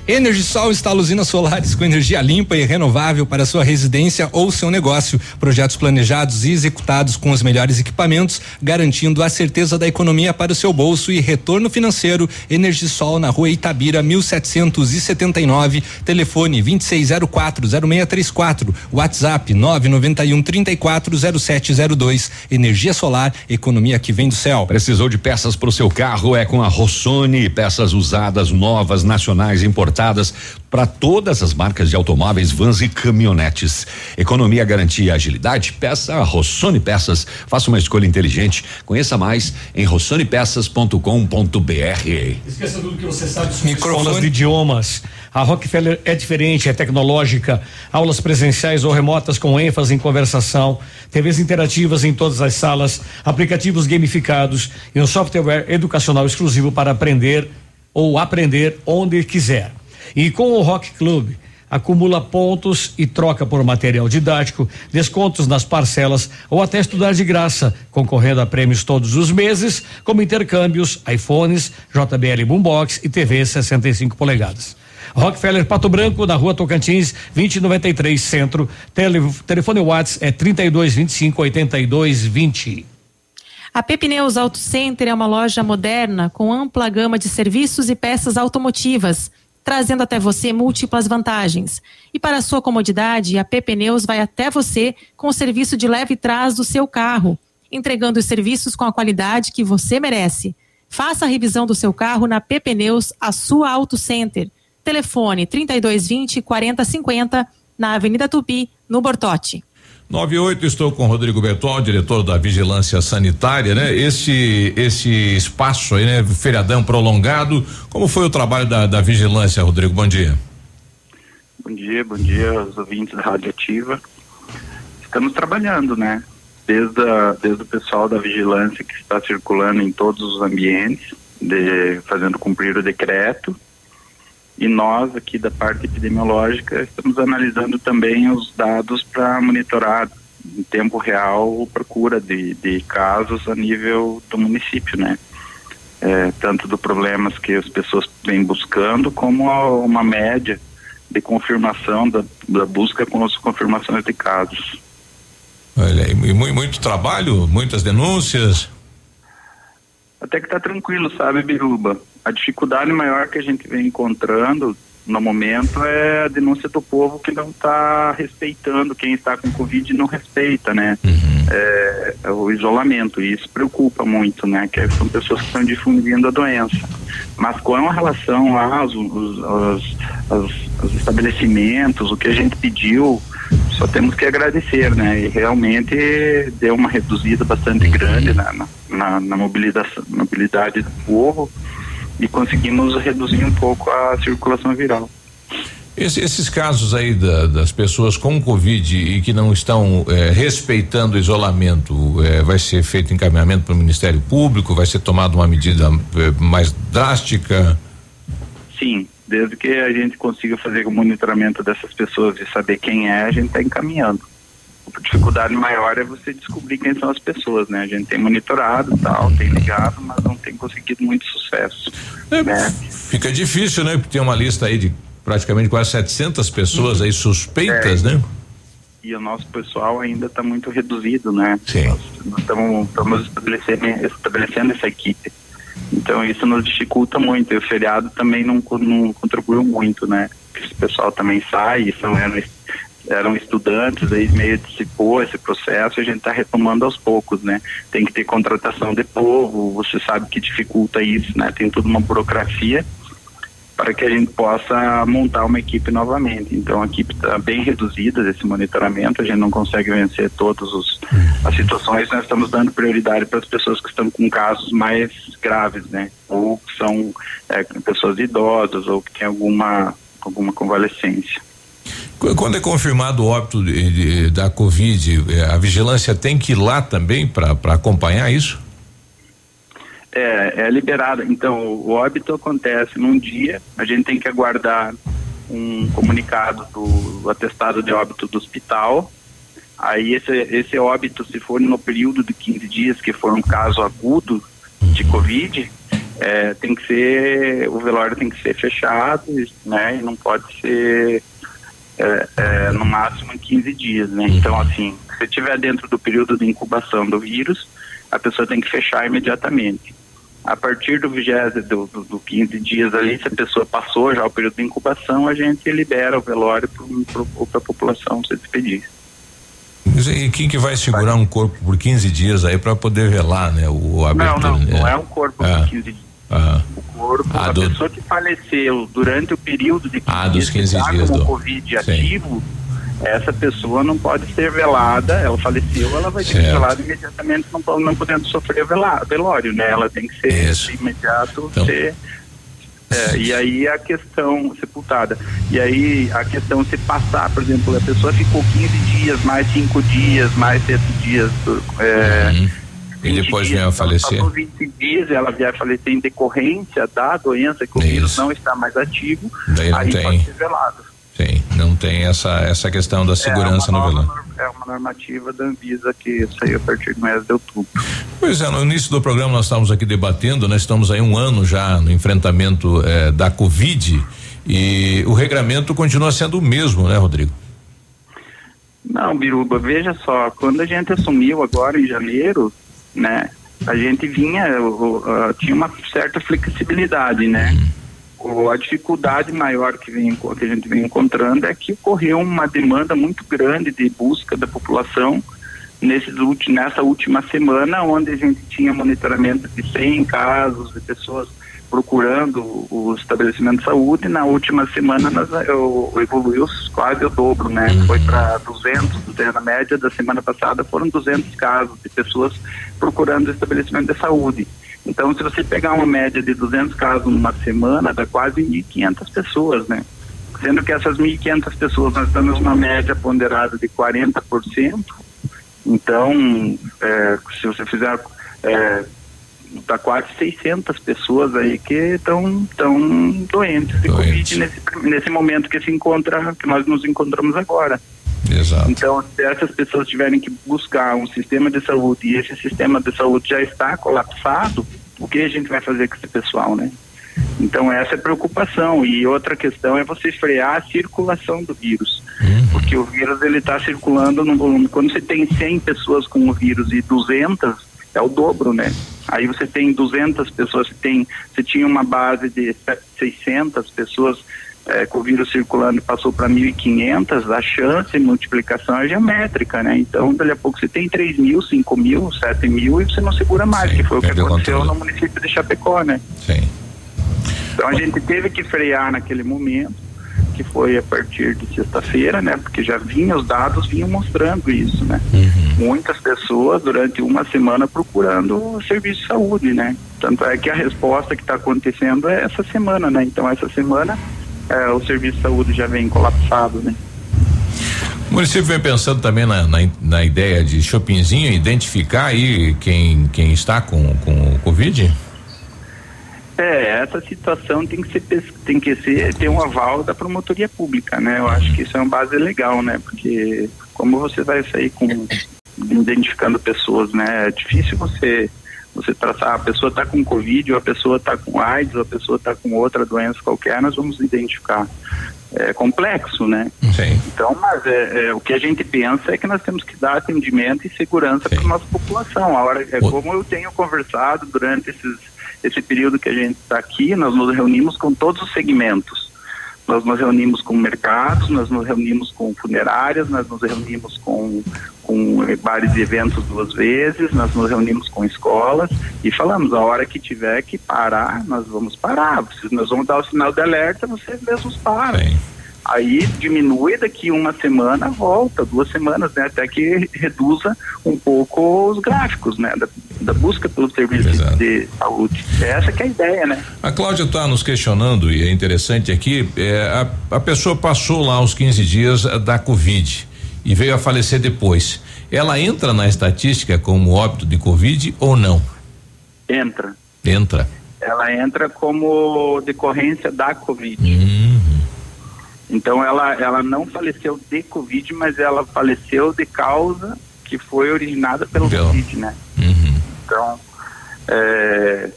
Energisol instala usinas solares com energia limpa e renovável para sua residência ou seu negócio. Projetos planejados e executados com os melhores equipamentos, garantindo a certeza da economia para o seu bolso e retorno financeiro. Energisol na rua Itabira, 1779. Telefone 26040634. WhatsApp 991 340702. Energia solar, economia que vem do céu. Precisou de peças para o seu carro? É com a Rossoni, peças usadas, novas, nacionais, importadas para todas as marcas de automóveis, vans e caminhonetes. Economia, garantia, agilidade. Peça a Rossoni Peças. Faça uma escolha inteligente. Conheça mais em rossonepeças.com.br. Esqueça tudo que você sabe sobre escolas de idiomas. A Rockefeller é diferente, é tecnológica. Aulas presenciais ou remotas com ênfase em conversação, TVs interativas em todas as salas, aplicativos gamificados e um software educacional exclusivo para aprender ou aprender onde quiser. E com o Rock Club, acumula pontos e troca por material didático, descontos nas parcelas ou até estudar de graça, concorrendo a prêmios todos os meses, como intercâmbios, iPhones, JBL Boombox e TV 65 polegadas. Rockefeller Pato Branco, na rua Tocantins, 2093 Centro. Tele, telefone WhatsApp é 3225 8220. A Pepineus Auto Center é uma loja moderna com ampla gama de serviços e peças automotivas, trazendo até você múltiplas vantagens. E para sua comodidade, a Pepineus vai até você com o serviço de leve trás do seu carro, entregando os serviços com a qualidade que você merece. Faça a revisão do seu carro na Pepineus, a sua Auto Center. Telefone 3220 4050 na Avenida Tupi, no Bortote. 98, estou com Rodrigo Bertol, diretor da Vigilância Sanitária, né? Esse esse espaço aí, né? Feriadão prolongado. Como foi o trabalho da, da Vigilância, Rodrigo? Bom dia. Bom dia, bom dia aos ouvintes da Rádio Ativa. Estamos trabalhando, né? Desde, a, desde o pessoal da vigilância que está circulando em todos os ambientes, de, fazendo cumprir o decreto, e nós aqui da parte epidemiológica estamos analisando também os dados para monitorar em tempo real procura de, de casos a nível do município, né? É, tanto do problemas que as pessoas vêm buscando como uma média de confirmação da, da busca com as confirmações de casos. Olha, e muito, muito trabalho, muitas denúncias. Até que está tranquilo, sabe, Biruba? A dificuldade maior que a gente vem encontrando no momento é a denúncia do povo que não está respeitando quem está com Covid não respeita, né? Uhum. É, é, o isolamento e isso preocupa muito, né? Que são pessoas que estão difundindo a doença. Mas com relação aos, aos, aos, aos estabelecimentos, o que a gente pediu, só temos que agradecer, né? E realmente deu uma reduzida bastante grande na, na, na mobilização, mobilidade do povo e conseguimos reduzir um pouco a circulação viral. Esse, esses casos aí da, das pessoas com Covid e que não estão é, respeitando o isolamento, é, vai ser feito encaminhamento para o Ministério Público? Vai ser tomada uma medida é, mais drástica? Sim, desde que a gente consiga fazer o monitoramento dessas pessoas e saber quem é, a gente está encaminhando. A dificuldade maior é você descobrir quem são as pessoas, né? A gente tem monitorado tal, tem ligado, mas não tem conseguido muito sucesso. É, né? Fica difícil, né? Porque tem uma lista aí de praticamente quase 700 pessoas aí suspeitas, é. né? E o nosso pessoal ainda está muito reduzido, né? Sim. Nós estamos estabelecendo, estabelecendo essa equipe. Então isso nos dificulta muito. E o feriado também não, não contribuiu muito, né? Esse pessoal também sai, são eram, estudantes, aí meio dissipou esse processo, a gente está retomando aos poucos, né? Tem que ter contratação de povo, você sabe que dificulta isso, né? Tem toda uma burocracia para que a gente possa montar uma equipe novamente. Então a equipe está bem reduzida desse monitoramento, a gente não consegue vencer todas as situações, nós estamos dando prioridade para as pessoas que estão com casos mais graves, né? Ou que são é, pessoas idosas ou que têm alguma, alguma convalescência. Quando é confirmado o óbito de, de, da Covid, é, a vigilância tem que ir lá também para acompanhar isso? É, é liberada. Então, o óbito acontece num dia, a gente tem que aguardar um comunicado do atestado de óbito do hospital. Aí esse, esse óbito, se for no período de 15 dias, que for um caso agudo de Covid, é, tem que ser, o velório tem que ser fechado, né? E não pode ser é, é, no máximo em 15 dias, né? Então, assim, se estiver dentro do período de incubação do vírus, a pessoa tem que fechar imediatamente a partir do vigésimo, do, do, do 15 dias ali, se a pessoa passou já o período de incubação, a gente libera o velório para a população se despedir. E quem que vai segurar um corpo por 15 dias aí para poder velar, né? O não, não, né? não é um corpo ah. por 15 dias. Ah. O corpo, ah, a do... pessoa que faleceu durante o período de 15 ah, dos 15 dias, dias com do... Covid Sim. ativo, essa pessoa não pode ser velada, ela faleceu, ela vai ser velada imediatamente, não, não podendo sofrer velório, né? Ela tem que ser Isso. imediato então. ser. É, e aí a questão sepultada. E aí a questão se passar, por exemplo, a pessoa ficou 15 dias, mais 5 dias, mais 7 dias. É, uhum. E depois dias, vem a falecer. Passou 20 dias, ela vier a falecer em decorrência da doença, que o vírus não está mais ativo, Daí não aí tem. pode ser velado. Sim, Não tem essa essa questão da segurança é no velório. É uma normativa da Anvisa que saiu a partir do mês de outubro. Pois é, no início do programa nós estávamos aqui debatendo, né? Estamos aí um ano já no enfrentamento eh, da Covid e o regramento continua sendo o mesmo, né, Rodrigo? Não, Biruba, veja só, quando a gente assumiu agora em janeiro, né, a gente vinha, o- o- tinha uma certa flexibilidade, né? O- a dificuldade maior que, vem, que a gente vem encontrando é que ocorreu uma demanda muito grande de busca da população nesses nessa última semana, onde a gente tinha monitoramento de 100 casos de pessoas procurando o estabelecimento de saúde. Na última semana nós, eu, evoluiu quase o dobro, né? Foi para 200, né? na média da semana passada foram 200 casos de pessoas procurando o estabelecimento de saúde. Então, se você pegar uma média de 200 casos numa semana, dá quase 1.500 pessoas, né? Sendo que essas 1.500 pessoas, nós estamos numa média ponderada de 40%. Então, é, se você fizer, é, dá quase 600 pessoas aí que estão tão doentes de Covid nesse, nesse momento que se encontra, que nós nos encontramos agora. Exato. Então, se essas pessoas tiverem que buscar um sistema de saúde e esse sistema de saúde já está colapsado, o que a gente vai fazer com esse pessoal, né? Então, essa é a preocupação. E outra questão é você frear a circulação do vírus. Porque o vírus, ele está circulando no volume. Quando você tem 100 pessoas com o vírus e 200, é o dobro, né? Aí você tem 200 pessoas, você, tem, você tinha uma base de 600 pessoas eh, com o vírus circulando e passou para 1.500, a chance de multiplicação é geométrica, né? Então, dali a pouco você tem 3 mil, 5 mil, 7 mil e você não segura mais, que foi o que aconteceu controle. no município de Chapecó, né? Sim. Então a gente teve que frear naquele momento, que foi a partir de sexta-feira, né? Porque já vinha, os dados vinham mostrando isso, né? Muitas pessoas durante uma semana procurando o serviço de saúde, né? Tanto é que a resposta que está acontecendo é essa semana, né? Então essa semana eh, o serviço de saúde já vem colapsado, né? O município vem pensando também na, na, na ideia de shoppingzinho, identificar aí quem, quem está com, com o Covid? É, essa situação tem que ser tem que ser ter um aval da promotoria pública, né? Eu acho que isso é uma base legal, né? Porque como você vai sair com identificando pessoas, né? É difícil você você traçar a pessoa está com covid, ou a pessoa está com AIDS, ou a pessoa está com outra doença qualquer, nós vamos identificar. É complexo, né? Sim. Então, mas é, é, o que a gente pensa é que nós temos que dar atendimento e segurança para nossa população. A hora, é como eu tenho conversado durante esses, esse período que a gente está aqui, nós nos reunimos com todos os segmentos. Nós nos reunimos com mercados, nós nos reunimos com funerárias, nós nos reunimos com, com bares e eventos duas vezes, nós nos reunimos com escolas e falamos, a hora que tiver que parar, nós vamos parar. Vocês- Nós vamos dar o sinal de alerta, vocês mesmos param. Aí diminui daqui uma semana, volta, duas semanas, né? Até que reduza um pouco os gráficos, né? Da, da busca pelo serviço de saúde. Essa que é a ideia, né? A Cláudia está nos questionando, e é interessante aqui, é, a, a pessoa passou lá os 15 dias eh, da Covid e veio a falecer depois. Ela entra na estatística como óbito de Covid ou não? Entra. Entra. Ela entra como decorrência da Covid. Uhum. Então ela, ela não faleceu de Covid, mas ela faleceu de causa que foi originada pelo Covid, né? Então, é,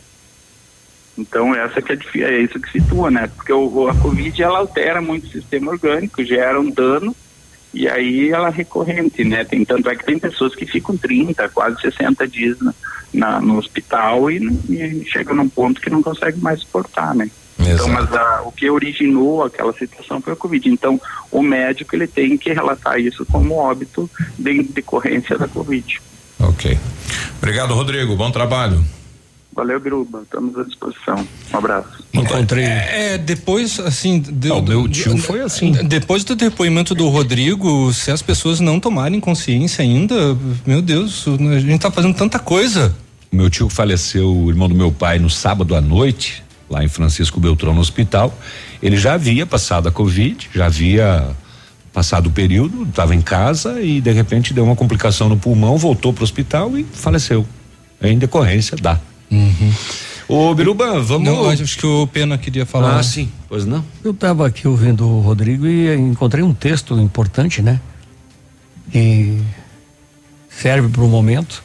então essa que é, é isso que situa, né? Porque o, a Covid ela altera muito o sistema orgânico, gera um dano e aí ela é recorrente, né? Tem, tanto é que tem pessoas que ficam 30, quase 60 dias na, na- no hospital e, e chegam num ponto que não consegue mais suportar, né? Então, mas a- o que originou aquela situação foi a Covid. Então, o médico ele tem que relatar isso como óbito de decorrência da Covid. Ok. Obrigado, Rodrigo. Bom trabalho. Valeu, Biruba. Estamos à disposição. Um abraço. Encontrei. É, depois, assim. De, o meu tio foi assim. Depois do depoimento do Rodrigo, se as pessoas não tomarem consciência ainda, meu Deus, a gente tá fazendo tanta coisa. Meu tio faleceu, o irmão do meu pai, no sábado à noite, lá em Francisco Beltrão, no hospital. Ele já havia passado a Covid, já havia passado o período, estava em casa e de repente deu uma complicação no pulmão, voltou para o hospital e faleceu. Em decorrência da. Ô, Biruba, vamos. Não, acho que o Pena queria falar. Ah, sim, pois não. Eu estava aqui ouvindo o Rodrigo e encontrei um texto importante, né? Que serve para o momento.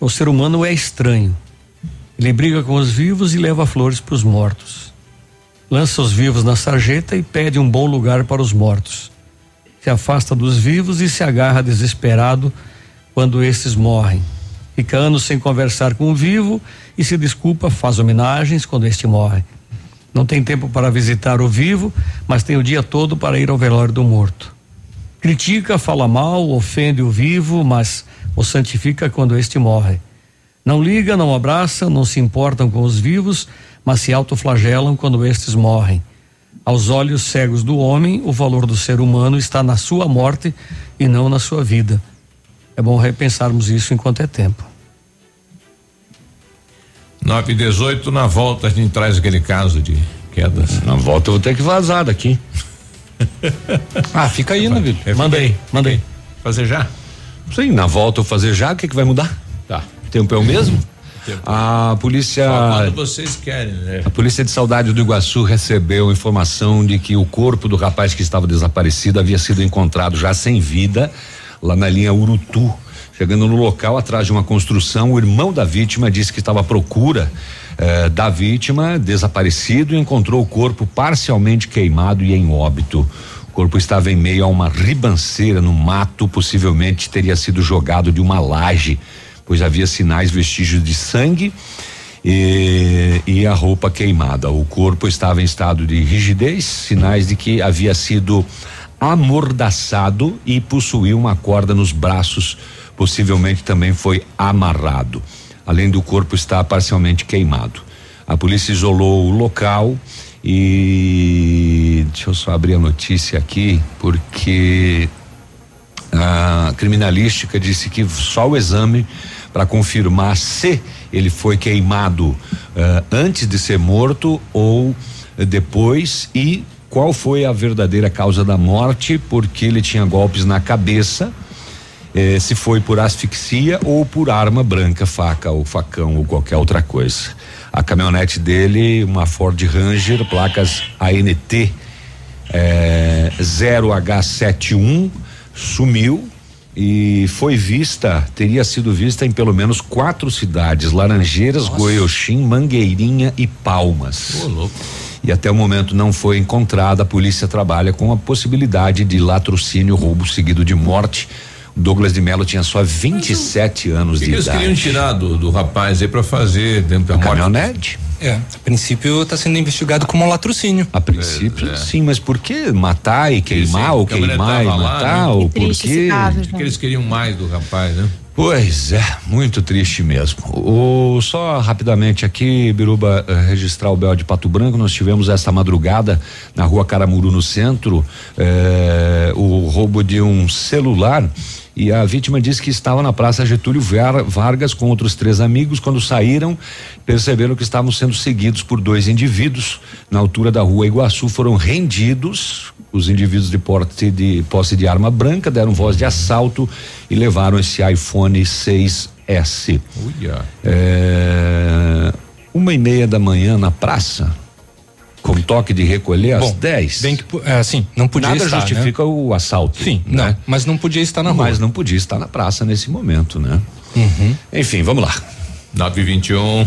O ser humano é estranho. Ele briga com os vivos e leva flores para os mortos. Lança os vivos na sarjeta e pede um bom lugar para os mortos. Se afasta dos vivos e se agarra desesperado quando estes morrem. Fica anos sem conversar com o vivo e se desculpa, faz homenagens quando este morre. Não tem tempo para visitar o vivo, mas tem o dia todo para ir ao velório do morto. Critica, fala mal, ofende o vivo, mas o santifica quando este morre. Não liga, não abraça, não se importam com os vivos, mas se autoflagelam quando estes morrem. Aos olhos cegos do homem, o valor do ser humano está na sua morte e não na sua vida. É bom repensarmos isso enquanto é tempo. 9 e 18 na volta a gente traz aquele caso de quedas. Na volta eu vou ter que vazar daqui. ah, fica aí, né, Vitor? É, mandei, mandei. Fazer já? Sim, na volta eu fazer já, o que que vai mudar? Tempo é o mesmo? A polícia. Só quando vocês querem, né? A polícia de saudade do Iguaçu recebeu informação de que o corpo do rapaz que estava desaparecido havia sido encontrado já sem vida lá na linha Urutu. Chegando no local, atrás de uma construção, o irmão da vítima disse que estava à procura eh, da vítima, desaparecido, e encontrou o corpo parcialmente queimado e em óbito. O corpo estava em meio a uma ribanceira no mato, possivelmente teria sido jogado de uma laje pois havia sinais, vestígios de sangue e, e, a roupa queimada. O corpo estava em estado de rigidez, sinais de que havia sido amordaçado e possuía uma corda nos braços, possivelmente também foi amarrado. Além do corpo estar parcialmente queimado. A polícia isolou o local e deixa eu só abrir a notícia aqui, porque a criminalística disse que só o exame para confirmar se ele foi queimado uh, antes de ser morto ou uh, depois e qual foi a verdadeira causa da morte, porque ele tinha golpes na cabeça, eh, se foi por asfixia ou por arma branca, faca ou facão ou qualquer outra coisa. A caminhonete dele, uma Ford Ranger, placas ANT 0H71, sumiu e foi vista, teria sido vista em pelo menos quatro cidades: Laranjeiras, Nossa. Goioxim, Mangueirinha e Palmas. Ô, louco. E até o momento não foi encontrada. A polícia trabalha com a possibilidade de latrocínio, roubo seguido de morte. Douglas de Mello tinha só 27 anos que de que idade. Eles queriam tirar do, do rapaz aí para fazer dentro da a caminhonete. É, a princípio está sendo investigado como um latrocínio. A princípio, É, é. sim, mas por que matar e queimar, ou a câmera queimar e tava lá, matar, né? ou por quê? caso, que eles queriam mais do rapaz, né? Pois é, muito triste mesmo. O, só rapidamente aqui, Biruba, eh, registrar o Bel de Pato Branco, nós tivemos esta madrugada na rua Caramuru, no centro, eh, o roubo de um celular. E a vítima disse que estava na Praça Getúlio Var- Vargas com outros três amigos. Quando saíram, perceberam que estavam sendo seguidos por dois indivíduos. Na altura da rua Iguaçu, foram rendidos. Os indivíduos de, porte de posse de arma branca deram voz de assalto e levaram esse iPhone 6S. Uia. É, uma e meia da manhã na praça, com toque de recolher às Bom, 10. Bem que, é, assim, não podia Nada estar, justifica o assalto. Sim, né? não, mas não podia estar na rua. Mas não podia estar na praça nesse momento, né? Uhum. Enfim, vamos lá. 921.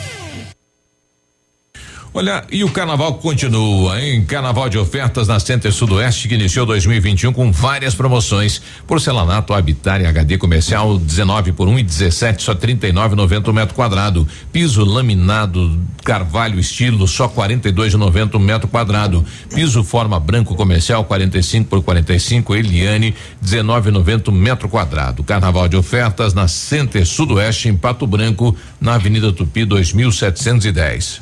Olha, e o carnaval continua, hein? Carnaval de ofertas na Center Sudoeste que iniciou 2021 com várias promoções. Porcelanato Habitat em HD comercial 19 por 1 um e 17 só 39,90 um metro quadrado. Piso laminado Carvalho estilo só 42,90 um metro quadrado. Piso forma branco comercial 45 por 45 Eliane 19,90 um metro quadrado. Carnaval de ofertas na Center Sudoeste em Pato Branco na Avenida Tupi 2710.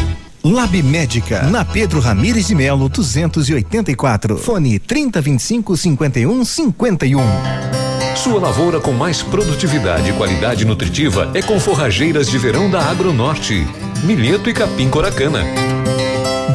Lab Médica, na Pedro Ramires de Melo, 284. Fone 3025 51 51. Sua lavoura com mais produtividade e qualidade nutritiva é com forrageiras de verão da Agronorte, milheto e capim coracana.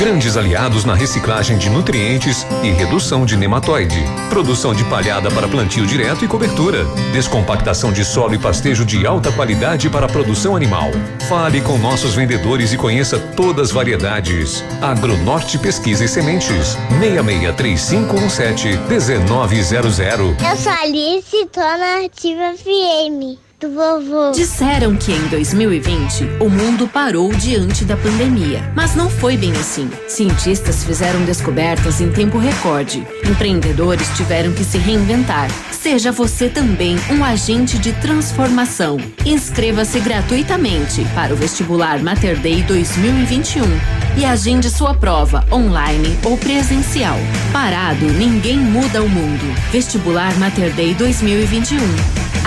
Grandes aliados na reciclagem de nutrientes e redução de nematóide. Produção de palhada para plantio direto e cobertura. Descompactação de solo e pastejo de alta qualidade para produção animal. Fale com nossos vendedores e conheça todas as variedades. Agronorte Pesquisa e Sementes. 663517 1900. Eu sou Alice, tô na Ativa FM. Do vovô. Disseram que em 2020 o mundo parou diante da pandemia, mas não foi bem assim. Cientistas fizeram descobertas em tempo recorde. Empreendedores tiveram que se reinventar. Seja você também um agente de transformação. Inscreva-se gratuitamente para o vestibular Mater Day 2021 e agende sua prova online ou presencial. Parado, ninguém muda o mundo. Vestibular Mater Day 2021.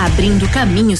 Abrindo caminhos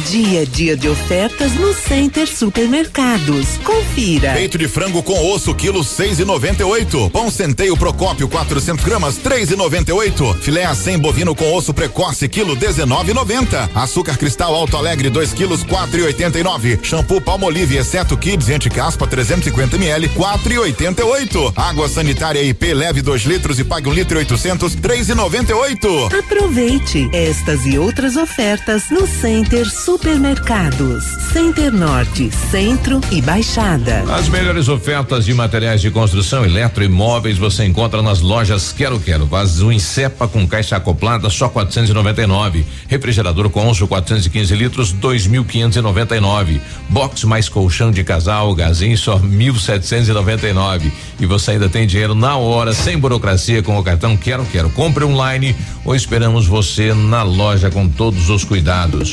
dia é dia de ofertas no Center Supermercados. Confira. Peito de frango com osso, quilo seis e noventa e oito. Pão centeio Procópio, 400 gramas, três e noventa e oito. Filé a 100 bovino com osso precoce, quilo dezenove e noventa. Açúcar cristal Alto Alegre, 2 quilos, quatro e oitenta e nove. Shampoo Palmolive, exceto Kids, anti-caspa, 350 ml, quatro e oitenta e oito. Água sanitária IP, leve 2 litros e pague um litro e oitocentos, três e noventa e oito. Aproveite estas e outras ofertas no Center Supermercados. Center Norte, Centro e Baixada. As melhores ofertas de materiais de construção, eletroimóveis você encontra nas lojas Quero Quero. Vaso em cepa com caixa acoplada só 499. Refrigerador Consul 415 litros 2.599. Box mais colchão de casal Gazin só 1.799. E você ainda tem dinheiro na hora sem burocracia com o cartão Quero Quero. Compre online ou esperamos você na loja com todos os cuidados.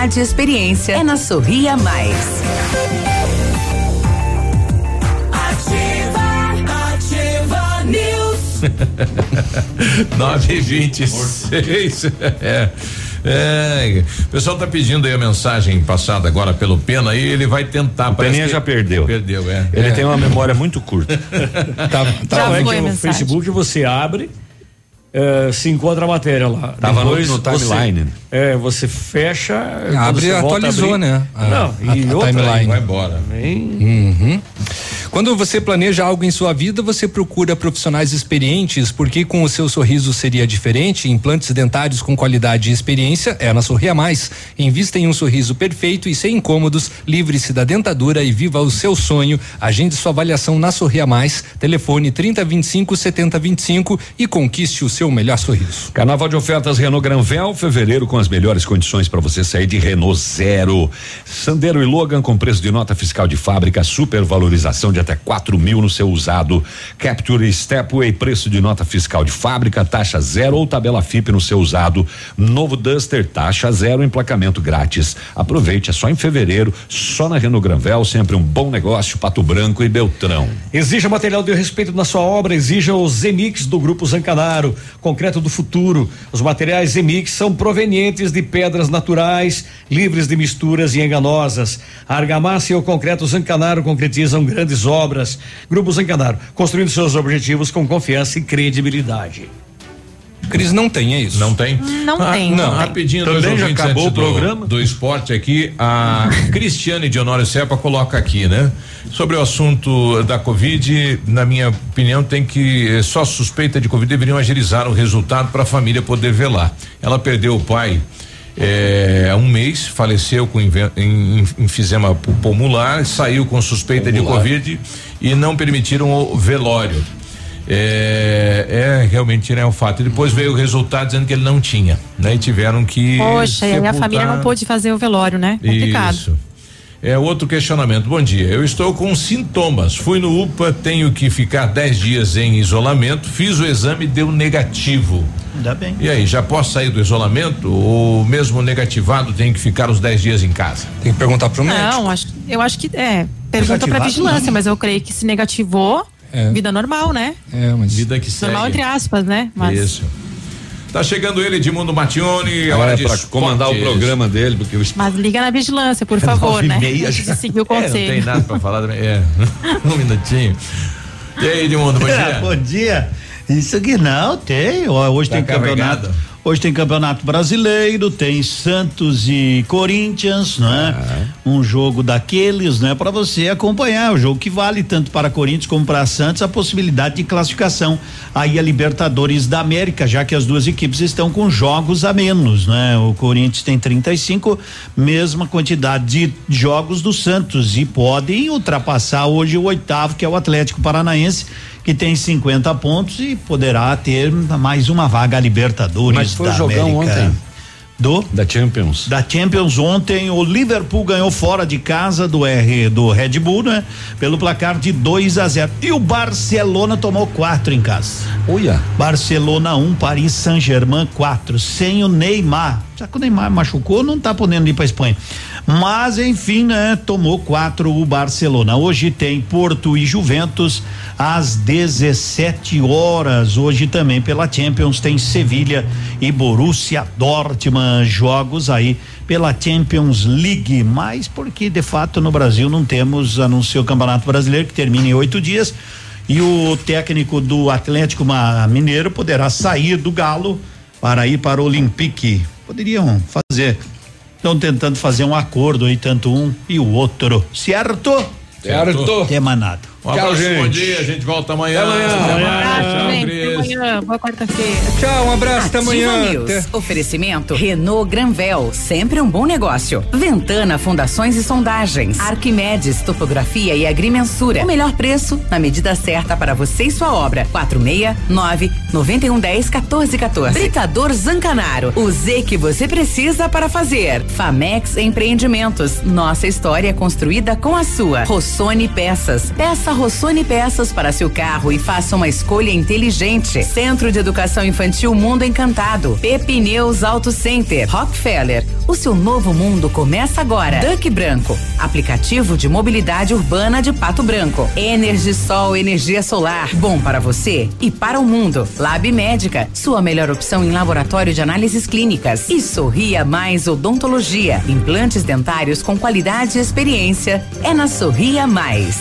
e experiência é na Sorria Mais. Ativa, ativa news. 9 26 é. É, o pessoal tá pedindo aí a mensagem passada agora pelo Pena e ele vai tentar. O Peninha já perdeu. Perdeu, é. Ele É. tem uma memória muito curta. Tá, tá Já é foi que a o mensagem. Facebook você abre, eh, se encontra a matéria lá. Tava no- Depois no timeline. Você, é, você fecha. Abre, você atualizou, abrir- né? A- Não, a- e a outra, timeline. Vai embora. Uhum. Quando você planeja algo em sua vida, você procura profissionais experientes, porque com o seu sorriso seria diferente. Implantes dentários com qualidade e experiência é na Sorria Mais. Invista em um sorriso perfeito e sem incômodos, livre-se da dentadura e viva o seu sonho. Agende sua avaliação na Sorria Mais. Telefone 3025 7025 e conquiste o seu melhor sorriso. Carnaval de ofertas Renault Granvel, fevereiro com as melhores condições para você sair de Renault zero. Sandero e Logan com preço de nota fiscal de fábrica, supervalorização de até quatro mil no seu usado. Capture Stepway, preço de nota fiscal de fábrica, taxa zero ou tabela FIP no seu usado. Novo Duster, taxa zero, emplacamento grátis. Aproveite, é só em fevereiro, só na Renault Granvel, sempre um bom negócio, Pato Branco e Beltrão. Exija material de respeito na sua obra, exija o Zemix do Grupo Zancanaro, concreto do futuro. Os materiais Zemix são provenientes de pedras naturais, livres de misturas e enganosas. A argamassa e o concreto Zancanaro concretizam grandes obras. Grupo Zancanaro, construindo seus objetivos com confiança e credibilidade. Cris não tem, é isso? Não tem? Não Ah, tem. Não, Não tem. rapidinho, Também dois já acabou o programa? Do, do esporte aqui, a Cristiane de Honório Serpa coloca aqui, né? Sobre o assunto da Covid, na minha opinião, tem que eh, só suspeita de Covid deveriam agilizar o resultado para a família poder velar. Ela perdeu o pai há um mês, faleceu com enfisema pu- pulmonar, saiu com suspeita de. Covid e não permitiram o velório. É, é realmente né, o fato. E depois veio o resultado dizendo que ele não tinha, né? E tiveram que. Poxa, e a sepultar- família não pôde fazer o velório, né? Complicado. Isso. É outro questionamento. Bom dia. Eu estou com sintomas. Fui no UPA, tenho que ficar 10 dias em isolamento. Fiz o exame, deu negativo. Ainda bem. E aí, já posso sair do isolamento? Ou mesmo negativado tem que ficar os 10 dias em casa? Tem que perguntar pro Não, acho, eu acho que é. Pergunta Negativado, vigilância, não. mas eu creio que se negativou, É. vida normal, né? É, mas. Vida que segue. Normal entre aspas, né? Mas Isso. Tá chegando ele, Edmundo Matione. É, hora de pra esportes. comandar o programa dele, porque o Mas liga na vigilância, por favor, Nove e né? meia Antes já. de seguir o É, não conselho. tem nada pra falar também. É. um minutinho. E aí, Edmundo, bom dia. Bom dia. Isso que não, tem. Hoje Tá tem campeonato. Hoje tem campeonato brasileiro, tem Santos e Corinthians, não é? Um jogo daqueles, né? Para você acompanhar o jogo que vale tanto para Corinthians como para Santos a possibilidade de classificação aí a Libertadores da América, já que as duas equipes estão com jogos a menos, né? O Corinthians tem 35, mesma quantidade de jogos do Santos e podem ultrapassar hoje o oitavo, que é o Atlético Paranaense que tem 50 pontos e poderá ter mais uma vaga Libertadores Mas foi da jogão América. ontem. Do? Da Champions. Da Champions ontem, o Liverpool ganhou fora de casa do R do Red Bull, né? Pelo placar de 2 a 0. E o Barcelona tomou quatro em casa. Olha. Barcelona 1, um, Paris Saint-Germain 4, sem o Neymar. Já que o Neymar machucou, não tá podendo ir pra Espanha. Mas, enfim, né? Tomou quatro o Barcelona. Hoje tem Porto e Juventus às 17 horas. Hoje também pela Champions tem Sevilha e Borussia Dortmund. Jogos aí pela Champions League. Mas porque de fato no Brasil não temos, anunciou o Campeonato Brasileiro que termina em oito dias. E o técnico do Atlético Mineiro poderá sair do Galo para ir para o Olympique. Poderiam fazer. Estão tentando fazer um acordo aí, tanto um e o outro. Certo? Certo. Nada. Um abraço, bom dia. A gente volta amanhã. Até amanhã. Até Amanhã. Tchau, gente. Cris. Até amanhã. Boa quarta-feira. Tchau, um abraço, até Ativa amanhã. News. Até- Oferecimento Renault Granvel, sempre um bom negócio. Ventana Fundações e Sondagens. Arquimedes Topografia e Agrimensura. O melhor preço na medida certa para você e sua obra. 469 9110 1414. Britador Zancanaro. O Z que você precisa para fazer. Famex Empreendimentos. Nossa história construída com a sua. Rossoni Peças. Peça Rossoni Peças para seu carro e faça uma escolha inteligente. Centro de Educação Infantil Mundo Encantado. Pepineus Auto Center. Rockefeller. O seu novo mundo começa agora. Duck Branco. Aplicativo de mobilidade urbana de Pato Branco. Energisol energia solar. Bom para você e para o mundo. Lab Médica. Sua melhor opção em laboratório de análises clínicas. E Sorria Mais Odontologia. Implantes dentários com qualidade e experiência. É na Sorria Mais.